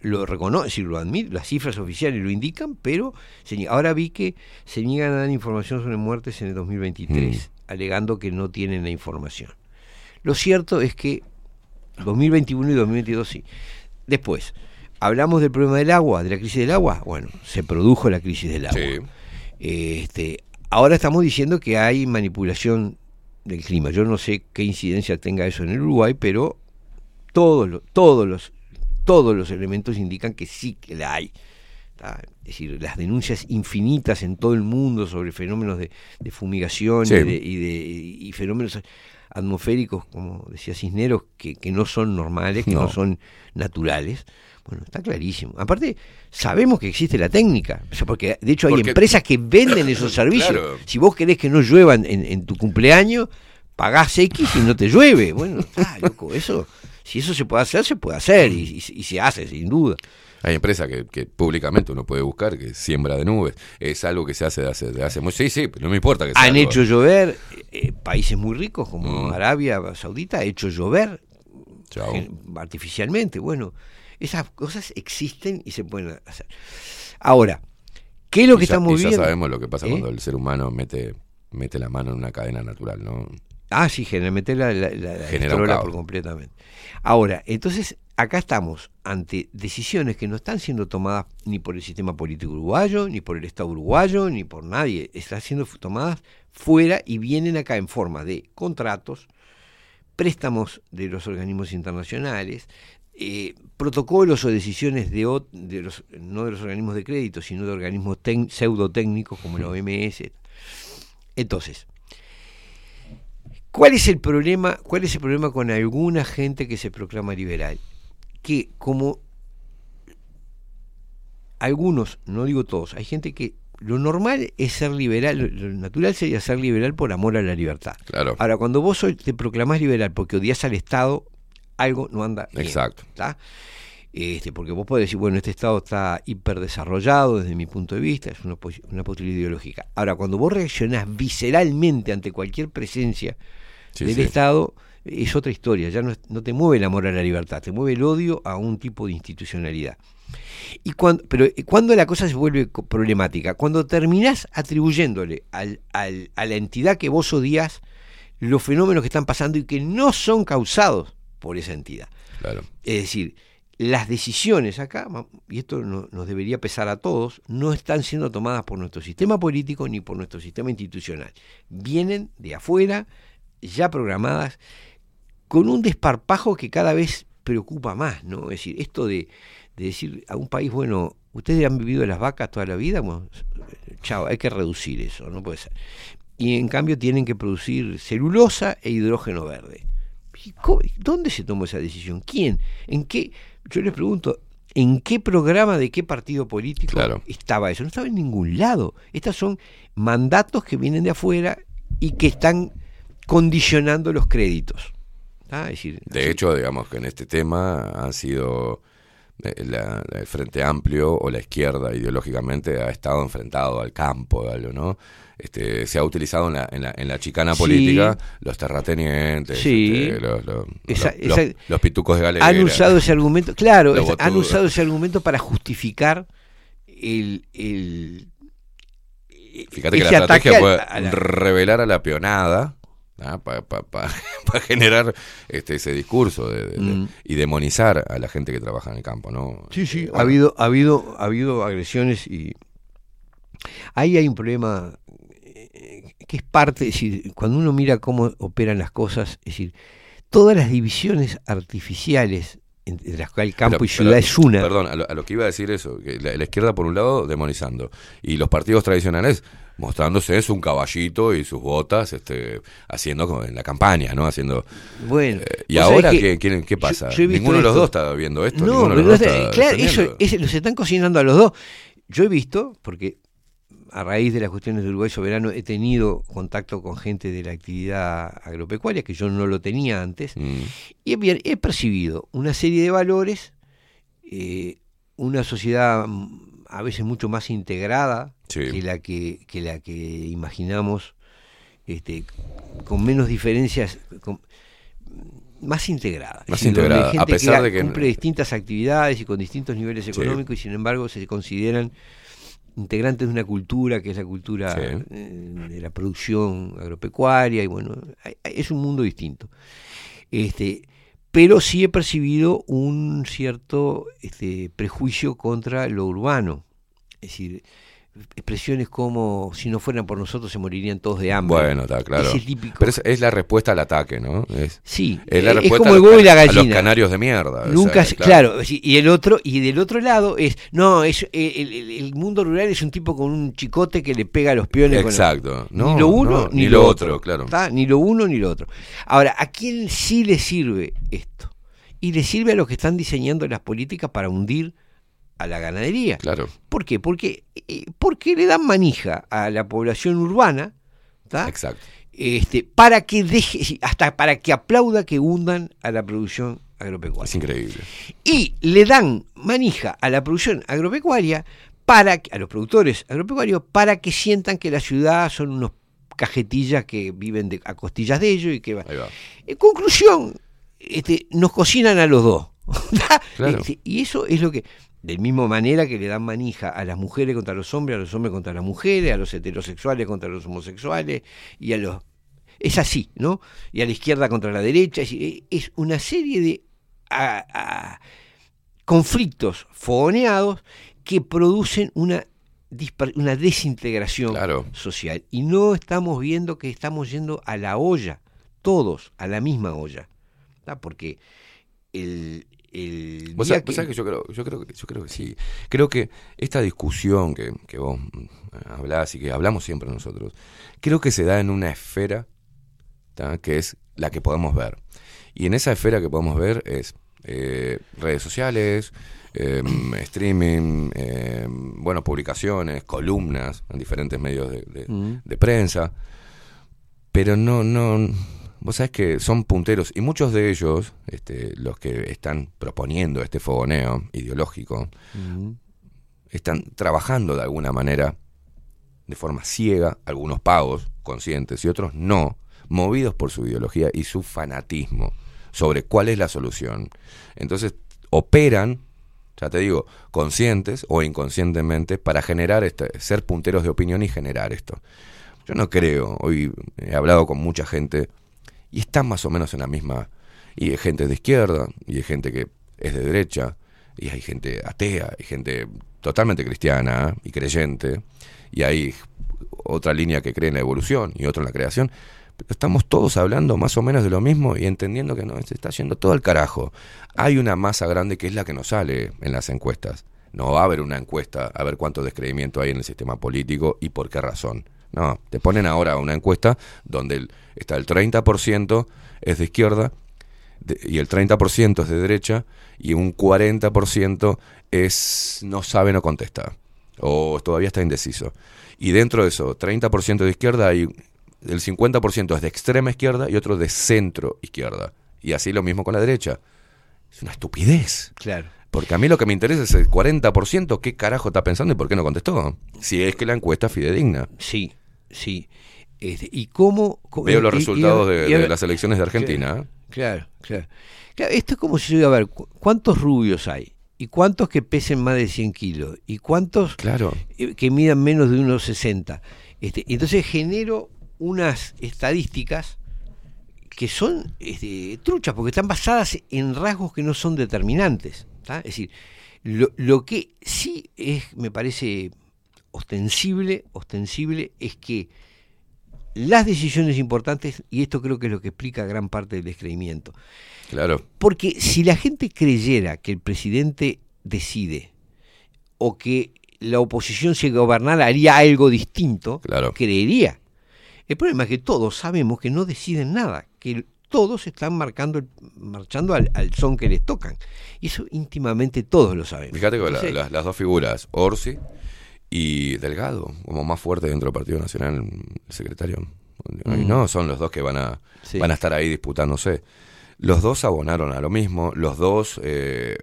lo reconoce, lo admite, las cifras oficiales lo indican, pero se ahora vi que se niegan a dar información sobre muertes en el 2023, alegando que no tienen la información. Lo cierto es que 2021 y 2022 sí. Después, hablamos del problema del agua, de la crisis del agua. Bueno, se produjo la crisis del agua. Este, ahora estamos diciendo que hay manipulación del clima. Yo no sé qué incidencia tenga eso en el Uruguay, pero todos los, todos los todos los elementos indican que sí que la hay. Es decir, las denuncias infinitas en todo el mundo sobre fenómenos de, de fumigación Sí. y, de, y de- y fenómenos atmosféricos, como decía Cisneros, que, que no son normales, que no. No. son naturales. Bueno, está clarísimo. Aparte, sabemos que existe la técnica, o sea, porque de hecho hay Porque- empresas que venden esos [COUGHS] servicios. Claro. Si vos querés que no llueva en, en tu cumpleaños, pagás X y no te llueve. Bueno, [LAUGHS] está loco, eso, si eso se puede hacer, se puede hacer y, y- y se hace, sin duda. Hay empresas que, que públicamente uno puede buscar, que siembra de nubes. Es algo que se hace de hace, de hace mucho. Sí, sí, pero no me importa que sea Han algo- hecho llover, eh, países muy ricos como Mm. Arabia Saudita ha hecho llover Chao. artificialmente. Bueno, esas cosas existen y se pueden hacer. Ahora, ¿qué es lo que ya- estamos y ya sabemos lo que pasa ¿Eh? cuando el ser humano mete, mete la mano en una cadena natural, ¿no? Ah, sí, generalmente la, la, la- destrola por completamente. Ahora, entonces, acá estamos ante decisiones que no están siendo tomadas ni por el sistema político uruguayo, ni por el Estado uruguayo, ni por nadie. Están siendo tomadas fuera y vienen acá en forma de contratos, préstamos de los organismos internacionales, eh, protocolos o decisiones de, de los, no de los organismos de crédito, sino de organismos pseudotécnicos como la OMS. Entonces, ¿Cuál es el problema? ¿Cuál es el problema con alguna gente que se proclama liberal? Que como algunos, no digo todos, hay gente que lo normal es ser liberal, lo, natural sería ser liberal por amor a la libertad. Claro. Ahora, cuando vos te proclamás liberal porque odias al Estado, algo no anda bien. Exacto. ¿tá? Este, porque vos podés decir, bueno, este Estado está hiperdesarrollado desde mi punto de vista, es una, posi- una posibilidad ideológica. Ahora, cuando vos reaccionás visceralmente ante cualquier presencia Sí, del sí. Estado, es otra historia, ya no, no te mueve el amor a la libertad, te mueve el odio a un tipo de institucionalidad. Y cuando, pero eh, cuando la cosa se vuelve problemática, cuando terminás atribuyéndole al- al- a la entidad que vos odias los fenómenos que están pasando y que no son causados por esa entidad. Claro. Es decir, las decisiones acá, y esto no- nos debería pesar a todos, no están siendo tomadas por nuestro sistema político ni por nuestro sistema institucional. Vienen de afuera, ya programadas, con un desparpajo que cada vez preocupa más, ¿no? Es decir, esto de, de decir a un país, bueno, ustedes han vivido las vacas toda la vida, bueno, chao, hay que reducir eso, no puede ser. Y en cambio tienen que producir celulosa e hidrógeno verde. ¿Y cómo- ¿Dónde se tomó esa decisión? ¿Quién? ¿En qué? Yo les pregunto, ¿en qué programa de qué partido político Claro. estaba eso? No estaba en ningún lado. Estos son mandatos que vienen de afuera y que están condicionando los créditos. decir, De hecho, digamos que en este tema han sido la- el Frente Amplio o la izquierda ideológicamente ha estado enfrentado al campo, ¿no? Este, se ha utilizado en la, en la, en la chicana Sí. política los terratenientes, Sí. este, los, los- Esa- los- esa- los pitucos de galera. han usado ese argumento, claro, es- han usado ese argumento para justificar el, el Fíjate que la estrategia fue revelar a la peonada para [LAUGHS] generar este, ese discurso de- de- de- Mm. y demonizar a la gente que trabaja en el campo, ¿no? Sí, sí, Eh, ha habido, ha habido, ha habido agresiones y ahí hay un problema eh, que es parte, es decir, cuando uno mira cómo operan las cosas, es decir, todas las divisiones artificiales entre las cuales campo Pero- y ciudad pero, es una. Perdón, a lo, a lo que iba a decir eso, que la, la izquierda por un lado demonizando y los partidos tradicionales mostrándose es un caballito y sus botas este, haciendo como en la campaña, ¿no? Haciendo Bueno, eh, y ahora que ¿qué, qué, yo- pasa? yo Ninguno de los esto. dos está viendo esto, No, ninguno de pero los dos está- claro, eso, los están cocinando a los dos. Yo he visto, porque a raíz de las cuestiones de Uruguay Soberano he tenido contacto con gente de la actividad agropecuaria, que yo no lo tenía antes, Mm. y he, he percibido una serie de valores, eh, una sociedad a veces mucho más integrada Sí. que la que, que la que imaginamos, este, con menos diferencias, con- más integrada. Más decir, integrada, a gente pesar que de que- cumple distintas actividades y con distintos niveles Sí. económicos y sin embargo se consideran integrantes de una cultura que es la cultura Sí. eh, de la producción agropecuaria y bueno, hay- hay- es un mundo distinto. Este, pero sí he percibido un cierto este, prejuicio contra lo urbano. Es decir, expresiones como si no fueran por nosotros se morirían todos de hambre. Bueno, está claro. Ese típico. Pero es, es la respuesta al ataque, ¿no? Es, Sí, es la es respuesta como el huevo y la can- a gallina. los canarios de mierda. Nunca, sea, claro, y el otro y del otro lado es no, es eh, el, el- el mundo rural es un tipo con un chicote que le pega a los peones. con la- Exacto. No, ni lo uno no, ni, ni lo lo otro, otro, claro. ¿tá? Ni lo uno ni lo otro. Ahora, ¿a quién sí le sirve esto? Y le sirve a los que están diseñando las políticas para hundir a la ganadería. Claro. ¿Por qué? Porque, eh, porque le dan manija a la población urbana, ¿tá? Exacto. Este, para que deje, hasta para que aplauda que hundan a la producción agropecuaria. Es increíble. Y le dan manija a la producción agropecuaria para que- a los productores agropecuarios para que sientan que la ciudad son unos cajetillas que viven de, a costillas de ellos y que va. En conclusión, este, nos cocinan a los dos. [LAUGHS] Claro. Este, y eso es lo que, de misma manera que le dan manija a las mujeres contra los hombres, a los hombres contra las mujeres, a los heterosexuales contra los homosexuales, y a los... Es así, ¿no? Y a la izquierda contra la derecha. Es, una serie de a- a- conflictos fogoneados que producen una, una desintegración social. Y no estamos viendo que estamos yendo a la olla, todos, a la misma olla. ¿tá? Porque el, el Vos sabés, que yo creo, yo creo que yo creo que sí. Creo que esta discusión que, que vos mm, hablás y que hablamos siempre nosotros, creo que se da en una esfera ¿tá? que es la que podemos ver. Y en esa esfera que podemos ver es eh, redes sociales, eh, [CLEARS THROAT] streaming, eh, bueno, publicaciones, columnas en diferentes medios de, de- Mm. de prensa. Pero no, no, vos sabés que son punteros y muchos de ellos, este, los que están proponiendo este fogoneo ideológico, están trabajando de alguna manera de forma ciega, algunos pagos, conscientes, y otros no, movidos por su ideología y su fanatismo sobre cuál es la solución. Entonces, operan, ya te digo, conscientes o inconscientemente para generar este, ser punteros de opinión y generar esto. Yo no creo, hoy he hablado con mucha gente y están más o menos en la misma, y hay gente de izquierda, y hay gente que es de derecha, y hay gente atea, hay gente totalmente cristiana y creyente, y hay otra línea que cree en la evolución y otra en la creación. Estamos todos hablando más o menos de lo mismo y entendiendo que no, se está yendo todo al carajo. Hay una masa grande que es la que nos sale en las encuestas. No va a haber una encuesta a ver cuánto descreimiento hay en el sistema político y por qué razón. No, te ponen ahora una encuesta donde el- está el 30% es de izquierda de- y el 30% es de derecha y un 40% es no sabe, no contesta o todavía está indeciso. Y dentro de eso, 30% de izquierda hay el 50% es de extrema izquierda y otro de centro izquierda. Y así lo mismo con la derecha. Es una estupidez. Claro. Porque a mí lo que me interesa es el 40%, qué carajo está pensando y por qué no contestó. Si es que la encuesta es fidedigna. Sí, sí. Este, ¿Y cómo, Veo los y- resultados y- de, y- de las elecciones de Argentina. ¿eh? Claro, claro. Claro, Esto es como si yo diga, a ver, cu- ¿cuántos rubios hay? ¿Y cuántos que pesen más de 100 kilos? ¿Y cuántos Claro. eh, que midan menos de unos 60? Este, entonces genero unas estadísticas que son este, truchas, porque están basadas en rasgos que no son determinantes. ¿tá? Es decir, lo, lo que sí es, me parece ostensible, ostensible, es que las decisiones importantes, y esto creo que es lo que explica gran parte del descreimiento, Claro. porque si la gente creyera que el presidente decide o que la oposición si gobernara haría algo distinto, creería. El problema es que todos sabemos que no deciden nada, que todos están marcando, marchando al, al son que les tocan. Y eso íntimamente todos lo sabemos. Fíjate la- Entonces, las, las dos figuras, Orsi y Delgado, como más fuerte dentro del Partido Nacional, el secretario. Y Mm. no, son los dos que van a, Sí. van a estar ahí disputándose. Los dos abonaron a lo mismo, los dos eh,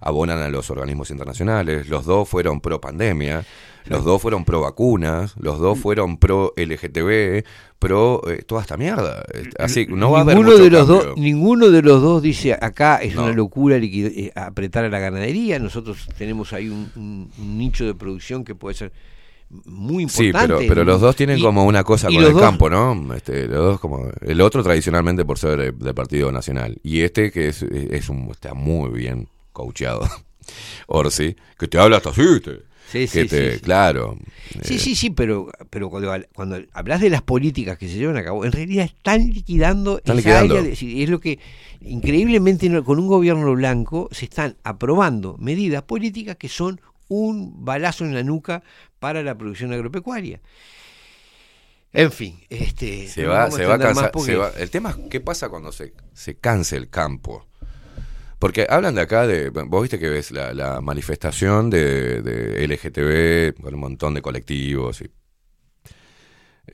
abonan a los organismos internacionales, los dos fueron pro pandemia, los dos fueron pro vacunas, los Mm. dos fueron pro LGTB, pro eh, toda esta mierda. Así, no va a haber mucho de los cambio. dos ninguno de los dos dice acá es No. una locura eh, apretar a la ganadería nosotros tenemos ahí un, un- un nicho de producción que puede ser muy Sí, importante pero, pero los dos tienen Y- como una cosa con el dos- campo, ¿no? Este, los dos como el otro tradicionalmente por ser del Partido Nacional y este que es, es un está muy bien coacheado. [LAUGHS] Orsi, que te habla hasta así, te- Sí, sí, te, sí, sí. claro. Sí, eh, sí, sí, pero, pero cuando, cuando hablas de las políticas que se llevan a cabo, en realidad están liquidando Están esa liquidando. área. de- sí, es lo que, increíblemente, con un gobierno blanco se están aprobando medidas políticas que son un balazo en la nuca para la producción agropecuaria. En fin, este, Se no va, se va a extender más cansar. porque- se va- el tema es qué pasa cuando se, se canse el campo. Porque hablan de acá de. Vos viste que ves la, manifestación de, de LGTB con un montón de colectivos. Y,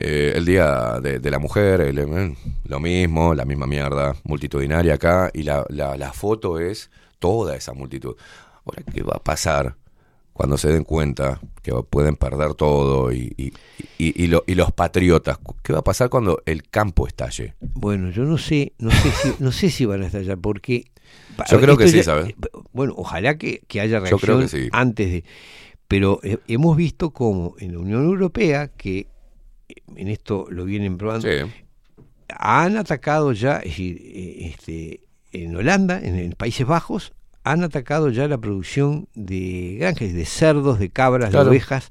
eh, el día de, la mujer, eh, lo mismo, la misma mierda, multitudinaria acá. Y la, la, la foto es toda esa multitud. Ahora, ¿qué va a pasar cuando se den cuenta que pueden perder todo y, y, y- y lo- y los patriotas? ¿Qué va a pasar cuando el campo estalle? Bueno, yo no sé, no sé si, no sé si van a estallar, porque Yo creo que sí, ya- ¿sabes? eh, Bueno, ojalá que, que haya reacción creo que sí. antes de. Pero eh, hemos visto como en la Unión Europea, que en esto lo vienen probando, han atacado ya, es decir, eh, este, en Holanda, en, en Países Bajos, han atacado ya la producción de granjas, de cerdos, de cabras, Claro. de ovejas,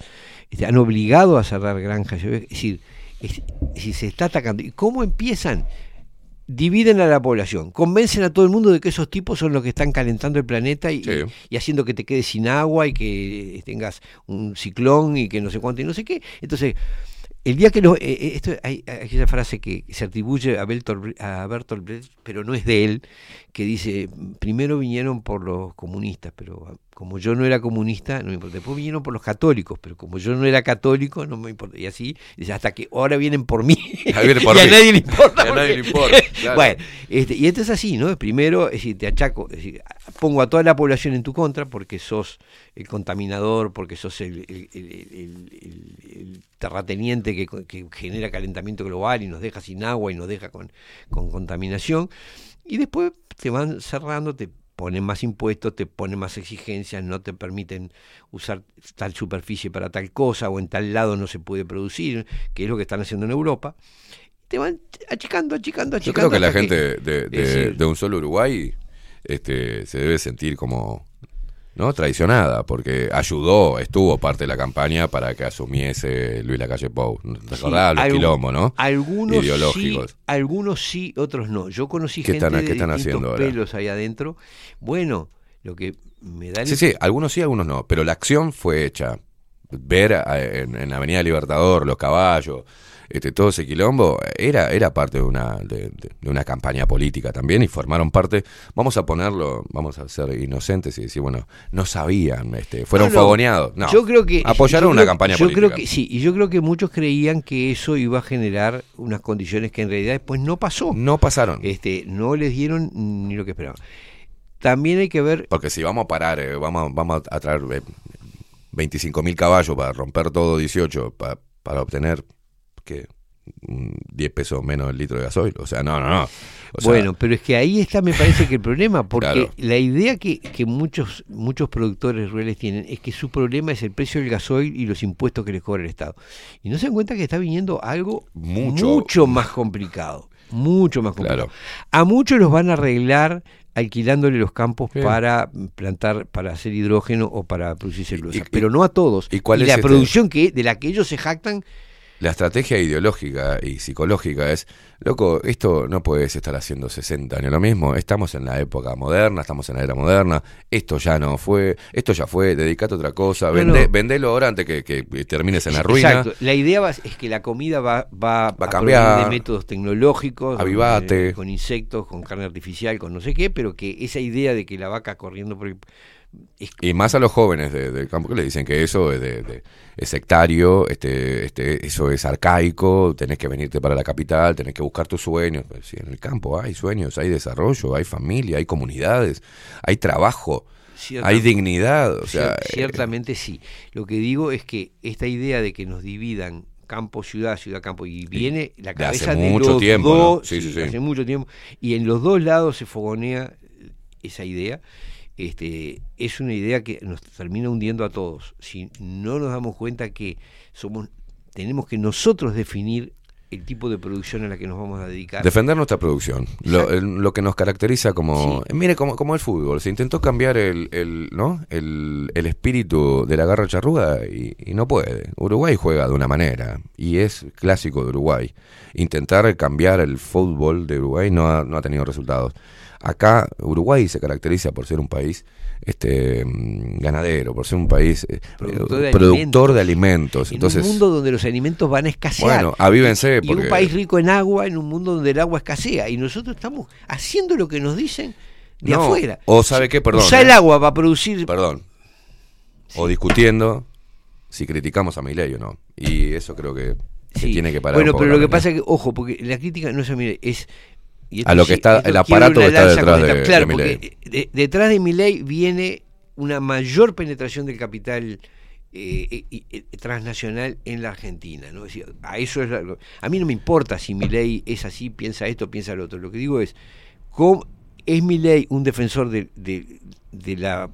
este, han obligado a cerrar granjas, es decir, decir, se está atacando. ¿Y cómo empiezan? Dividen a la población, convencen a todo el mundo de que esos tipos son los que están calentando el planeta y, haciendo que te quedes sin agua y que tengas un ciclón y que no sé cuánto y no sé qué. Entonces, el día que los, eh, eh, esto hay, hay aquella frase que se atribuye a Bertolt, a Bertolt Brecht, pero no es de él, que dice, primero vinieron por los comunistas, pero como yo no era comunista, no me importa. Después vinieron por los católicos, pero como yo no era católico, no me importa. Y así, hasta que ahora vienen por mí. [LAUGHS] Por [LAUGHS] y a mí. nadie le importa. A nadie le importa, claro. [LAUGHS] Bueno, este, y esto es así, ¿no? Primero, es decir, te achaco, es decir, pongo a toda la población en tu contra porque sos el contaminador, porque sos el, el- el- el- el- el terrateniente que, que genera calentamiento global y nos deja sin agua y nos deja con, con contaminación. Y después te van cerrando, te ponen más impuestos, te ponen más exigencias, no te permiten usar tal superficie para tal cosa o en tal lado no se puede producir, que es lo que están haciendo en Europa. Te van achicando, achicando, Yo achicando. creo que la gente de, de un solo Uruguay este, se debe sentir como no traicionada, porque ayudó, estuvo parte de la campaña para que asumiese Luis Lacalle Pou. ¿Te Sí, acordás? Los algu- quilombos, ¿no? Algunos Ideológicos. sí, algunos sí, otros no. Yo conocí ¿Qué gente están- de qué están distintos haciendo ahora? pelos ahí adentro. Bueno, lo que me da el- Sí, sí, algunos sí, algunos no, pero la acción fue hecha. Ver a- en, en Avenida Libertador los caballos, este, todo ese quilombo, era, era parte de una, de, de- una campaña política también y formaron parte, vamos a ponerlo, vamos a ser inocentes y decir, bueno, no sabían, este, fueron No, no, fogoneados. No, yo creo que apoyaron yo una campaña yo política. creo que sí, y yo creo que muchos creían que eso iba a generar unas condiciones que en realidad después no pasó. No pasaron. Este, no les dieron ni lo que esperaban. También hay que ver Porque si vamos a parar, eh, vamos, vamos a traer eh, 25 mil caballos para romper todo 18, pa- para obtener que 10 pesos menos el litro de gasoil. O sea, no, no, no. O sea, bueno, pero es que ahí está, me parece que el problema, porque Claro. la idea que, que muchos muchos productores rurales tienen es que su problema es el precio del gasoil y los impuestos que les cobra el Estado. Y no se dan cuenta que está viniendo algo Mucho. mucho, más complicado. Mucho más complicado. Claro. A muchos los van a arreglar alquilándole los campos Sí. para plantar, para hacer hidrógeno o para producir celulosa, pero no a todos. ¿y cuál es la este- producción que de la que ellos se jactan La estrategia ideológica y psicológica es, loco, esto no puedes estar haciendo 60 años lo mismo, estamos en la época moderna, estamos en la era moderna, esto ya no fue, esto ya fue, dedicate a otra cosa, No, vende, no. vendelo ahora antes que, que termines en la ruina. Exacto. La idea va- es que la comida va, va, Va a cambiar. de métodos tecnológicos, Avivate. eh, con insectos, con carne artificial, con no sé qué, pero que esa idea de que la vaca corriendo por el- Y más a los jóvenes de- del campo que le dicen que eso es, de, de- es sectario, este, este, eso es arcaico, tenés que venirte para la capital, tenés que buscar tus sueños. Pues sí, en el campo hay sueños, hay desarrollo, hay familia, hay comunidades, hay trabajo, hay dignidad. O sea, ciertamente sí. Lo que digo es que esta idea de que nos dividan campo, ciudad, ciudad, campo, y viene la hace cabeza de mucho los tiempo, ¿no? dos, Sí, sí, sí. hace mucho tiempo, y en los dos lados se fogonea esa idea. Este, es una idea que nos termina hundiendo a todos. Si no nos damos cuenta que somos, tenemos que nosotros definir el tipo de producción a la que nos vamos a dedicar. Defender nuestra producción. Lo, el- lo que nos caracteriza como. Mire, como, como el fútbol. Se intentó cambiar el, el, ¿no? el, el espíritu de la garra charruga y, y no puede. Uruguay juega de una manera y es clásico de Uruguay. Intentar cambiar el fútbol de Uruguay no ha, no ha tenido resultados. Acá Uruguay se caracteriza por ser un país este mm, ganadero, por ser un país eh, Productor de productor de alimentos. alimentos. Entonces, en un mundo donde los alimentos van a escasear. Bueno, avívense, Y en porque- un país rico en agua, en un mundo donde el agua escasea. Y nosotros estamos haciendo lo que nos dicen de No, afuera. O sabe qué, perdón. Usa eh. el agua para producir. Perdón. O discutiendo si criticamos a Milei o no. Y eso creo que, Sí. tiene que parar. Bueno, pero lo que pasa es que, ojo, porque la crítica no es a Milei, es... y A lo que está- el aparato que está detrás de- Claro, de porque de- detrás de Milei viene una mayor penetración del capital eh, eh, eh, transnacional en la Argentina. ¿no? Es decir, a, eso es la- a mí no me importa si Milei es así, piensa esto, piensa lo otro. Lo que digo es, ¿cómo, ¿es Milei un defensor de, de- de la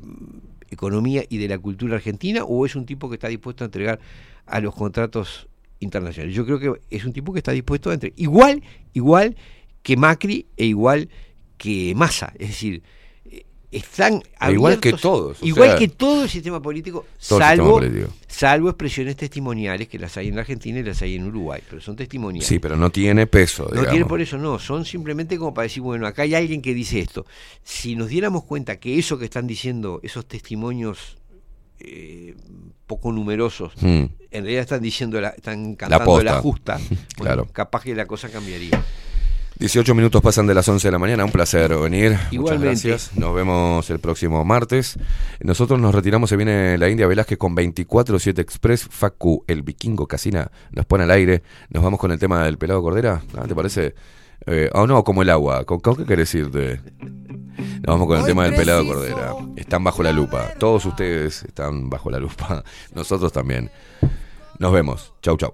economía y de la cultura argentina o es un tipo que está dispuesto a entregar a los contratos internacionales? Yo creo que es un tipo que está dispuesto a entregar. Igual, igual que Macri e igual que Massa. Es decir, eh, están E igual que abiertos- todos, Igual sea, que todo el sistema político, salvo, sistema político. salvo expresiones testimoniales que las hay en la Argentina y las hay en Uruguay, pero son testimoniales. Sí, pero no tiene peso. No digamos. tiene por eso, no, son simplemente como para decir, bueno, acá hay alguien que dice esto. Si nos diéramos cuenta que eso que están diciendo, esos testimonios eh, poco numerosos, Hmm. en realidad están diciendo, la, están cantando la, justa, [LAUGHS] bueno, Claro. capaz que la cosa cambiaría. 18 minutos pasan de las 11 de la mañana. Un placer venir. Igualmente. Muchas gracias. Nos vemos el próximo martes. Nosotros nos retiramos. Se viene la India Velázquez con 24-7 Express. Facu, el vikingo Casina, nos pone al aire. Nos vamos con el tema del pelado Cordera. Ah, ¿Te parece? Eh, oh, no, como el agua. ¿Con, con qué querés irte? Nos vamos con el tema del pelado Cordera. Están bajo la lupa. Todos ustedes están bajo la lupa. [LAUGHS] Nosotros también. Nos vemos. Chau, chau.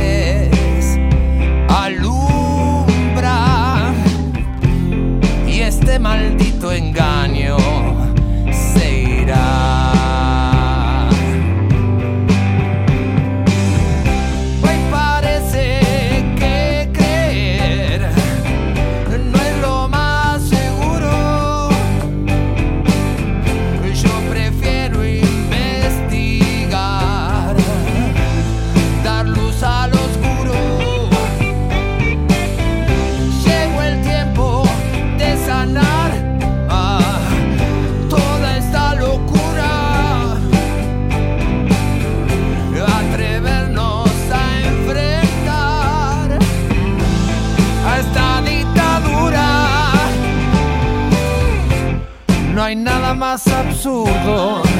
maldito engaño más absurdo